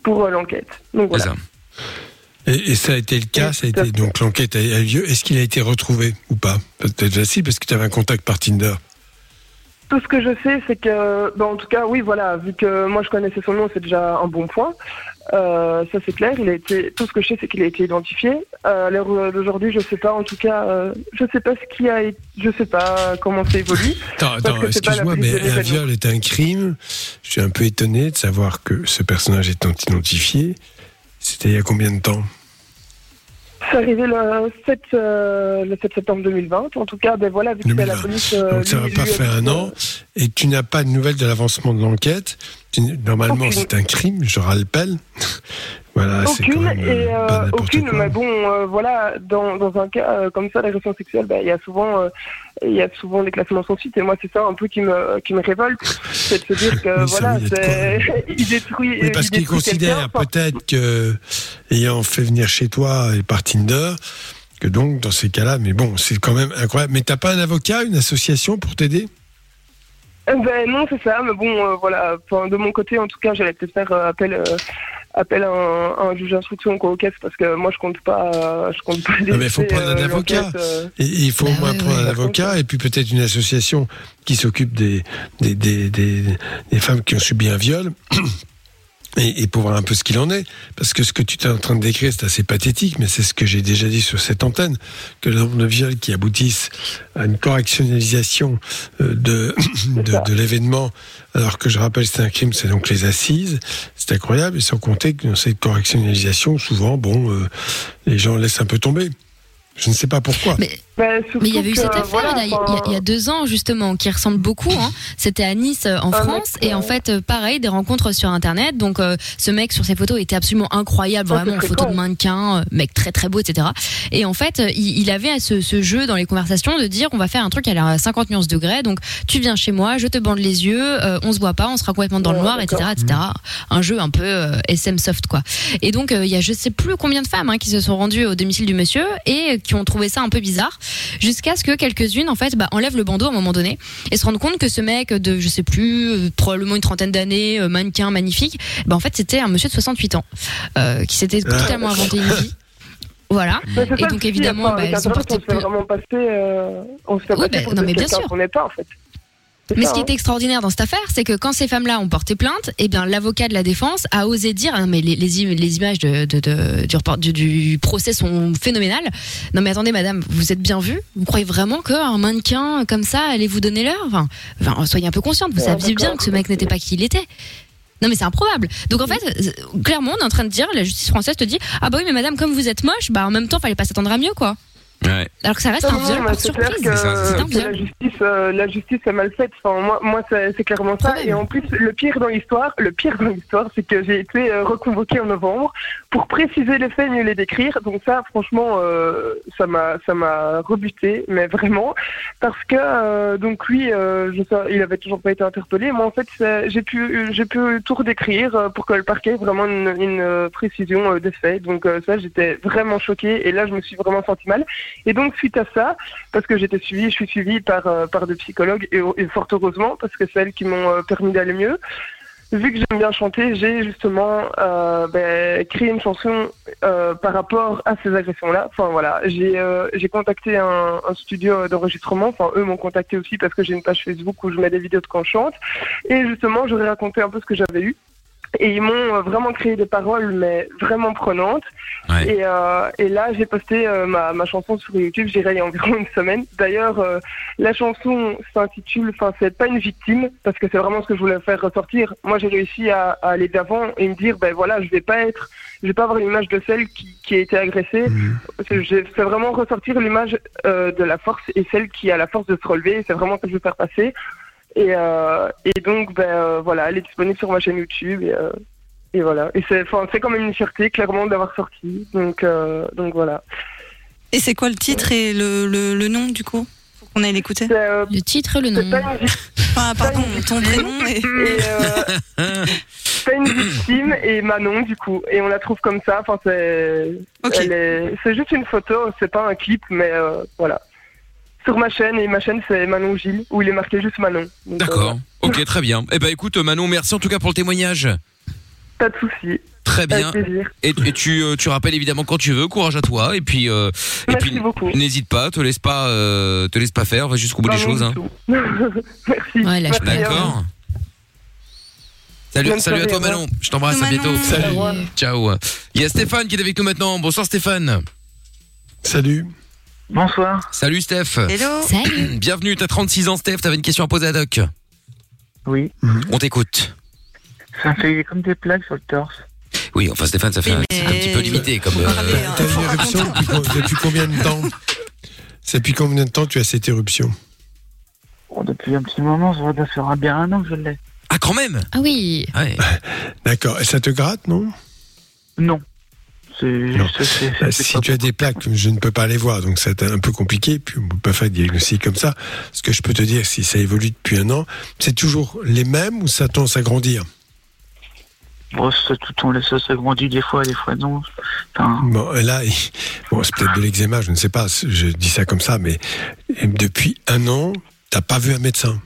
pour euh, l'enquête. Donc voilà. Et, et ça a été le cas, ça a été donc l'enquête a, a eu lieu. Est-ce qu'il a été retrouvé ou pas? Peut-être facile parce que tu avais un contact par Tinder. Tout ce que je sais, c'est que, bah, en tout cas, oui, voilà, vu que moi je connaissais son nom, c'est déjà un bon point. Euh, ça c'est clair. Il a été. Tout ce que je sais, c'est qu'il a été identifié. Euh, à l'heure d'aujourd'hui, je sais pas. En tout cas, euh, je sais pas ce qui a. été- Je sais pas comment ça évolue. Attends, excuse-moi, mais un viol est un crime. Je suis un peu étonné de savoir que ce personnage étant identifié. C'était il y a combien de temps? C'est arrivé le 7, euh, le 7 septembre 2020. En tout cas, ben voilà, vu que la 2020. police. euh, Donc ça va lui- pas lui- faire un an. Et tu n'as pas de nouvelles de l'avancement de l'enquête? Normalement, Aucune. c'est un crime, je rappelle. voilà, c'est quand Aucune, même euh, et euh, pas n'importe aucune, quoi. mais bon, euh, voilà, dans, dans un cas euh, comme ça, l'agression sexuelle, ben, il y a souvent, euh, il y a souvent des classements sans suite, et moi, c'est ça un peu qui me, qui me révolte, c'est de se dire que Oui, voilà, oui, c'est, il détruit. Mais parce il qu'il considère peut-être que, ayant fait venir chez toi et par Tinder, que donc, dans ces cas-là, mais bon, c'est quand même incroyable. Mais t'as pas un avocat, une association pour t'aider? Euh, Ben non, c'est ça, mais bon, euh, voilà, enfin, de mon côté, en tout cas, j'allais peut-être faire euh, appel, euh, appel à un, à un juge d'instruction quoi, au caisse, parce que moi, je compte pas, euh, je compte pas. Non, mais il faut prendre un euh, avocat. euh, Et il faut au moins prendre un avocat et puis peut-être une association qui s'occupe des des, des, des, des femmes qui ont subi un viol. Et, et pour voir un peu ce qu'il en est, parce que ce que tu es en train de décrire, c'est assez pathétique, mais c'est ce que j'ai déjà dit sur cette antenne, que le nombre de viols qui aboutissent à une correctionnalisation euh, de, de, de l'événement, alors que je rappelle c'est un crime, c'est donc les assises, c'est incroyable, et sans compter que dans cette correctionnalisation, souvent, bon, euh, les gens laissent un peu tomber. Je ne sais pas pourquoi. Mais Mais il y avait eu cette affaire voilà, il y a- enfin- il y, a deux ans justement qui ressemble beaucoup. Hein. C'était à Nice euh, en Un France mec, et en fait euh, pareil des rencontres sur internet. Donc euh, ce mec sur ses photos était absolument incroyable, Ah, vraiment photo de mannequin, mec très très beau, etc. Et en fait il, il avait ce, ce jeu dans les conversations de dire on va faire un truc à la 50 nuances degrés. Donc tu viens chez moi, je te bande les yeux, euh, on se voit pas, on sera complètement dans le noir, etc., etc. Un jeu un peu euh, SM soft quoi. Et donc euh, il y a je sais plus combien de femmes hein, qui se sont rendues au domicile du monsieur et qui ont trouvé ça un peu bizarre jusqu'à ce que quelques-unes en fait bah, enlèvent le bandeau à un moment donné et se rendent compte que ce mec de je sais plus euh, probablement une trentaine d'années euh, mannequin magnifique bah en fait c'était un monsieur de 68 ans euh, qui s'était Ah. totalement inventé une vie voilà et donc évidemment bah, elles ont porté on plainte. vraiment passer, euh, on se fait Oui, passer bah, pour non, mais bien sûr. qu'on n'est pas en fait. Mais ça, ce qui hein. est extraordinaire dans cette affaire, c'est que quand ces femmes-là ont porté plainte, eh bien l'avocat de la défense a osé dire, non mais les, les, im- les images de, de- de- du, report- du, du procès sont phénoménales. Non mais attendez madame, vous êtes bien vue? Vous croyez vraiment qu'un mannequin comme ça allait vous donner l'heure? Enfin, enfin, soyez un peu consciente, vous Ouais, saviez bien que ce mec n'était pas qui il était. Non mais c'est improbable. Donc en fait, clairement, on est en train de dire, la justice française te dit, ah bah oui mais madame, comme vous êtes moche, bah en même temps, fallait pas s'attendre à mieux quoi. Ouais. Alors que ça reste Ah un non, viol mais par c'est clair surprise. que, ça, que la justice, euh, la justice est mal faite. Enfin, moi, moi, c'est clairement ça. Et en plus, le pire dans l'histoire, le pire dans l'histoire, c'est que j'ai été euh, reconvoqué en novembre pour préciser les faits, mieux les décrire. Donc ça, franchement, euh, ça m'a, ça m'a rebuté, mais vraiment, parce que euh, donc lui, euh, je sais, il avait toujours pas été interpellé. Moi, en fait, j'ai pu, j'ai pu tout redécrire pour que le parquet ait vraiment une, une, précision des faits. Donc euh, ça, j'étais vraiment choquée. Et là, je me suis vraiment senti mal. Et donc, suite à ça, parce que j'étais suivie, je suis suivie par, euh, par des psychologues, et, et fort heureusement, parce que c'est elles qui m'ont euh, permis d'aller mieux. Vu que j'aime bien chanter, j'ai justement euh, ben, créé une chanson euh, par rapport à ces agressions-là. Enfin voilà, j'ai euh, j'ai contacté un, un studio d'enregistrement. Enfin eux m'ont contacté aussi parce que j'ai une page Facebook où je mets des vidéos de quand je chante. Et justement, j'aurais raconté un peu ce que j'avais eu. Et ils m'ont euh, vraiment créé des paroles, mais vraiment prenantes. Et, euh, et là, j'ai posté euh, ma, ma chanson sur YouTube, j'irai il y a environ une semaine. D'ailleurs, euh, la chanson s'intitule, enfin, c'est pas une victime, parce que c'est vraiment ce que je voulais faire ressortir. Moi, j'ai réussi à, à aller d'avant et me dire, ben voilà, je vais pas être, je vais pas avoir l'image de celle qui, qui a été agressée. J'ai- c'est vraiment ressortir l'image de la force et celle qui a la force de se relever. C'est vraiment ce que je veux faire passer. Et, euh, et donc, ben euh, voilà, elle est disponible sur ma chaîne YouTube. Et, euh, et voilà. Et c'est, quand même une fierté, clairement, d'avoir sorti. Donc, euh, donc voilà. Et c'est quoi le titre et le, le, le nom du coup Faut qu'on aille l'écouter? Le titre et le nom. Ah, pardon, ton prénom et. Et, euh, c'est une victime et Manon du coup et on la trouve comme ça enfin c'est est- c'est juste une photo c'est pas un clip mais euh, voilà sur ma chaîne et ma chaîne c'est Manon Gilles où il est marqué juste Manon D'accord. Ok, très bien. Eh ben écoute Manon, merci en tout cas pour le témoignage. euh, pas de souci Très bien. Avec plaisir. Et, et tu, euh, tu rappelles évidemment quand tu veux. Courage à toi. Et puis, euh, et puis n'hésite pas, te laisse pas, euh, te laisse pas faire. Va jusqu'au bout Non, des non, choses. hein. merci Ouais, Merci, D'accord. Salut, salut à toi. Manon. Je t'embrasse. À bientôt. Salut. Ciao. Il y a Stéphane qui est avec nous maintenant. Bonsoir Stéphane. Salut. Bonsoir. Salut Steph. Hello. Salut. Bienvenue. T'as 36 ans Steph. T'avais une question à poser à Doc. Oui. On t'écoute. Ça me fait comme des plaques sur le torse. Oui, enfin Stéphane, ça fait un, c'est un petit peu limité comme. euh, T'as une éruption depuis, co- depuis combien de temps? C'est depuis combien de temps tu as cette éruption? Bon, depuis un petit moment, ça doit faire bien un an que je l'ai. Ah quand même? Ah oui. Ouais. D'accord. Et ça te gratte, non? Non. Bah, si tu as des plaques, je ne peux pas les voir, donc c'est un peu compliqué. Puis on peut pas faire de diagnostic comme ça. Ce que je peux te dire, si ça évolue depuis un an, c'est toujours les mêmes ou ça tend à s'agrandir? Bon, ça, tout, on ça s'agrandir des fois, des fois non. Enfin, Bon, là, bon, c'est peut-être de l'eczéma, je ne sais pas. Je dis ça comme ça, mais depuis un an, t'as pas vu un médecin.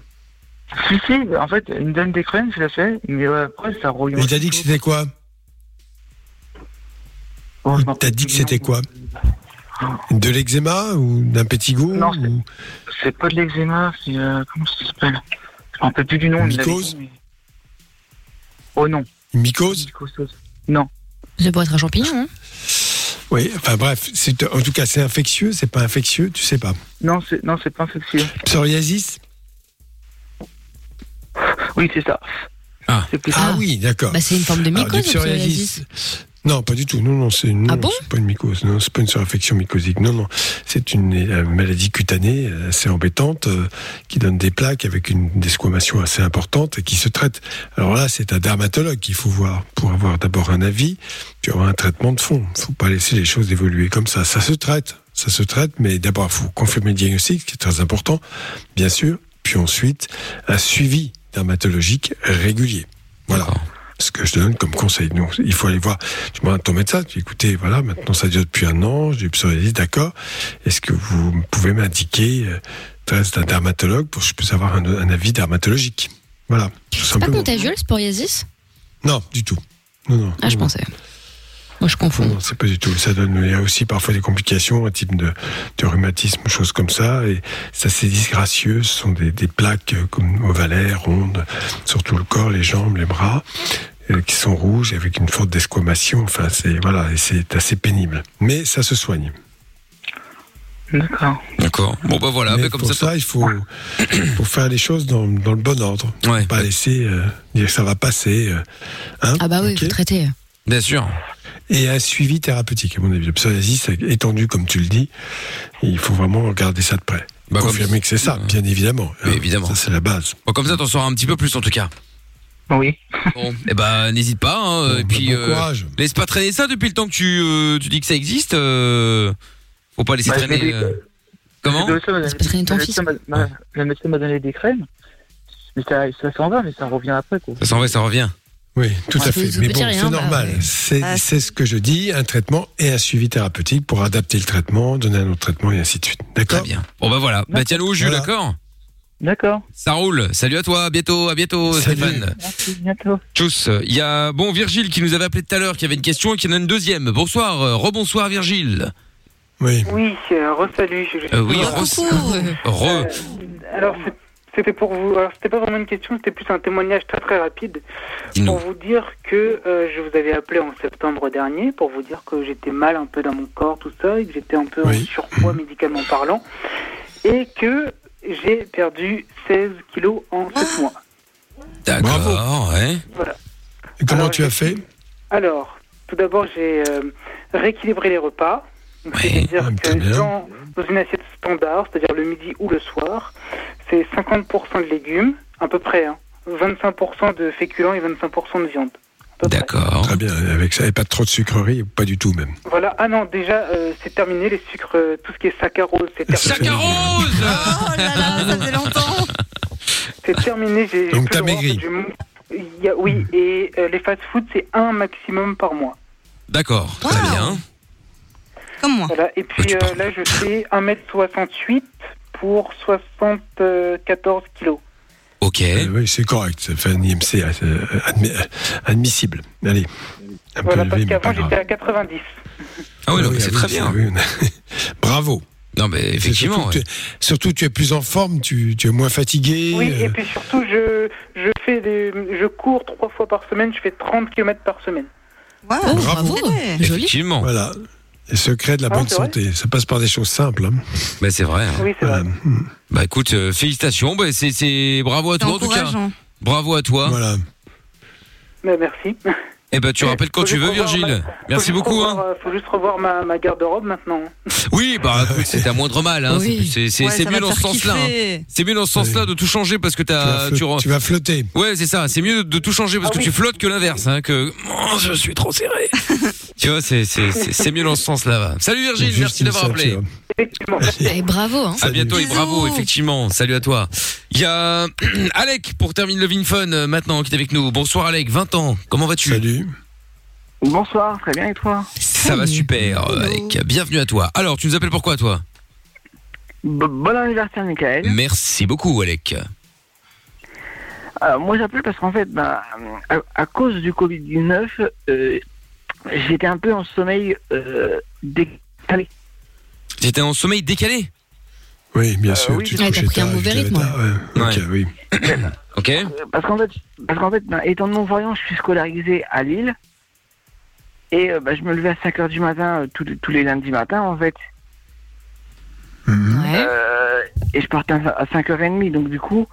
si, si, en fait, il me donne des crèmes, je la fais, mais après, ça revient. Il t'a dit que c'était quoi? Oh, je Il m'en t'a rappelle dit que c'était quoi? De l'eczéma ou d'un pétigo Non, ou- C'est pas de l'eczéma, c'est. euh, comment ça s'appelle? Je m'en plus du nom. Mycose? mais- Oh non. Mycose? Non. Ça pourrait être un champignon. Hein? Oui, enfin bref, en tout cas, c'est infectieux, c'est pas infectieux, tu sais pas. Non, c'est non, c'est pas infectieux. Psoriasis? Oui, c'est ça. Ah, Ah oui, d'accord. Bah, c'est une forme de Alors, mycose, le psoriasis. Non, pas du tout. Non, non, c'est non, Ah bon c'est pas une mycose. Non, c'est pas une surinfection mycosique. Non, non, c'est une euh, maladie cutanée euh, assez embêtante euh, qui donne des plaques avec une desquamation assez importante et qui se traite. Alors là, c'est un dermatologue qu'il faut voir pour avoir d'abord un avis, puis avoir un traitement de fond. Faut pas laisser les choses évoluer comme ça. Ça se traite, ça se traite, mais d'abord, il faut confirmer le diagnostic, qui est très important, bien sûr. Puis ensuite, un suivi dermatologique régulier. Voilà ce que je te donne comme conseil. Donc, il faut aller voir, tu à ton médecin, tu dis, écoutez, voilà, maintenant ça dure depuis un an, j'ai psoriasis, d'accord. Est-ce que vous pouvez m'indiquer euh, l'adresse d'un dermatologue pour que je puisse avoir un, un avis dermatologique? Voilà, C'est pas contagieux, le psoriasis? Non, du tout. Non, non. Ah, je pensais. Moi, je confonds. non, c'est pas du tout. Ça donne, il y a aussi parfois des complications, un type de, de rhumatisme, choses comme ça. Et c'est assez disgracieux. Ce sont des, des plaques euh, comme ovalaires, rondes, sur tout le corps, les jambes, les bras, euh, qui sont rouges avec une forte desquamation. Enfin, c'est, voilà, et c'est assez pénible. Mais ça se soigne. D'accord. D'accord. Bon bah voilà, Mais bah, comme pour ça. ça, il faut, faut faire les choses dans, dans le bon ordre. Ouais. Pas laisser euh, dire que ça va passer. euh, hein, Ah bah oui, ok faut traiter. Bien sûr. et un suivi thérapeutique, à mon avis. Le psoriasis c'est étendu, comme tu le dis, il faut vraiment regarder ça de près. Bah, comme- Confirmer que c'est ça, bien évidemment. Évidemment. Ça, c'est la base. Bon, comme ça, t'en sauras un petit peu plus en tout cas. Oui. Bon, eh ben, n'hésite pas. Hein, et puis, bon euh, courage. laisse pas traîner ça depuis le temps que tu, euh, tu dis que ça existe. euh, faut pas laisser Bah, traîner. euh, Comment Le médecin m'a donné- pas traîner ton le fils. médecin m'a- m'a- Le médecin m'a donné des crèmes. Mais ça, ça s'en va, mais ça revient après, quoi. Ça s'en va, ça revient. Oui, tout Ouais, à fait. Mais bon, c'est bah, normal. C'est Ah, c'est ce que je dis, un traitement et un suivi thérapeutique pour adapter le traitement, donner un autre traitement et ainsi de suite. Très D'accord bien. Bon bah voilà. Bah tiens-nous au jus, Voilà. d'accord D'accord. Ça roule. Salut à toi. À bientôt. À bientôt, Salut. Stéphane. Merci, bientôt. Tchuss. Il y a bon Virgile qui nous avait appelé tout à l'heure, qui avait une question et qui en a une deuxième. Bonsoir. euh, Rebonsoir Virgile. Oui. Oui, euh, re-salut. Euh, oui. Re- re- Euh, alors, c'était pour vous. Alors, c'était pas vraiment une question, c'était plus un témoignage très très rapide. Dis-nous. Pour vous dire que euh, je vous avais appelé en septembre dernier pour vous dire que j'étais mal un peu dans mon corps, tout ça, et que j'étais un peu Oui. en surpoids médicalement parlant, et que j'ai perdu 16 kilos en 7 mois. D'accord. Ouais. Et comment Alors, tu as fait Alors, tout d'abord, j'ai euh, rééquilibré les repas. C'est-à-dire Ah, que dans, dans une assiette standard, c'est-à-dire le midi ou le soir, c'est 50% de légumes, à peu près, hein, 25% de féculents et 25% de viande. Peu. D'accord. Très bien. Avec ça, et pas trop de sucreries, ou pas du tout même. Voilà. Ah non, déjà, euh, c'est terminé, les sucres, euh, tout ce qui est saccharose, c'est terminé. Fait- Saccharose Oh là là, ça faisait longtemps. C'est terminé, j'ai Donc, plus t'as maigri. Il y a- oui, et euh, les fast-food, c'est un maximum par mois. D'accord. Très Wow. bien. Comme moi. Voilà. Et puis euh, parles. là, je fais 1m68 pour 74 kilos. Ok. Euh, oui, c'est correct. Ça fait un IMC euh, admi- euh, admissible. Allez. Un Voilà, peu parce qu'avant, j'étais à 90. Ah oui, non, Oui, c'est très bien. oui, Bravo. Non mais effectivement. Surtout, ouais. tu es, surtout, tu es plus en forme, tu, tu es moins fatigué. Oui, euh, et puis surtout, je, je, fais des, je cours trois fois par semaine, je fais 30 km par semaine. Wow, Bravo. bravo. Ouais. Joli. Effectivement. Voilà. Les secrets de la Ah, bonne santé. Ça passe par des choses simples. hein. Bah c'est vrai. hein. Oui, Voilà. vrai. Bah écoute, euh, félicitations. Bah c'est c'est bravo à C'est toi en tout cas. Bravo à toi. Voilà. Mais merci. Eh ben tu Eh, rappelles quand faut tu veux Virgile. ma- Merci beaucoup. revoir, Hein. euh, faut juste revoir ma, ma garde-robe maintenant. Oui, bah écoute, c'est à moindre mal. Hein. Oui. C'est Ouais, mieux dans ce sens-là. hein. C'est mieux dans ce sens-là de tout changer parce que Tu vas, tu, tu flotter. Ouais, c'est ça. C'est mieux de tout changer parce Ah que oui. tu flottes que l'inverse. Hein, que oh, je suis trop serré. tu vois, c'est c'est c'est c'est mieux dans ce sens-là. va. Salut Virgile, Juste merci d'avoir appelé. Effectivement. Et bravo. Hein. À Salut. bientôt et bravo, effectivement. Salut à toi. Il y a Alec pour terminer le Vin Fun euh, maintenant qui est avec nous. Bonsoir Alec, 20 ans. Comment vas-tu? Salut. Bonsoir, très bien, et toi Ça va super, Alec. Bienvenue à toi. Alors, tu nous appelles pourquoi toi Bon anniversaire, Michael. Merci beaucoup, Alec. Euh, moi, j'appelle parce qu'en fait, bah, à, à cause du Covid-19, euh, j'étais un peu en sommeil euh, décalé. J'étais en sommeil décalé. Oui, bien Euh, sûr. oui, tu te Ouais, t'as couchais pris un tard, mauvais tu te rythme, levais tard, ouais. Ok, oui. Ok. Parce qu'en fait, parce qu'en fait bah, étant de non-voyant, je suis scolarisé à Lille. Et euh, bah, je me levais à 5h du matin euh, tous, les- tous les lundis matins, en fait. Mhm. Ouais. Euh, et je partais à à 5h30. Donc, du coup,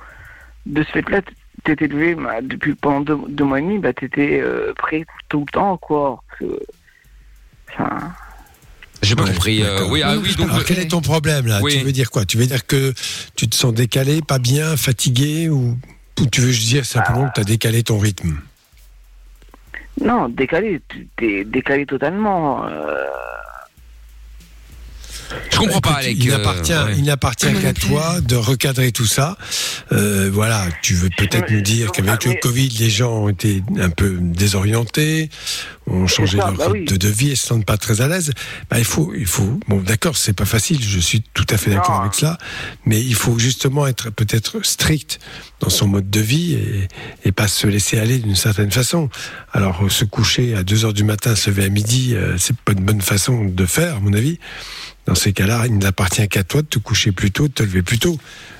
de ce fait-là, t'étais levé bah, depuis pendant deux, deux mois et demi, bah, t'étais euh, prêt tout le temps, quoi. Alors que- Enfin, J'ai pas Ouais, compris. euh, oui, ah oui, donc. Alors, quel est ton problème là? Oui. Tu veux dire quoi? Tu veux dire que tu te sens décalé, pas bien, fatigué ou, ou tu veux juste dire simplement que tu as décalé ton rythme? Non, décalé, décalé totalement. euh, Je comprends pas, Écoute, Alec. Il euh, n'appartient, ouais. il n'appartient Moi qu'à toi de recadrer tout ça. Euh, voilà, tu veux peut-être nous dire qu'avec le Covid, les gens ont été un peu désorientés, ont changé ça, leur bah oui. de, de vie et se sentent pas très à l'aise. Bah, il faut, il faut. Bon, d'accord, c'est pas facile. Je suis tout à fait d'accord avec cela, mais il faut justement être peut-être strict dans son mode de vie et, et pas se laisser aller d'une certaine façon. Alors, euh, se coucher à 2 heures du matin, se lever à midi, euh, c'est pas une bonne façon de faire, à mon avis. Dans ces cas-là, il n'appartient qu'à toi de te coucher plus tôt, de te lever plus tôt.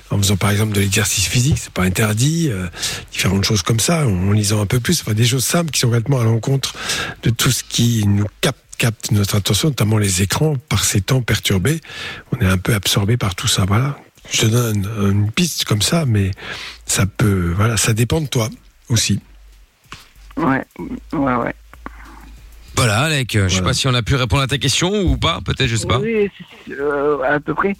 En faisant par exemple de l'exercice physique, c'est pas interdit, euh, différentes choses comme ça, en lisant un peu plus, enfin des choses simples qui sont complètement à l'encontre de tout ce qui nous capte, notre attention, notamment les écrans, par ces temps perturbés. On est un peu absorbé par tout ça, voilà. Je te donne une piste comme ça, mais ça peut, voilà, ça dépend de toi aussi. ouais, ouais, ouais. Voilà, Alec, je sais pas si on a pu répondre à ta question ou pas, peut-être, je sais pas. Oui, euh, à peu près.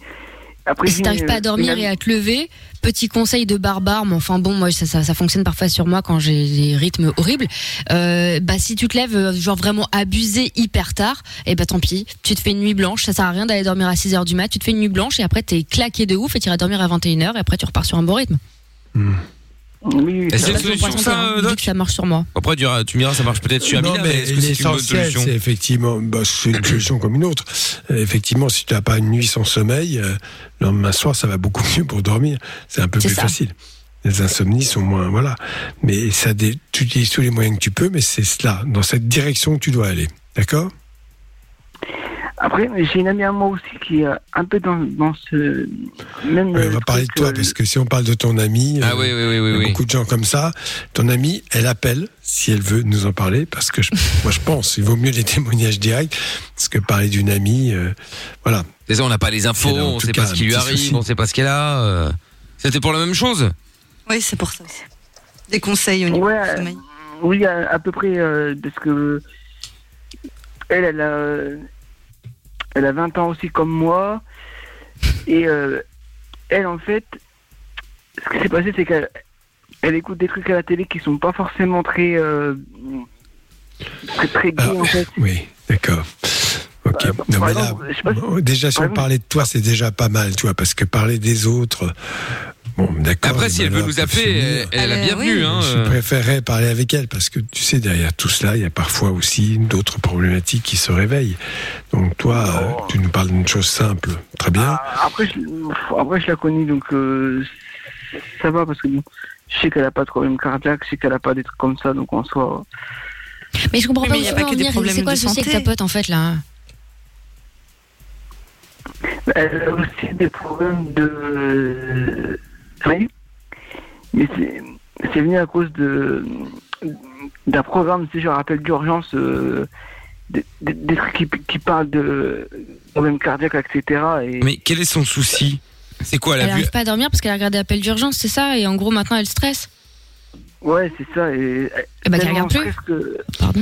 Après, si t'arrives pas à dormir et à te lever, petit conseil de barbare, mais enfin bon, moi ça, ça, ça fonctionne parfois sur moi quand j'ai des rythmes horribles. Euh, bah si tu te lèves euh, genre vraiment abusé hyper tard, et bah tant pis, tu te fais une nuit blanche, ça sert à rien d'aller dormir à 6 heures du mat, tu te fais une nuit blanche et après t'es claqué de ouf et tu iras dormir à 21h et après tu repars sur un bon rythme. Oui, Est-ce que Ça, c'est une solution, ça, Doc que ça marche sur moi. Après, tu, diras- tu me diras, ça marche peut-être sur Non, Amina, mais mais est-ce que c'est une bonne l'essentiel, solution c'est effectivement, bah, c'est une solution comme une autre. Euh, Effectivement, si tu n'as pas une nuit sans sommeil, euh, le lendemain soir, ça va beaucoup mieux pour dormir. C'est un peu C'est plus ça. facile. Les insomnies sont moins, voilà. Mais ça, dé- tu utilises tous les moyens que tu peux, mais c'est cela, dans cette direction que tu dois aller. D'accord? Après, j'ai une amie à moi aussi qui est euh, un peu dans, dans ce même. Ouais, on va euh, parler de toi, euh, parce que si on parle de ton ami, Ah oui, oui, oui, oui, il y a oui. beaucoup de gens comme ça. Ton amie, elle appelle si elle veut nous en parler, parce que je- moi je pense, il vaut mieux les témoignages directs, parce que parler d'une amie, euh, voilà. C'est ça, on n'a pas les infos, là, on tout sait cas, pas ce qui lui arrive, souci. on sait pas ce qu'elle a. euh. C'était pour la même chose? Oui, c'est pour ça aussi. Des conseils au niveau Ouais, du sommeil. Oui, à, à peu près, euh, parce que elle, elle a, elle a 20 ans aussi comme moi. Et euh, elle, en fait, ce qui s'est passé, c'est qu'elle elle écoute des trucs à la télé qui sont pas forcément très, euh, très, très gays, en fait. Oui, d'accord. Ok. non, par mais là, exemple, si- déjà, si on parlait de toi, c'est déjà pas mal, tu vois, parce que parler des autres, bon, d'accord. Après, si elle veut nous appeler, elle, elle est la Euh, bienvenue. oui. Hein, Je euh. préférerais parler avec elle parce que tu sais, derrière tout cela, il y a parfois aussi d'autres problématiques qui se réveillent. Donc, toi, euh, tu nous parles d'une chose simple. Très bien. Ah, Après, je, après, je la connais, donc euh, ça va, parce que bon, je sais qu'elle a pas de problème cardiaque, je sais qu'elle a pas des trucs comme ça, donc en soi. Mais je comprends Oui, pas mais où y a tu pas veux en que des venir. problèmes C'est quoi le de souci avec ta pote en fait là Elle a aussi des problèmes de. Oui. Mais c'est c'est venu à cause de d'un programme, si je rappelle d'urgence, euh, des, des- trucs qui, qui parlent de problèmes cardiaques, etc. Et Mais quel est son souci? C'est quoi Elle Elle a vu arrive pas à dormir parce qu'elle a regardé appel d'urgence, c'est ça? Et en gros maintenant elle stresse. ouais, c'est ça. Et, qu'elle tellement regarde plus. que- Pardon.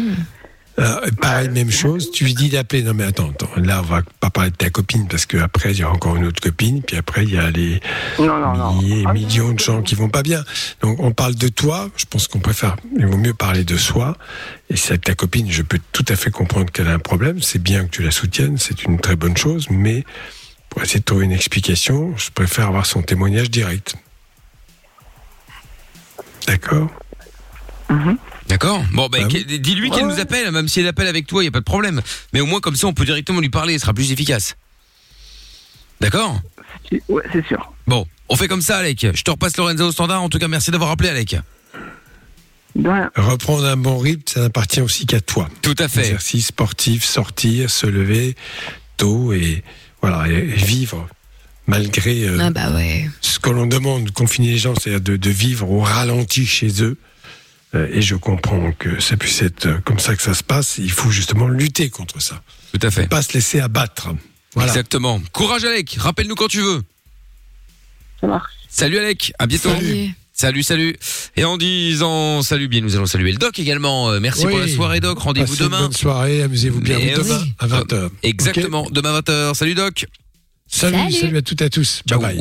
Euh, pareil, même chose. Tu lui dis d'appeler. Non, mais attends, attends. Là, on va pas parler de ta copine parce qu'après, il y a encore une autre copine. Puis après, il y a les Non, non, non. milliers et millions de gens qui vont pas bien. Donc, on parle de toi. Je pense qu'on préfère, il vaut mieux parler de soi. Et si avec ta copine, je peux tout à fait comprendre qu'elle a un problème. C'est bien que tu la soutiennes. C'est une très bonne chose. Mais pour essayer de trouver une explication, je préfère avoir son témoignage direct. D'accord? D'accord. Bon, bah, Ah dis-lui qu'elle nous appelle, même si elle appelle avec toi, il y a pas de problème. Mais au moins comme ça, on peut directement lui parler, ce sera plus efficace. D'accord? Ouais, c'est sûr. Bon, on fait comme ça, Alec. Je te repasse Lorenzo au standard. En tout cas, merci d'avoir appelé, Alec. Reprendre un bon rythme, ça n'appartient aussi qu'à toi. Tout à fait. Exercice sportif, sortir, se lever tôt et voilà et, vivre malgré euh, Ah bah ouais. ce que l'on demande de confiner les gens, c'est-à-dire de, de vivre au ralenti chez eux. Euh, et je comprends que ça puisse être euh, comme ça que ça se passe. Il faut justement lutter contre ça. Tout à fait. Ne pas se laisser abattre. Voilà. Exactement. Courage, Alec. Rappelle-nous quand tu veux. Ça marche. Salut, Alec. À bientôt. Salut. Salut, salut. Et en disant salut bien, nous allons saluer le doc également. Euh, Merci Oui. pour la soirée, doc. Rendez-vous une demain. Bonne soirée, amusez-vous bien. Mais demain oui. à 20h. Exactement, demain à 20h. Salut, doc. Salut, Salut. salut à toutes et à tous. Bye bye.